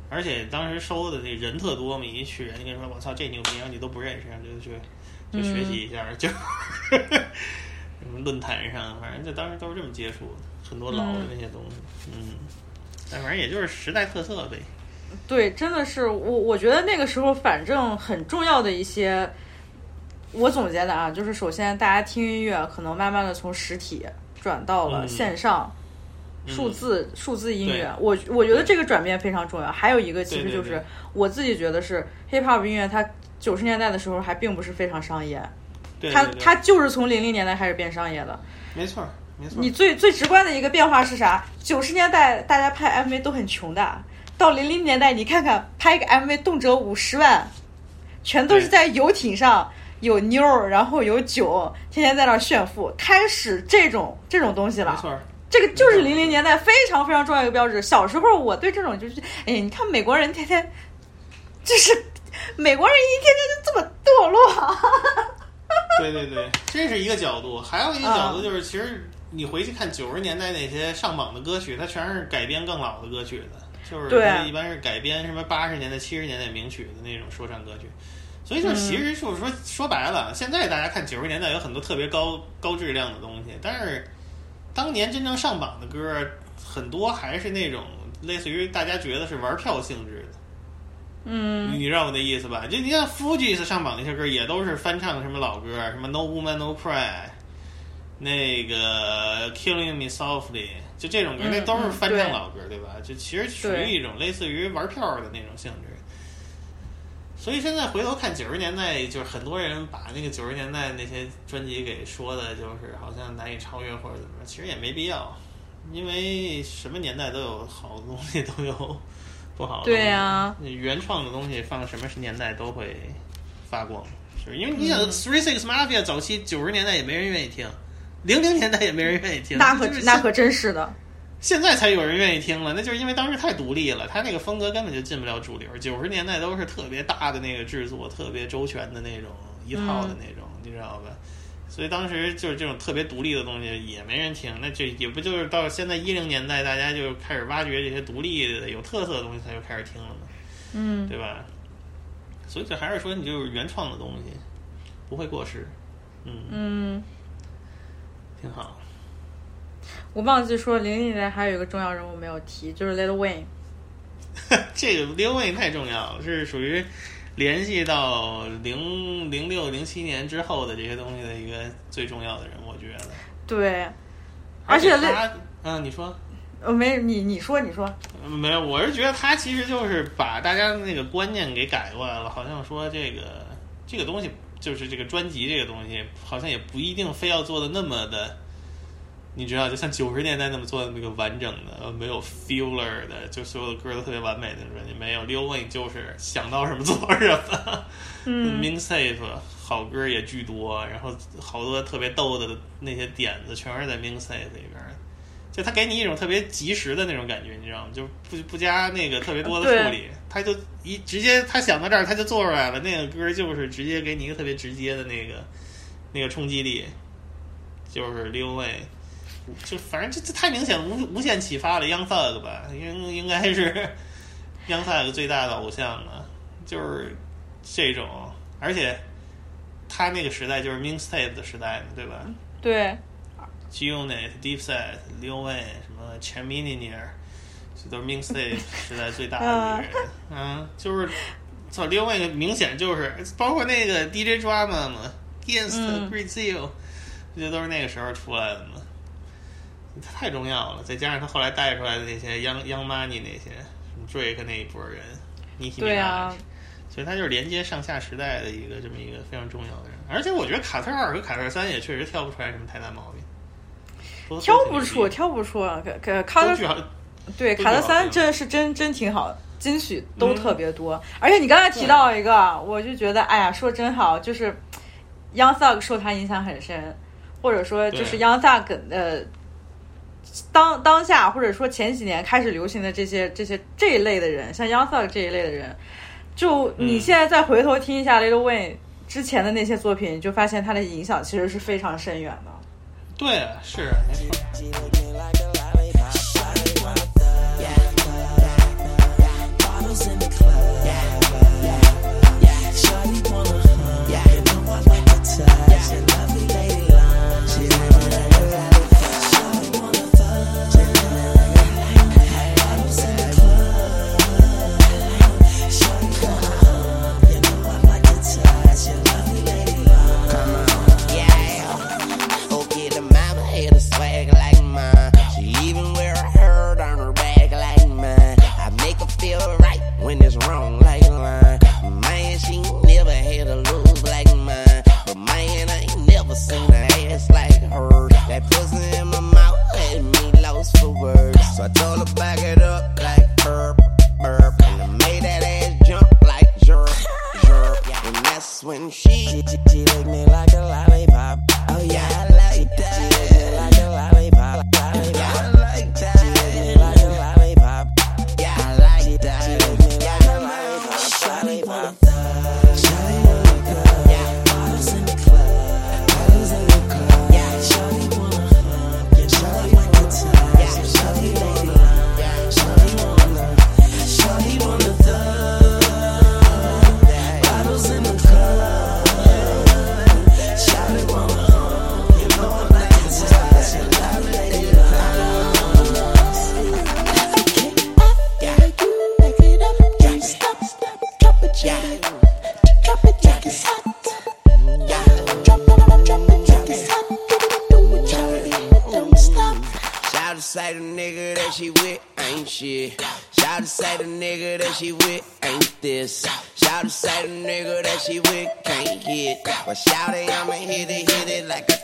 而且当时收的那人特多嘛，一去人家跟你说我操这牛逼，然后你都不认识，然后就去就学习一下，就什么论坛上，反正就当时都是这么接触的，很多老的那些东西，嗯，但反正也就是时代特色呗。对，真的是我，我觉得那个时候反正很重要的一些，我总结的啊，就是首先大家听音乐可能慢慢的从实体转到了嗯线上，嗯数字数字音乐，我我觉得这个转变非常重要。还有一个其实就是我自己觉得是 hip hop 音乐，它九十年代的时候还并不是非常商业，它对对。对它就是从零零年代开始变商业的。没错儿没错。你最最直观的一个变化是啥？九十年代大家拍 MV 都很穷的，到零零年代你看看拍一个 MV 动辄五十万，全都是在游艇上有妞儿，然后有酒，天天在那儿炫富，开始这种这种东西了。没错儿，这个就是零零年代非常非常重要一个标志。小时候我对这种就是，哎，你看美国人天天，就是美国人一天天就这么堕落。对 对对，这是一个角度，还有一个啊角度就是，其实你回去看九十年代那些上榜的歌曲，它全是改编更老的歌曲的，就是一般是改编什么八十年代、七十年代名曲的那种说唱歌曲。所以就其实就是说，说白了，现在大家看九十年代有很多特别高高质量的东西，但是当年真正上榜的歌，很多还是那种类似于大家觉得是玩票性质的。嗯，你知道我的意思吧？就你像 Fugees 上榜那些歌，也都是翻唱什么老歌，什么 No Woman No Cry，那个 Killing Me Softly，就这种歌，嗯那都是翻唱嗯对老歌，对吧？就其实属于一种类似于玩票的那种性质。所以现在回头看九十年代，就是很多人把那个九十年代那些专辑给说的，就是好像难以超越或者怎么着，其实也没必要，因为什么年代都有好的东西，都有不好的东西。对呀原创的东西放什么年代都会发光，是因为你想嗯 Three Six Mafia 早期九十年代也没人愿意听，零零年代也没人愿意听，那可就是那可真是的。现在才有人愿意听了，那就是因为当时太独立了，他那个风格根本就进不了主流。九十年代都是特别大的那个制作，特别周全的那种一套的那种，你知道吧？所以当时就是这种特别独立的东西也没人听，那这也不就是到现在一零年代，大家就开始挖掘这些独立的有特色的东西，才就开始听了嘛，嗯，对吧？所以这还是说你就是原创的东西不会过时，嗯，嗯，挺好。我忘记说零零年还有一个重要人物没有提，就是 Lil Wayne。这个 Lil Wayne 太重要了，是属于联系到零零六零七年之后的这些东西的一个最重要的人，我觉得。对，而且他，嗯，你说，呃，没你你说你说，没有，我是觉得他其实就是把大家的那个观念给改过来了，好像说这个这个东西就是这个专辑这个东西，好像也不一定非要做的那么的。你知道，就像九十年代那么做的那个完整的、呃没有 filler 的，就所有的歌都特别完美的专辑，没有。Lil Wayne 就是想到什么做什么，嗯 mixtape 好歌也巨多，然后好多特别逗的那些点子全是在 mixtape 里边儿，就他给你一种特别及时的那种感觉，你知道吗？就不不加那个特别多的处理，他就一直接他想到这儿他就做出来了，那个歌就是直接给你一个特别直接的那个那个冲击力，就是 Lil Wayne。就反正这这太明显无无限启发了 Young Thug 吧，应应该是 Young Thug 最大的偶像了，就是这种，而且他那个时代就是 mixtape 的时代嘛，对吧？对，G Unit、Deep Set、Lil Wayne 什么 c h a m i n i r 这都是 mixtape 时代最大的人，嗯，就是操 Lil Wayne 明显就是包括那个 DJ Drama 嘛，Against 嗯 Brazil，这些都是那个时候出来的嘛。太重要了，再加上他后来带出来的那些 Young Young Money 那些什么 Drake 那一波人对啊所以他就是连接上下时代的一个这么一个非常重要的人。而且我觉得卡特二和卡特三也确实挑不出来什么太大毛病，挑不出，挑不出。可可卡特对卡特三听真是真真挺好，金曲都嗯特别多。而且你刚才提到一个，我就觉得哎呀，说真好，就是 Young Thug 受他影响很深，或者说就是 Young Thug 呃。当当下或者说前几年开始流行的这些这些这一类的人，像 Young Thug 这一类的人，就你现在再回头听一下 Lil Wayne 之前的那些作品，你就发现他的影响其实是非常深远的。对，是 So I told her back it up like burp, burp. And I made that ass jump like jerk, jerk. And that's when she, she, she, she licked me like hit. But shout it, I'ma hit it, hit it like I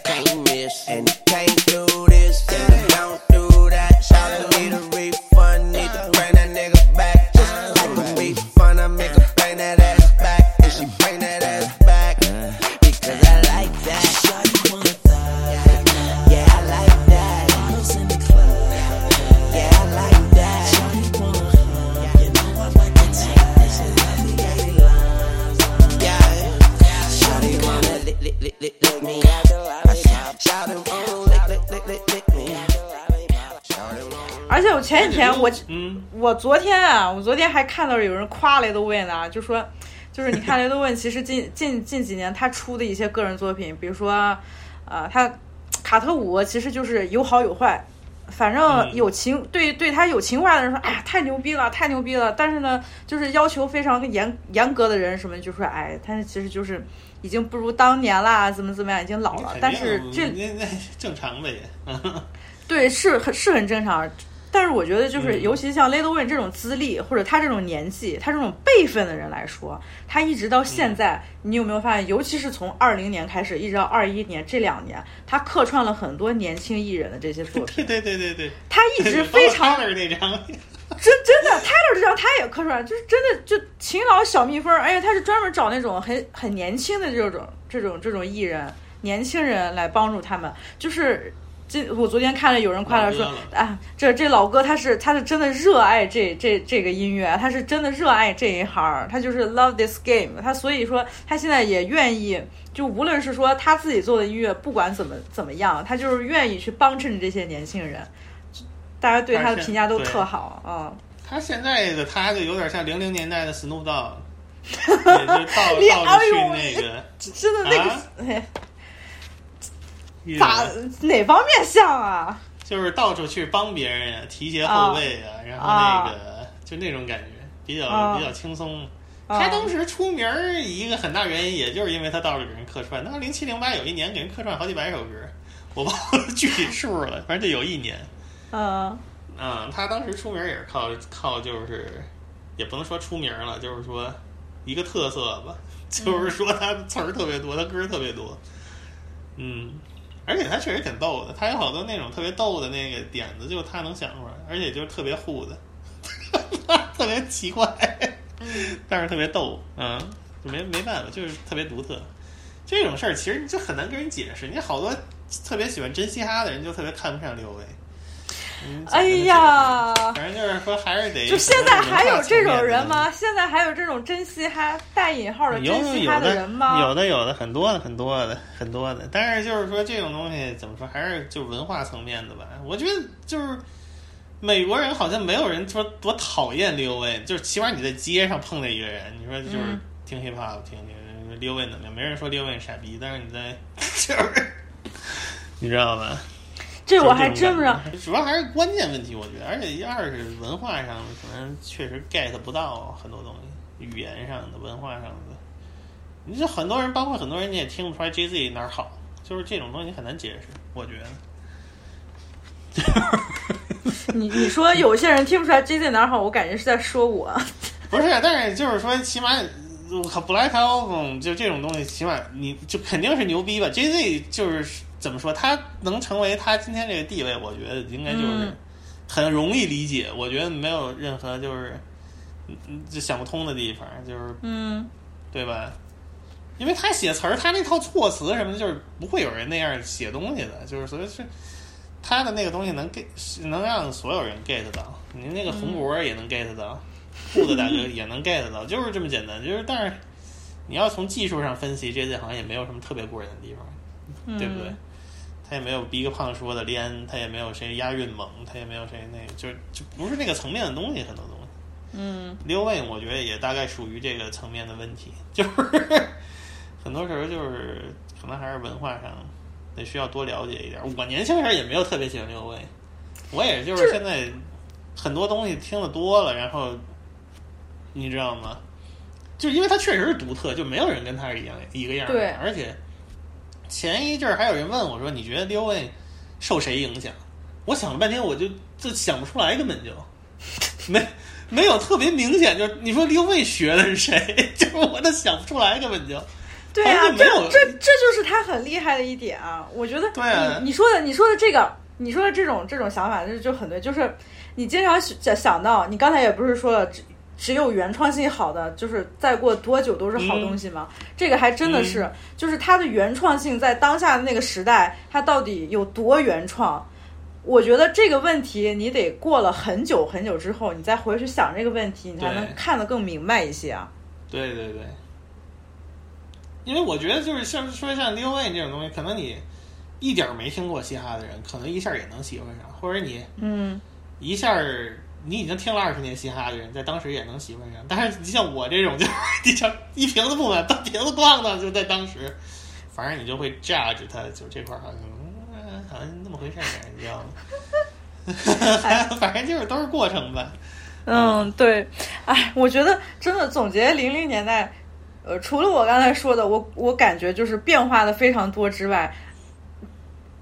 天我嗯，我昨天啊，我昨天还看到有人夸雷德温呢，就说，就是你看雷德温，其实近近近几年他出的一些个人作品，比如说，呃，他卡特五其实就是有好有坏，反正嗯。有情、对对他有情怀的人说，哎呀太牛逼了，太牛逼了，但是呢，就是要求非常严严格的人什么就说，哎，他其实就是已经不如当年啦，怎么怎么样，已经老了，但是这那那正常的也。对，是很是很正常。但是我觉得，就是嗯。尤其像 Lady Win 这种资历，或者他这种年纪，他这种辈分的人来说，他一直到现在，你有没有发现，尤其是从二零年开始，一直到二一年这两年，他客串了很多年轻艺人的这些作品，对对对对对，他一直非常那那张，真真的，Taylor 这张他也客串，就是真的就勤劳小蜜蜂，而且他是专门找那种很很年轻的这种这种这种艺人，年轻人来帮助他们。就是这我昨天看了有人夸他说啊，这这老哥他是他是真的热爱这这这个音乐，他是真的热爱这一行，他就是 love this game，他所以说他现在也愿意。就无论是说他自己做的音乐，不管怎么怎么样，他就是愿意去帮衬这些年轻人，大家对他的评价都特好啊。他现在的他就有点像零零年代的 Snoop Dogg，也就到你到处去哎呦那个真的那个、啊哎咋哪方面像啊？就是到处去帮别人呀，提携后辈啊，然后那个就那种感觉，比较、啊比较轻松。啊他当时出名儿一个很大原因，也就是因为他到处给人客串。那零七零八有一年给人客串好几百首歌，我忘了 具体数了，反正就有一年。嗯嗯，他当时出名也是靠靠，就是也不能说出名了，就是说一个特色吧，就是说他词儿特别多，他歌儿特别多。嗯，而且他确实挺逗的，他有好多那种特别逗的那个点子，就他能想出来，而且就是特别糊的，特别奇怪，但是特别逗，嗯，就没没办法，就是特别独特。这种事儿其实你就很难跟人解释，你好多特别喜欢真嘻哈的人就特别看不上刘维。嗯哎呀，反正就是说还是得。就现在还有这种人吗？现在还有这种真嘻哈带引号的有真嘻哈的人吗？有的有的很多的很多的很多的，但是就是说这种东西怎么说，还是就文化层面的吧。我觉得就是美国人好像没有人说多讨厌刘维，就是起码你在街上碰见一个人，你说就是嗯听 hip hop 听听刘维怎么样，没人说刘维傻逼，但是你在 就是你知道吧？这我还真不知道主要还是关键问题，我觉得，而且二是文化上可能确实 get 不到很多东西，语言上的、文化上的。你这很多人，包括很多人，你也听不出来 J Z 哪儿好，就是这种东西很难解释，我觉得。你你说有些人听不出来 J Z 哪儿好，我感觉是在说我。不是，但是就是说，起码我靠，Black Album 就这种东西，起码你就肯定是牛逼吧？J Z 就是怎么说，他能成为他今天这个地位，我觉得应该就是嗯很容易理解。我觉得没有任何就是就想不通的地方，就是嗯对吧？因为他写词儿，他那套措辞什么的，就是不会有人那样写东西的，就是所以是他的那个东西能 get 能让所有人 get 到，你那个红博也能 get 到，裤子大哥也能 get 到，就是这么简单。就是但是你要从技术上分析，这些好像也没有什么特别过人的地方，对不对？他也没有逼个胖说的连，他也没有谁押韵猛，他也没有谁那个，就就不是那个层面的东西，很多东西。嗯刘卫我觉得也大概属于这个层面的问题，就是 很多时候就是可能还是文化上得需要多了解一点。我年轻时候也没有特别喜欢刘卫，我也就是现在很多东西听得多了，然后你知道吗？就因为他确实是独特，就没有人跟他是一样一个样的。对而且前一阵儿还有人问我说：“你觉得刘卫受谁影响？”我想了半天，我就就想不出来，根本就 没没有特别明显。就是你说刘卫学的是谁，就是我都想不出来，根本就。对啊，这这这就是他很厉害的一点啊！我觉得你你说的你说的这个，你说的这种这种想法就就很对，就是你经常想想到，你刚才也不是说了，只只有原创性好的，就是再过多久都是好东西吗？这个还真的是，就是它的原创性在当下的那个时代，它到底有多原创？我觉得这个问题，你得过了很久很久之后，你再回去想这个问题，你才能看得更明白一些啊。对对对，因为我觉得就是像说像另外这种东西，可能你一点儿没听过嘻哈的人，可能一下也能喜欢上，或者你嗯，一下儿你已经听了二十年嘻哈的人，在当时也能喜欢上。但是你像我这种，就 你像一瓶子不满半瓶子咣当，就在当时，反正你就会 judge 他，就这块儿好像、嗯、好像那么回事儿，你知道吗？反正就是都是过程吧。嗯，对，哎，我觉得真的总结零零年代，呃，除了我刚才说的，我我感觉就是变化的非常多之外，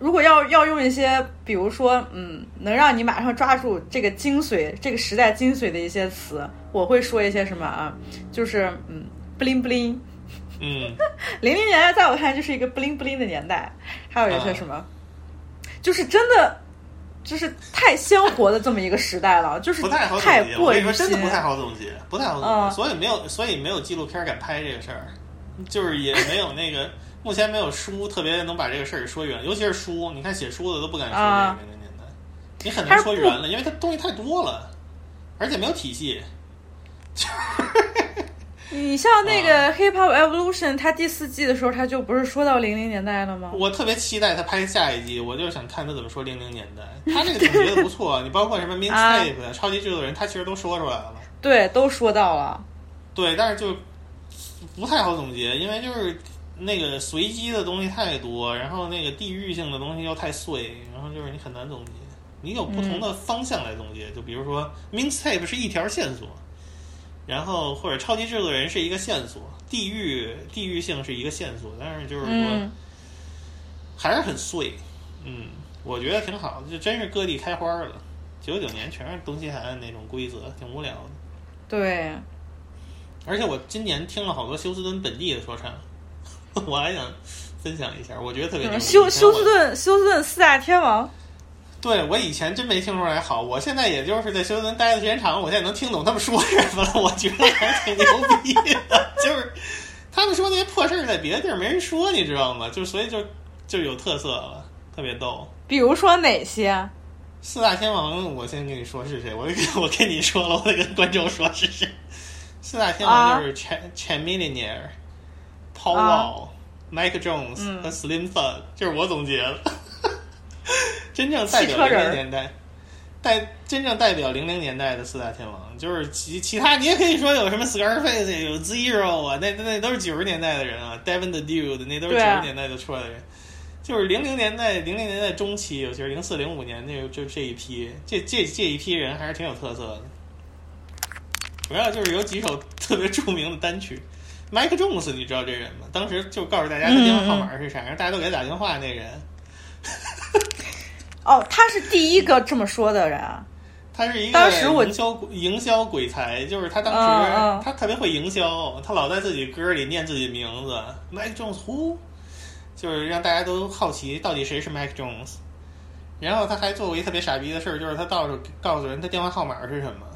如果要要用一些，比如说，嗯，能让你马上抓住这个精髓，这个时代精髓的一些词，我会说一些什么啊？就是嗯，bling bling，嗯，零零年代在我看来就是一个 bling bling 的年代，还有一些啊什么，就是真的。就是太鲜活的这么一个时代了，就是不太好总结，我过于跟你说，真的不太好总结，不太好总结，嗯。所以没有，所以没有纪录片敢拍这个事儿，就是也没有那个，目前没有书特别能把这个事儿说圆，尤其是书，你看写书的都不敢说这啊个年代，你很难说圆了，因为它东西太多了，而且没有体系。你像那个《Hip Hop Evolution》，它第四季的时候，它就不是说到零零年代了吗？我特别期待他拍下一季，我就想看他怎么说零零年代。他这个总结的不错，你包括什么 mixtape、超级制作人，他其实都说出来了。对，都说到了。对，但是就不太好总结，因为就是那个随机的东西太多，然后那个地域性的东西又太碎，然后就是你很难总结。你有不同的方向来总结，就比如说 mixtape 是一条线索，然后或者超级制作人是一个线索，地域地域性是一个线索，但是就是说、嗯还是很碎。嗯，我觉得挺好的，就真是各地开花了。九九年全是东西海岸那种规则，挺无聊的。对，而且我今年听了好多休斯敦本地的说唱，我还想分享一下，我觉得特别牛。休休斯顿休斯顿四大天王，对我以前真没听出来好，我现在也就是在休斯顿待的时间长了，我现在能听懂他们说什么了。我觉得还是挺牛逼的，就是他们说那些破事儿在别的地儿没人说，你知道吗？就所以就就有特色了，特别逗。比如说哪些？四大天王，我先跟你说是谁，我 我跟你说了，我得跟观众说是谁。四大天王就是 Ch Ch Millionaire、Paul Mike Jones 嗯和 Slim Thug，这是我总结的。真正代表零零年代，代真正代表零零年代的四大天王，就是其其他你也可以说有什么 Scarface、有 Zero 啊，那那那都是九十年代的人啊，Devin the Dude 那都是九十年代就出来的人。就是零零年代、零零年代中期，尤其是零四、零五年那个，就这一批，这这这一批人还是挺有特色的。主要就是有几首特别著名的单曲。Mike Jones，你知道这人吗？当时就告诉大家他电话号码是啥，让大家都给他打电话那人。哦，他是第一个这么说的人啊。他是一个当时我营销营销鬼才，就是他当时、他特别会营销，他老在自己歌里念自己名字，Mike Jones who，就是让大家都好奇到底谁是 Mike Jones。然后他还做过一特别傻逼的事儿，就是他到处告诉人他电话号码是什么。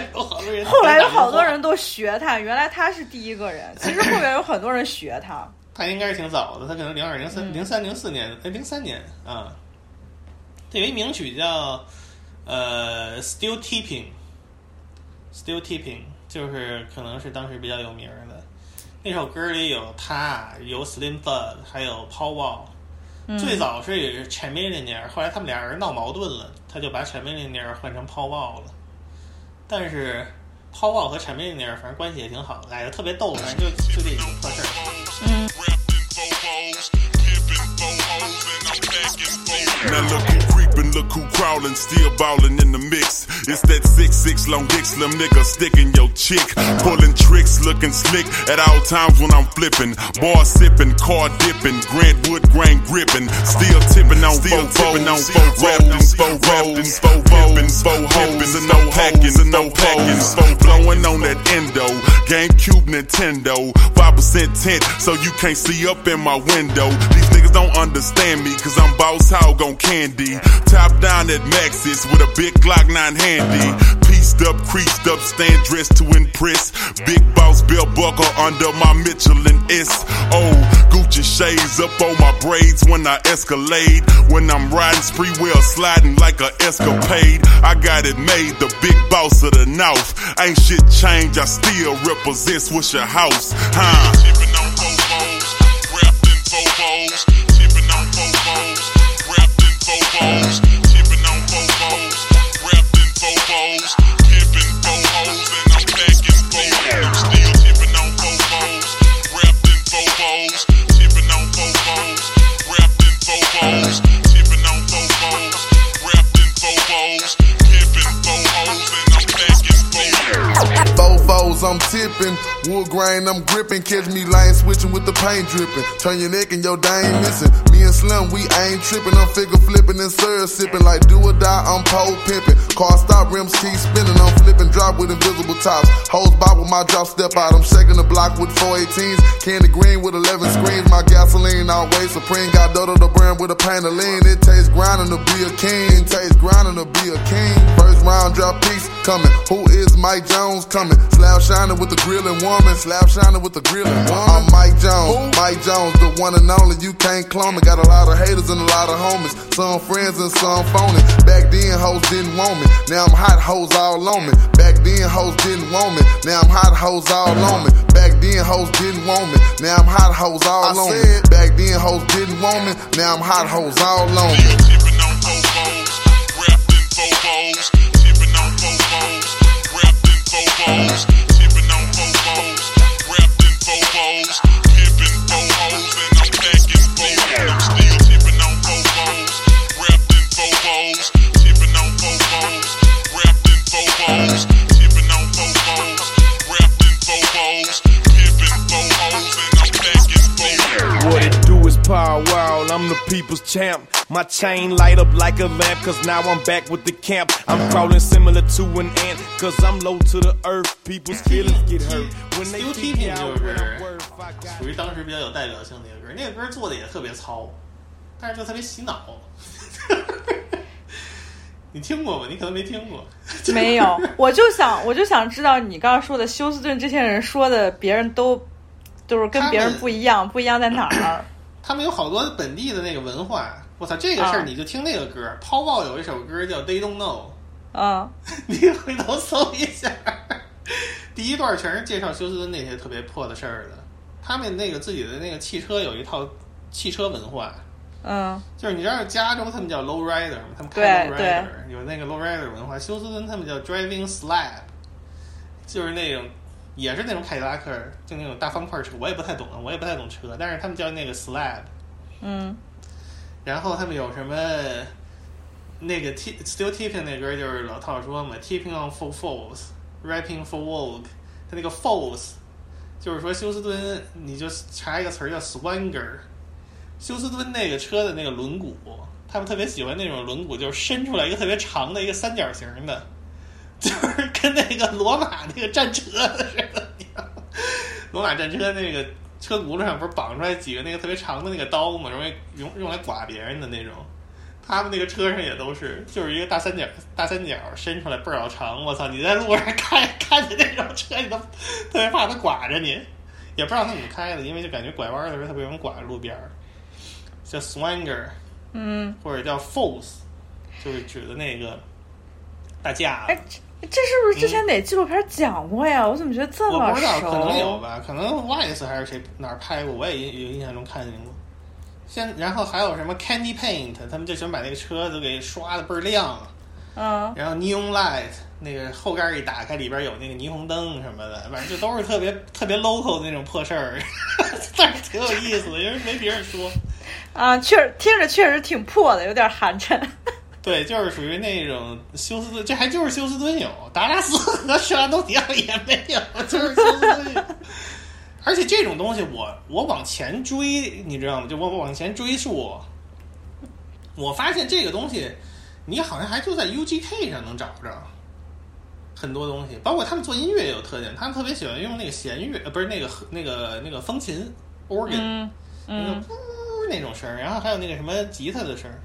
这有好多人后来有好多人都学他，原来他是第一个人。其实后面有很多人学他。他应该是挺早的，他可能零二、零三、零三、零四年，哎，零三年啊。他有一名曲叫呃《Still Tipping》，Still Tipping 就是可能是当时比较有名的。那首歌里有他，有 Slim Thug，还有 Paul Wall。嗯最早是也是 c h a m i l l i o n a i r e 后来他们俩人闹矛盾了，他就把 c h a m i l l i o n a i r e 换成 Paul Wall 了。但是 Paul Wall 和 c h a m i n e 反正关系也挺好，俩人特别逗，反正就就这几个破事儿。嗯。Look who crawling, still ballin' in the mix. It's that six six long dick slim nigga sticking your chick, pulling tricks, looking slick at all times when I'm flipping. Bar sipping, car dipping, Grant Wood grain gripping, still tipping on still tipping on four wrapped in four wrapped in four pippin', four hoes and no packing, and no packing, four blowing on that endo, GameCube, Nintendo, five percent tint, so you can't see up in my window. These niggas don't understand me, cause I'm boss hog on candy. Top down at Maxis with a big Glock 9 handy. Pieced up, creased up, stand dressed to impress. Big boss belt buckle under my Michelin S. Oh, Gucci shades up on my braids when I escalade. When I'm riding spree wheel sliding like a escapade. I got it made, the big boss of the north. Ain't shit changed, I still represent Swisher House. Huh? Tipping on Bobos, wrapped in on wrapped in. I'm tipping. Wood grain, I'm gripping. Catch me lane switching with the paint dripping. Turn your neck and your dang missing. Me and Slim, we ain't tripping. I'm figure flipping and syrup sipping. Like do or die, I'm pole pimping. Car stop, rims keep spinning. I'm flipping drop with invisible tops. Hose bob with my drop step out. I'm shaking the block with 418s. Candy green with 11 screens. My gasoline always supreme. Got Dodo the brand with a pain of lean. It tastes grinding to be a king. Tastes grinding to be a king. First round drop piece coming. Who is Mike Jones coming? Slab shining with the grilling woman. Slab shining with the grilling woman. I'm Mike Jones. Mike Jones, the one and only. You can't clone me. Got a lot of haters and a lot of homies. Some friends and some phony. Back then, hoes didn't want me. Now I'm hot hoes all on me. Back then, hoes didn't want me. Now I'm hot hoes all on me. Back then, hoes didn't want me. Now I'm hot hoes all on me. Back then, hoes didn't want me. Now I'm hot hoes all on me. Tipping on Bobos, wrapped in Bobos. Tipping on Bobos, wrapped in Bobos. Bobos. Pimping Bobos, and I'm packing Bobos. I'm still tipping on Bobos, wrapped in Bobos. Tipping on Bobos, wrapped in Bobos. I'm the people's champ. My chain light up like a lamp, cause now I'm back with the camp. I'm crawling similar to an ant, cause I'm low to the earth. People's feelings get hurt when they 属于当时比较有代表性的一个歌，那个歌做的也特别糙，但是就特别洗脑。你听过吗？你可能没听过。没有，我就想，我就想知道你刚刚说的休斯顿这些人说的，别人都就是跟别人不一样，不一样在哪儿？他们有好多本地的那个文化。我操，这个事儿啊你就听那个歌，抛豹有一首歌叫《They Don't Know 》，啊，你回头搜一下。第一段全是介绍休斯顿那些特别破的事儿的。他们那个自己的那个汽车有一套汽车文化，嗯，就是你知道加州他们叫 low rider 吗？他们开 low rider 有那个 low rider 文化。休斯顿他们叫 driving slab，就是那种也是那种凯迪拉克，就那种大方块车。我也不太懂，我也不太懂车，但是他们叫那个 slab。嗯，然后他们有什么那个 T still tipping 那歌就是老套说嘛，tipping on for falls, rapping for vogue。他那个 fools 就是说休斯敦，你就查一个词儿叫 swagger。休斯敦那个车的那个轮毂，他们特别喜欢那种轮毂，就是伸出来一个特别长的一个三角形的，就是跟那个罗马那个战车似的。罗马战车那个车轱辘上不是绑出来几个那个特别长的那个刀吗？容易用用来剐别人的那种。他们那个车上也都是，就是一个大三角，大三角伸出来倍儿老长。我操！你在路上看看见那种车，你都特别怕它剐着你，也不知道他怎么开的，因为就感觉拐弯的时候特别容易剐着路边儿。叫 swanger，嗯，或者叫 false，就是指的那个大架这这是不是之前哪纪录片讲过呀？我怎么觉得这么我不知道，熟？可能有吧，可能 Vice 还是谁哪儿拍过，我也有印象中看见过。先，然后还有什么 Candy Paint，他们就喜欢把那个车都给刷的倍儿亮。嗯，然后 Neon Light，那个后盖一打开，里边有那个霓虹灯什么的，反正就都是特别特别 local 的那种破事儿，但是挺有意思的，因为没别人说。啊，确实听着确实挺破的，有点寒碜。对，就是属于那种休斯顿，这还就是休斯顿有，达拉斯和圣安东尼奥也没有，就是休斯顿有。而且这种东西我，我往前追，你知道吗？就我往前追溯，我发现这个东西，你好像还就在 UGK 上能找着很多东西，包括他们做音乐也有特点，他们特别喜欢用那个弦乐，呃，不是那个那个那个风琴 organ，、嗯那个呜那种声儿，然后还有那个什么吉他的声儿。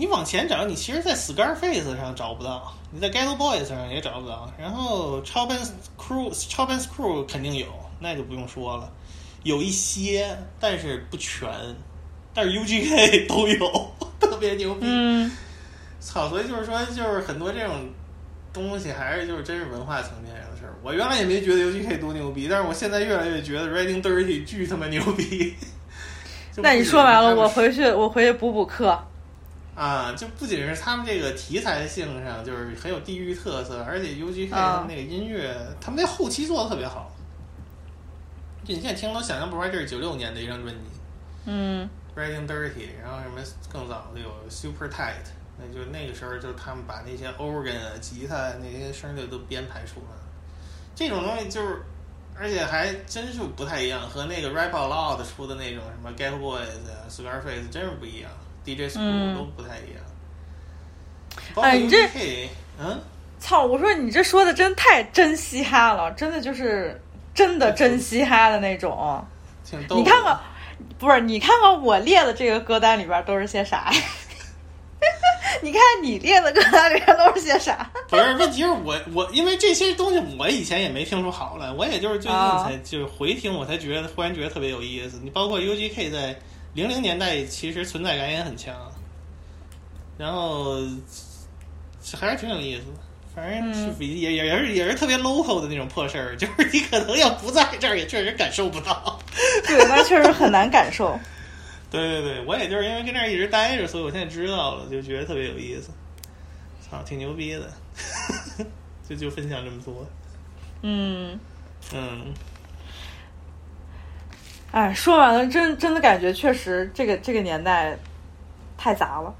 你往前找，你其实，在 Scarface 上找不到，你在 Ghetto Boys 上也找不到，然后 c h o p i n Crew c h o p i n Crew 肯定有，那就不用说了，有一些，但是不全，但是 UGK 都有，特别牛逼。嗯，操，所以就是说，就是很多这种东西，还是就是真是文化层面上的事儿。我原来也没觉得 UGK 多牛逼，但是我现在越来越觉得 Riding Dirty 巨他妈牛逼。那你说完了，我回去我回去补补课。啊，就不仅是他们这个题材性上就是很有地域特色，而且 UGK 啊他们那个音乐，他们那后期做的特别好。就你现在听都想象不出来，这是九六年的一张专辑嗯，Riding Dirty，然后什么更早的有 Super Tight，那就那个时候就他们把那些 organ 啊、吉他那些声儿就都编排出来了。这种东西就是，而且还真是不太一样，和那个 Rap Out Loud 出的那种什么 Get Boys 啊、Scarface 真是不一样，DJ School 嗯都不太一样。哎你这嗯，操！我说你这说的真太真嘻哈了，真的就是真的真嘻哈的那种。挺逗。你看看，不是你看看我列的这个歌单里边都是些啥呀？你看你列的歌单里边都是些啥？不是，问题是我我因为这些东西我以前也没听出好来，我也就是最近啊才、就是回听，我才觉得忽然觉得特别有意思。你包括 UGK 在零零年代其实存在感也很强，然后还是挺有意思的。反正是比、也也也是也是特别 local 的那种破事儿，就是你可能要不在这儿，也确实感受不到。对，那确实很难感受。对对对，我也就是因为跟这儿一直待着，所以我现在知道了，就觉得特别有意思。操，挺牛逼的，就就分享这么多。嗯，嗯，哎，说完了，真真的感觉确实这个这个年代太杂了。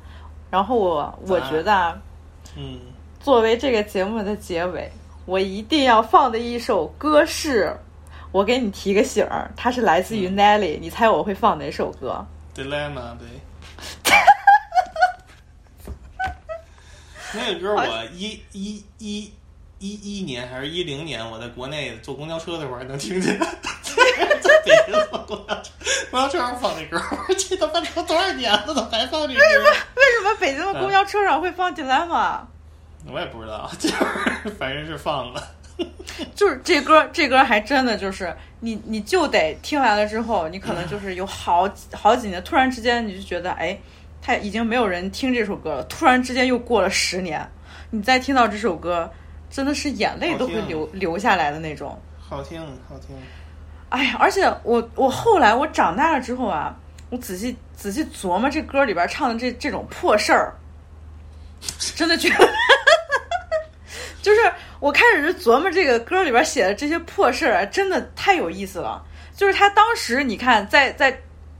然后我我觉得啊，嗯，作为这个节目的结尾，我一定要放的一首歌是，我给你提个醒儿，它是来自于 Nelly，、你猜我会放哪首歌？Dilemma，对。那个歌我一一一一一年还是一零年，我在国内坐公交车的时候还能听见，在北京坐公交车，公交车上放那歌，这他妈都多少年了，怎么还放这歌？为什么为什么北京的公交车上会放 Dilemma？、我也不知道，就是反正是放了。就是这歌，这歌还真的就是你，你就得听完了之后，你可能 就是有好好几年，突然之间你就觉得，哎，他已经没有人听这首歌了。突然之间又过了十年，你再听到这首歌，真的是眼泪都会流流下来的那种。好听，好听。哎呀，而且我我后来我长大了之后啊，我仔细仔细琢磨这歌里边唱的这这种破事儿，真的觉得，就是我开始就琢磨这个歌里边写的这些破事儿啊，真的太有意思了。就是他当时你看在在。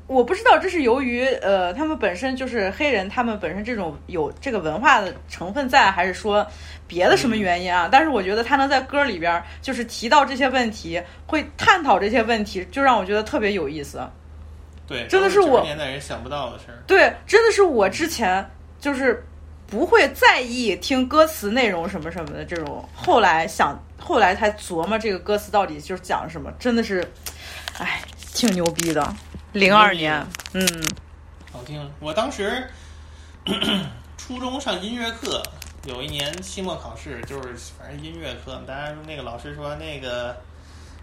我不知道这是由于呃，他们本身就是黑人，他们本身这种有这个文化的成分在，还是说别的什么原因啊？但是我觉得他能在歌里边就是提到这些问题，会探讨这些问题，就让我觉得特别有意思。对，真的是我年代人想不到的事儿。对，真的是我之前就是不会在意听歌词内容什么什么的这种，后来想后来才琢磨这个歌词到底就是讲什么，真的是，哎，挺牛逼的。零二年，嗯，好听。我当时 初中上音乐课，有一年期末考试，就是反正音乐课，大家那个老师说那个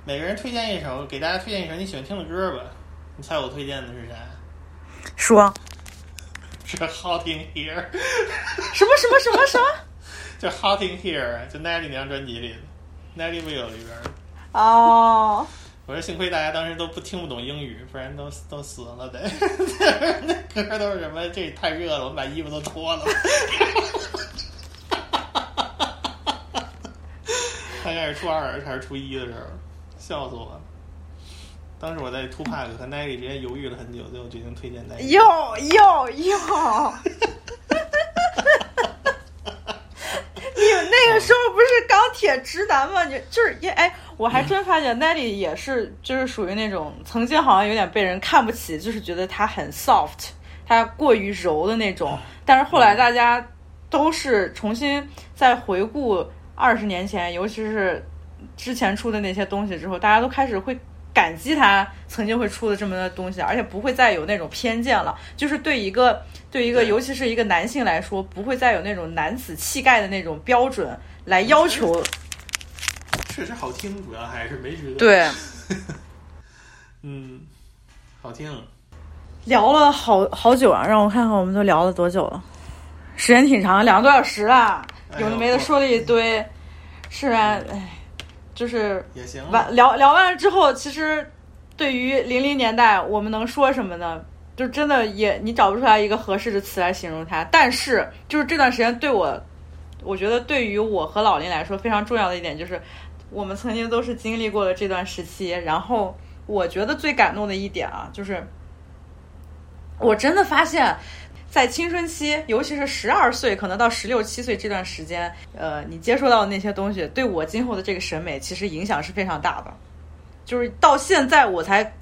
每个人推荐一首，给大家推荐一首你喜欢听的歌吧。你猜我推荐的是啥？说是 hoting Here，什么什么什么什么？就 hoting Here，就 Nelly 那张专辑里的 Nelly Will 里边的。哦，我说幸亏大家当时都不听不懂英语，不然都都死了得。那歌都是什么？这太热了，我们把衣服都脱了。看应该是初二还是初一的时候，笑死我了。当时我在 Two Pack 和 Nelly 之间犹豫了很久，最后决定推荐 Nelly。哟哟哈！你们那个时候不是钢铁直男吗？你就是因哎，我还真发现 Nelly 也是，就是属于那种曾经好像有点被人看不起，就是觉得他很 soft，他过于柔的那种。但是后来大家都是重新再回顾。二十年前，尤其是之前出的那些东西之后，大家都开始会感激他曾经会出的这么多东西，而且不会再有那种偏见了。就是对一个对一个，尤其是一个男性来说，不会再有那种男子气概的那种标准来要求。确实好听，主要还是没觉得。对，嗯，好听。聊了好好久啊，让我看看我们都聊了多久了，时间挺长，两个多小时了，有的没的说了一堆，是啊，哎，就是也行。完聊聊完了之后，其实对于零零年代，我们能说什么呢？就真的也你找不出来一个合适的词来形容它。但是就是这段时间对我，我觉得对于我和老林来说非常重要的一点就是，我们曾经都是经历过了这段时期。然后我觉得最感动的一点啊，就是。我真的发现，在青春期，尤其是十二岁，可能到十六七岁这段时间，呃，你接触到的那些东西，对我今后的这个审美其实影响是非常大的。就是到现在，我才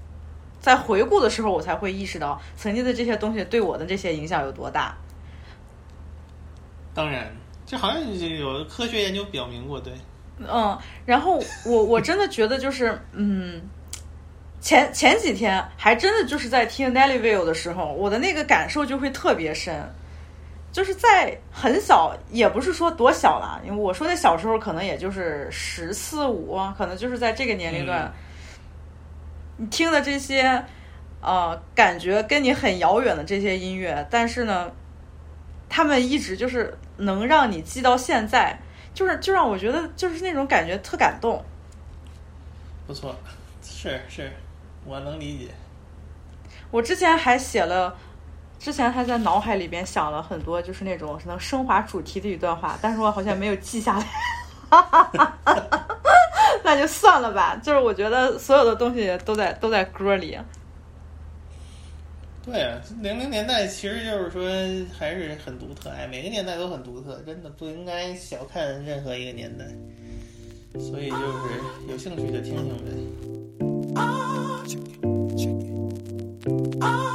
在回顾的时候，我才会意识到曾经的这些东西对我的这些影响有多大。当然，这好像有科学研究表明过，对。嗯，然后我我真的觉得就是，嗯。前前几天还真的就是在听 Nellyville 的时候，我的那个感受就会特别深，就是在很小，也不是说多小了，因为我说的小时候可能也就是十四五，可能就是在这个年龄段，你听的这些，呃，感觉跟你很遥远的这些音乐，但是呢，他们一直就是能让你记到现在，就是就让我觉得就是那种感觉特感动。不错，是是。我能理解。我之前还写了，之前还在脑海里边想了很多，就是那种能升华主题的一段话，但是我好像没有记下来。那就算了吧。就是我觉得所有的东西都在都在歌里。对啊，零零年代其实就是说还是很独特，哎，每个年代都很独特，真的不应该小看任何一个年代。所以就是有兴趣就听听呗。 아, 아.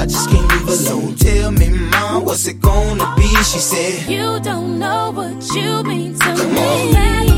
I just can't leave alone. Tell me, mom, what's it gonna be? She said, You don't know what you mean to me. No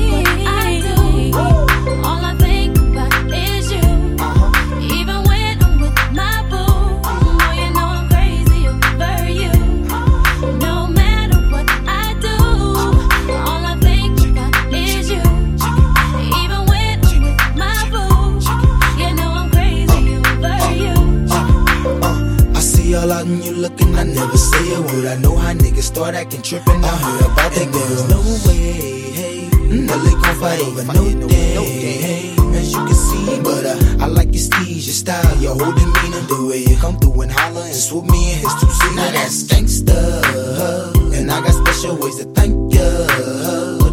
I never say a word. I know how niggas start acting trippin'. I heard about that girl. No way, hey. Nelly gon' fight over no day, hey. As you can see, but uh, I like your steez, your style, your whole demeanor, the way you come through and holler and swoop me in his two seat. Now that's gangsta, and I got special ways to thank ya.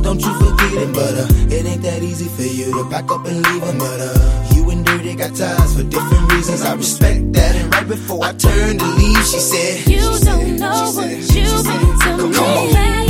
Don't you forget it, but uh, it ain't that easy for you to back up and leave him, but uh, and got ties for different reasons. I respect that, and right before I turned to leave, she said, You don't know what you mean to me.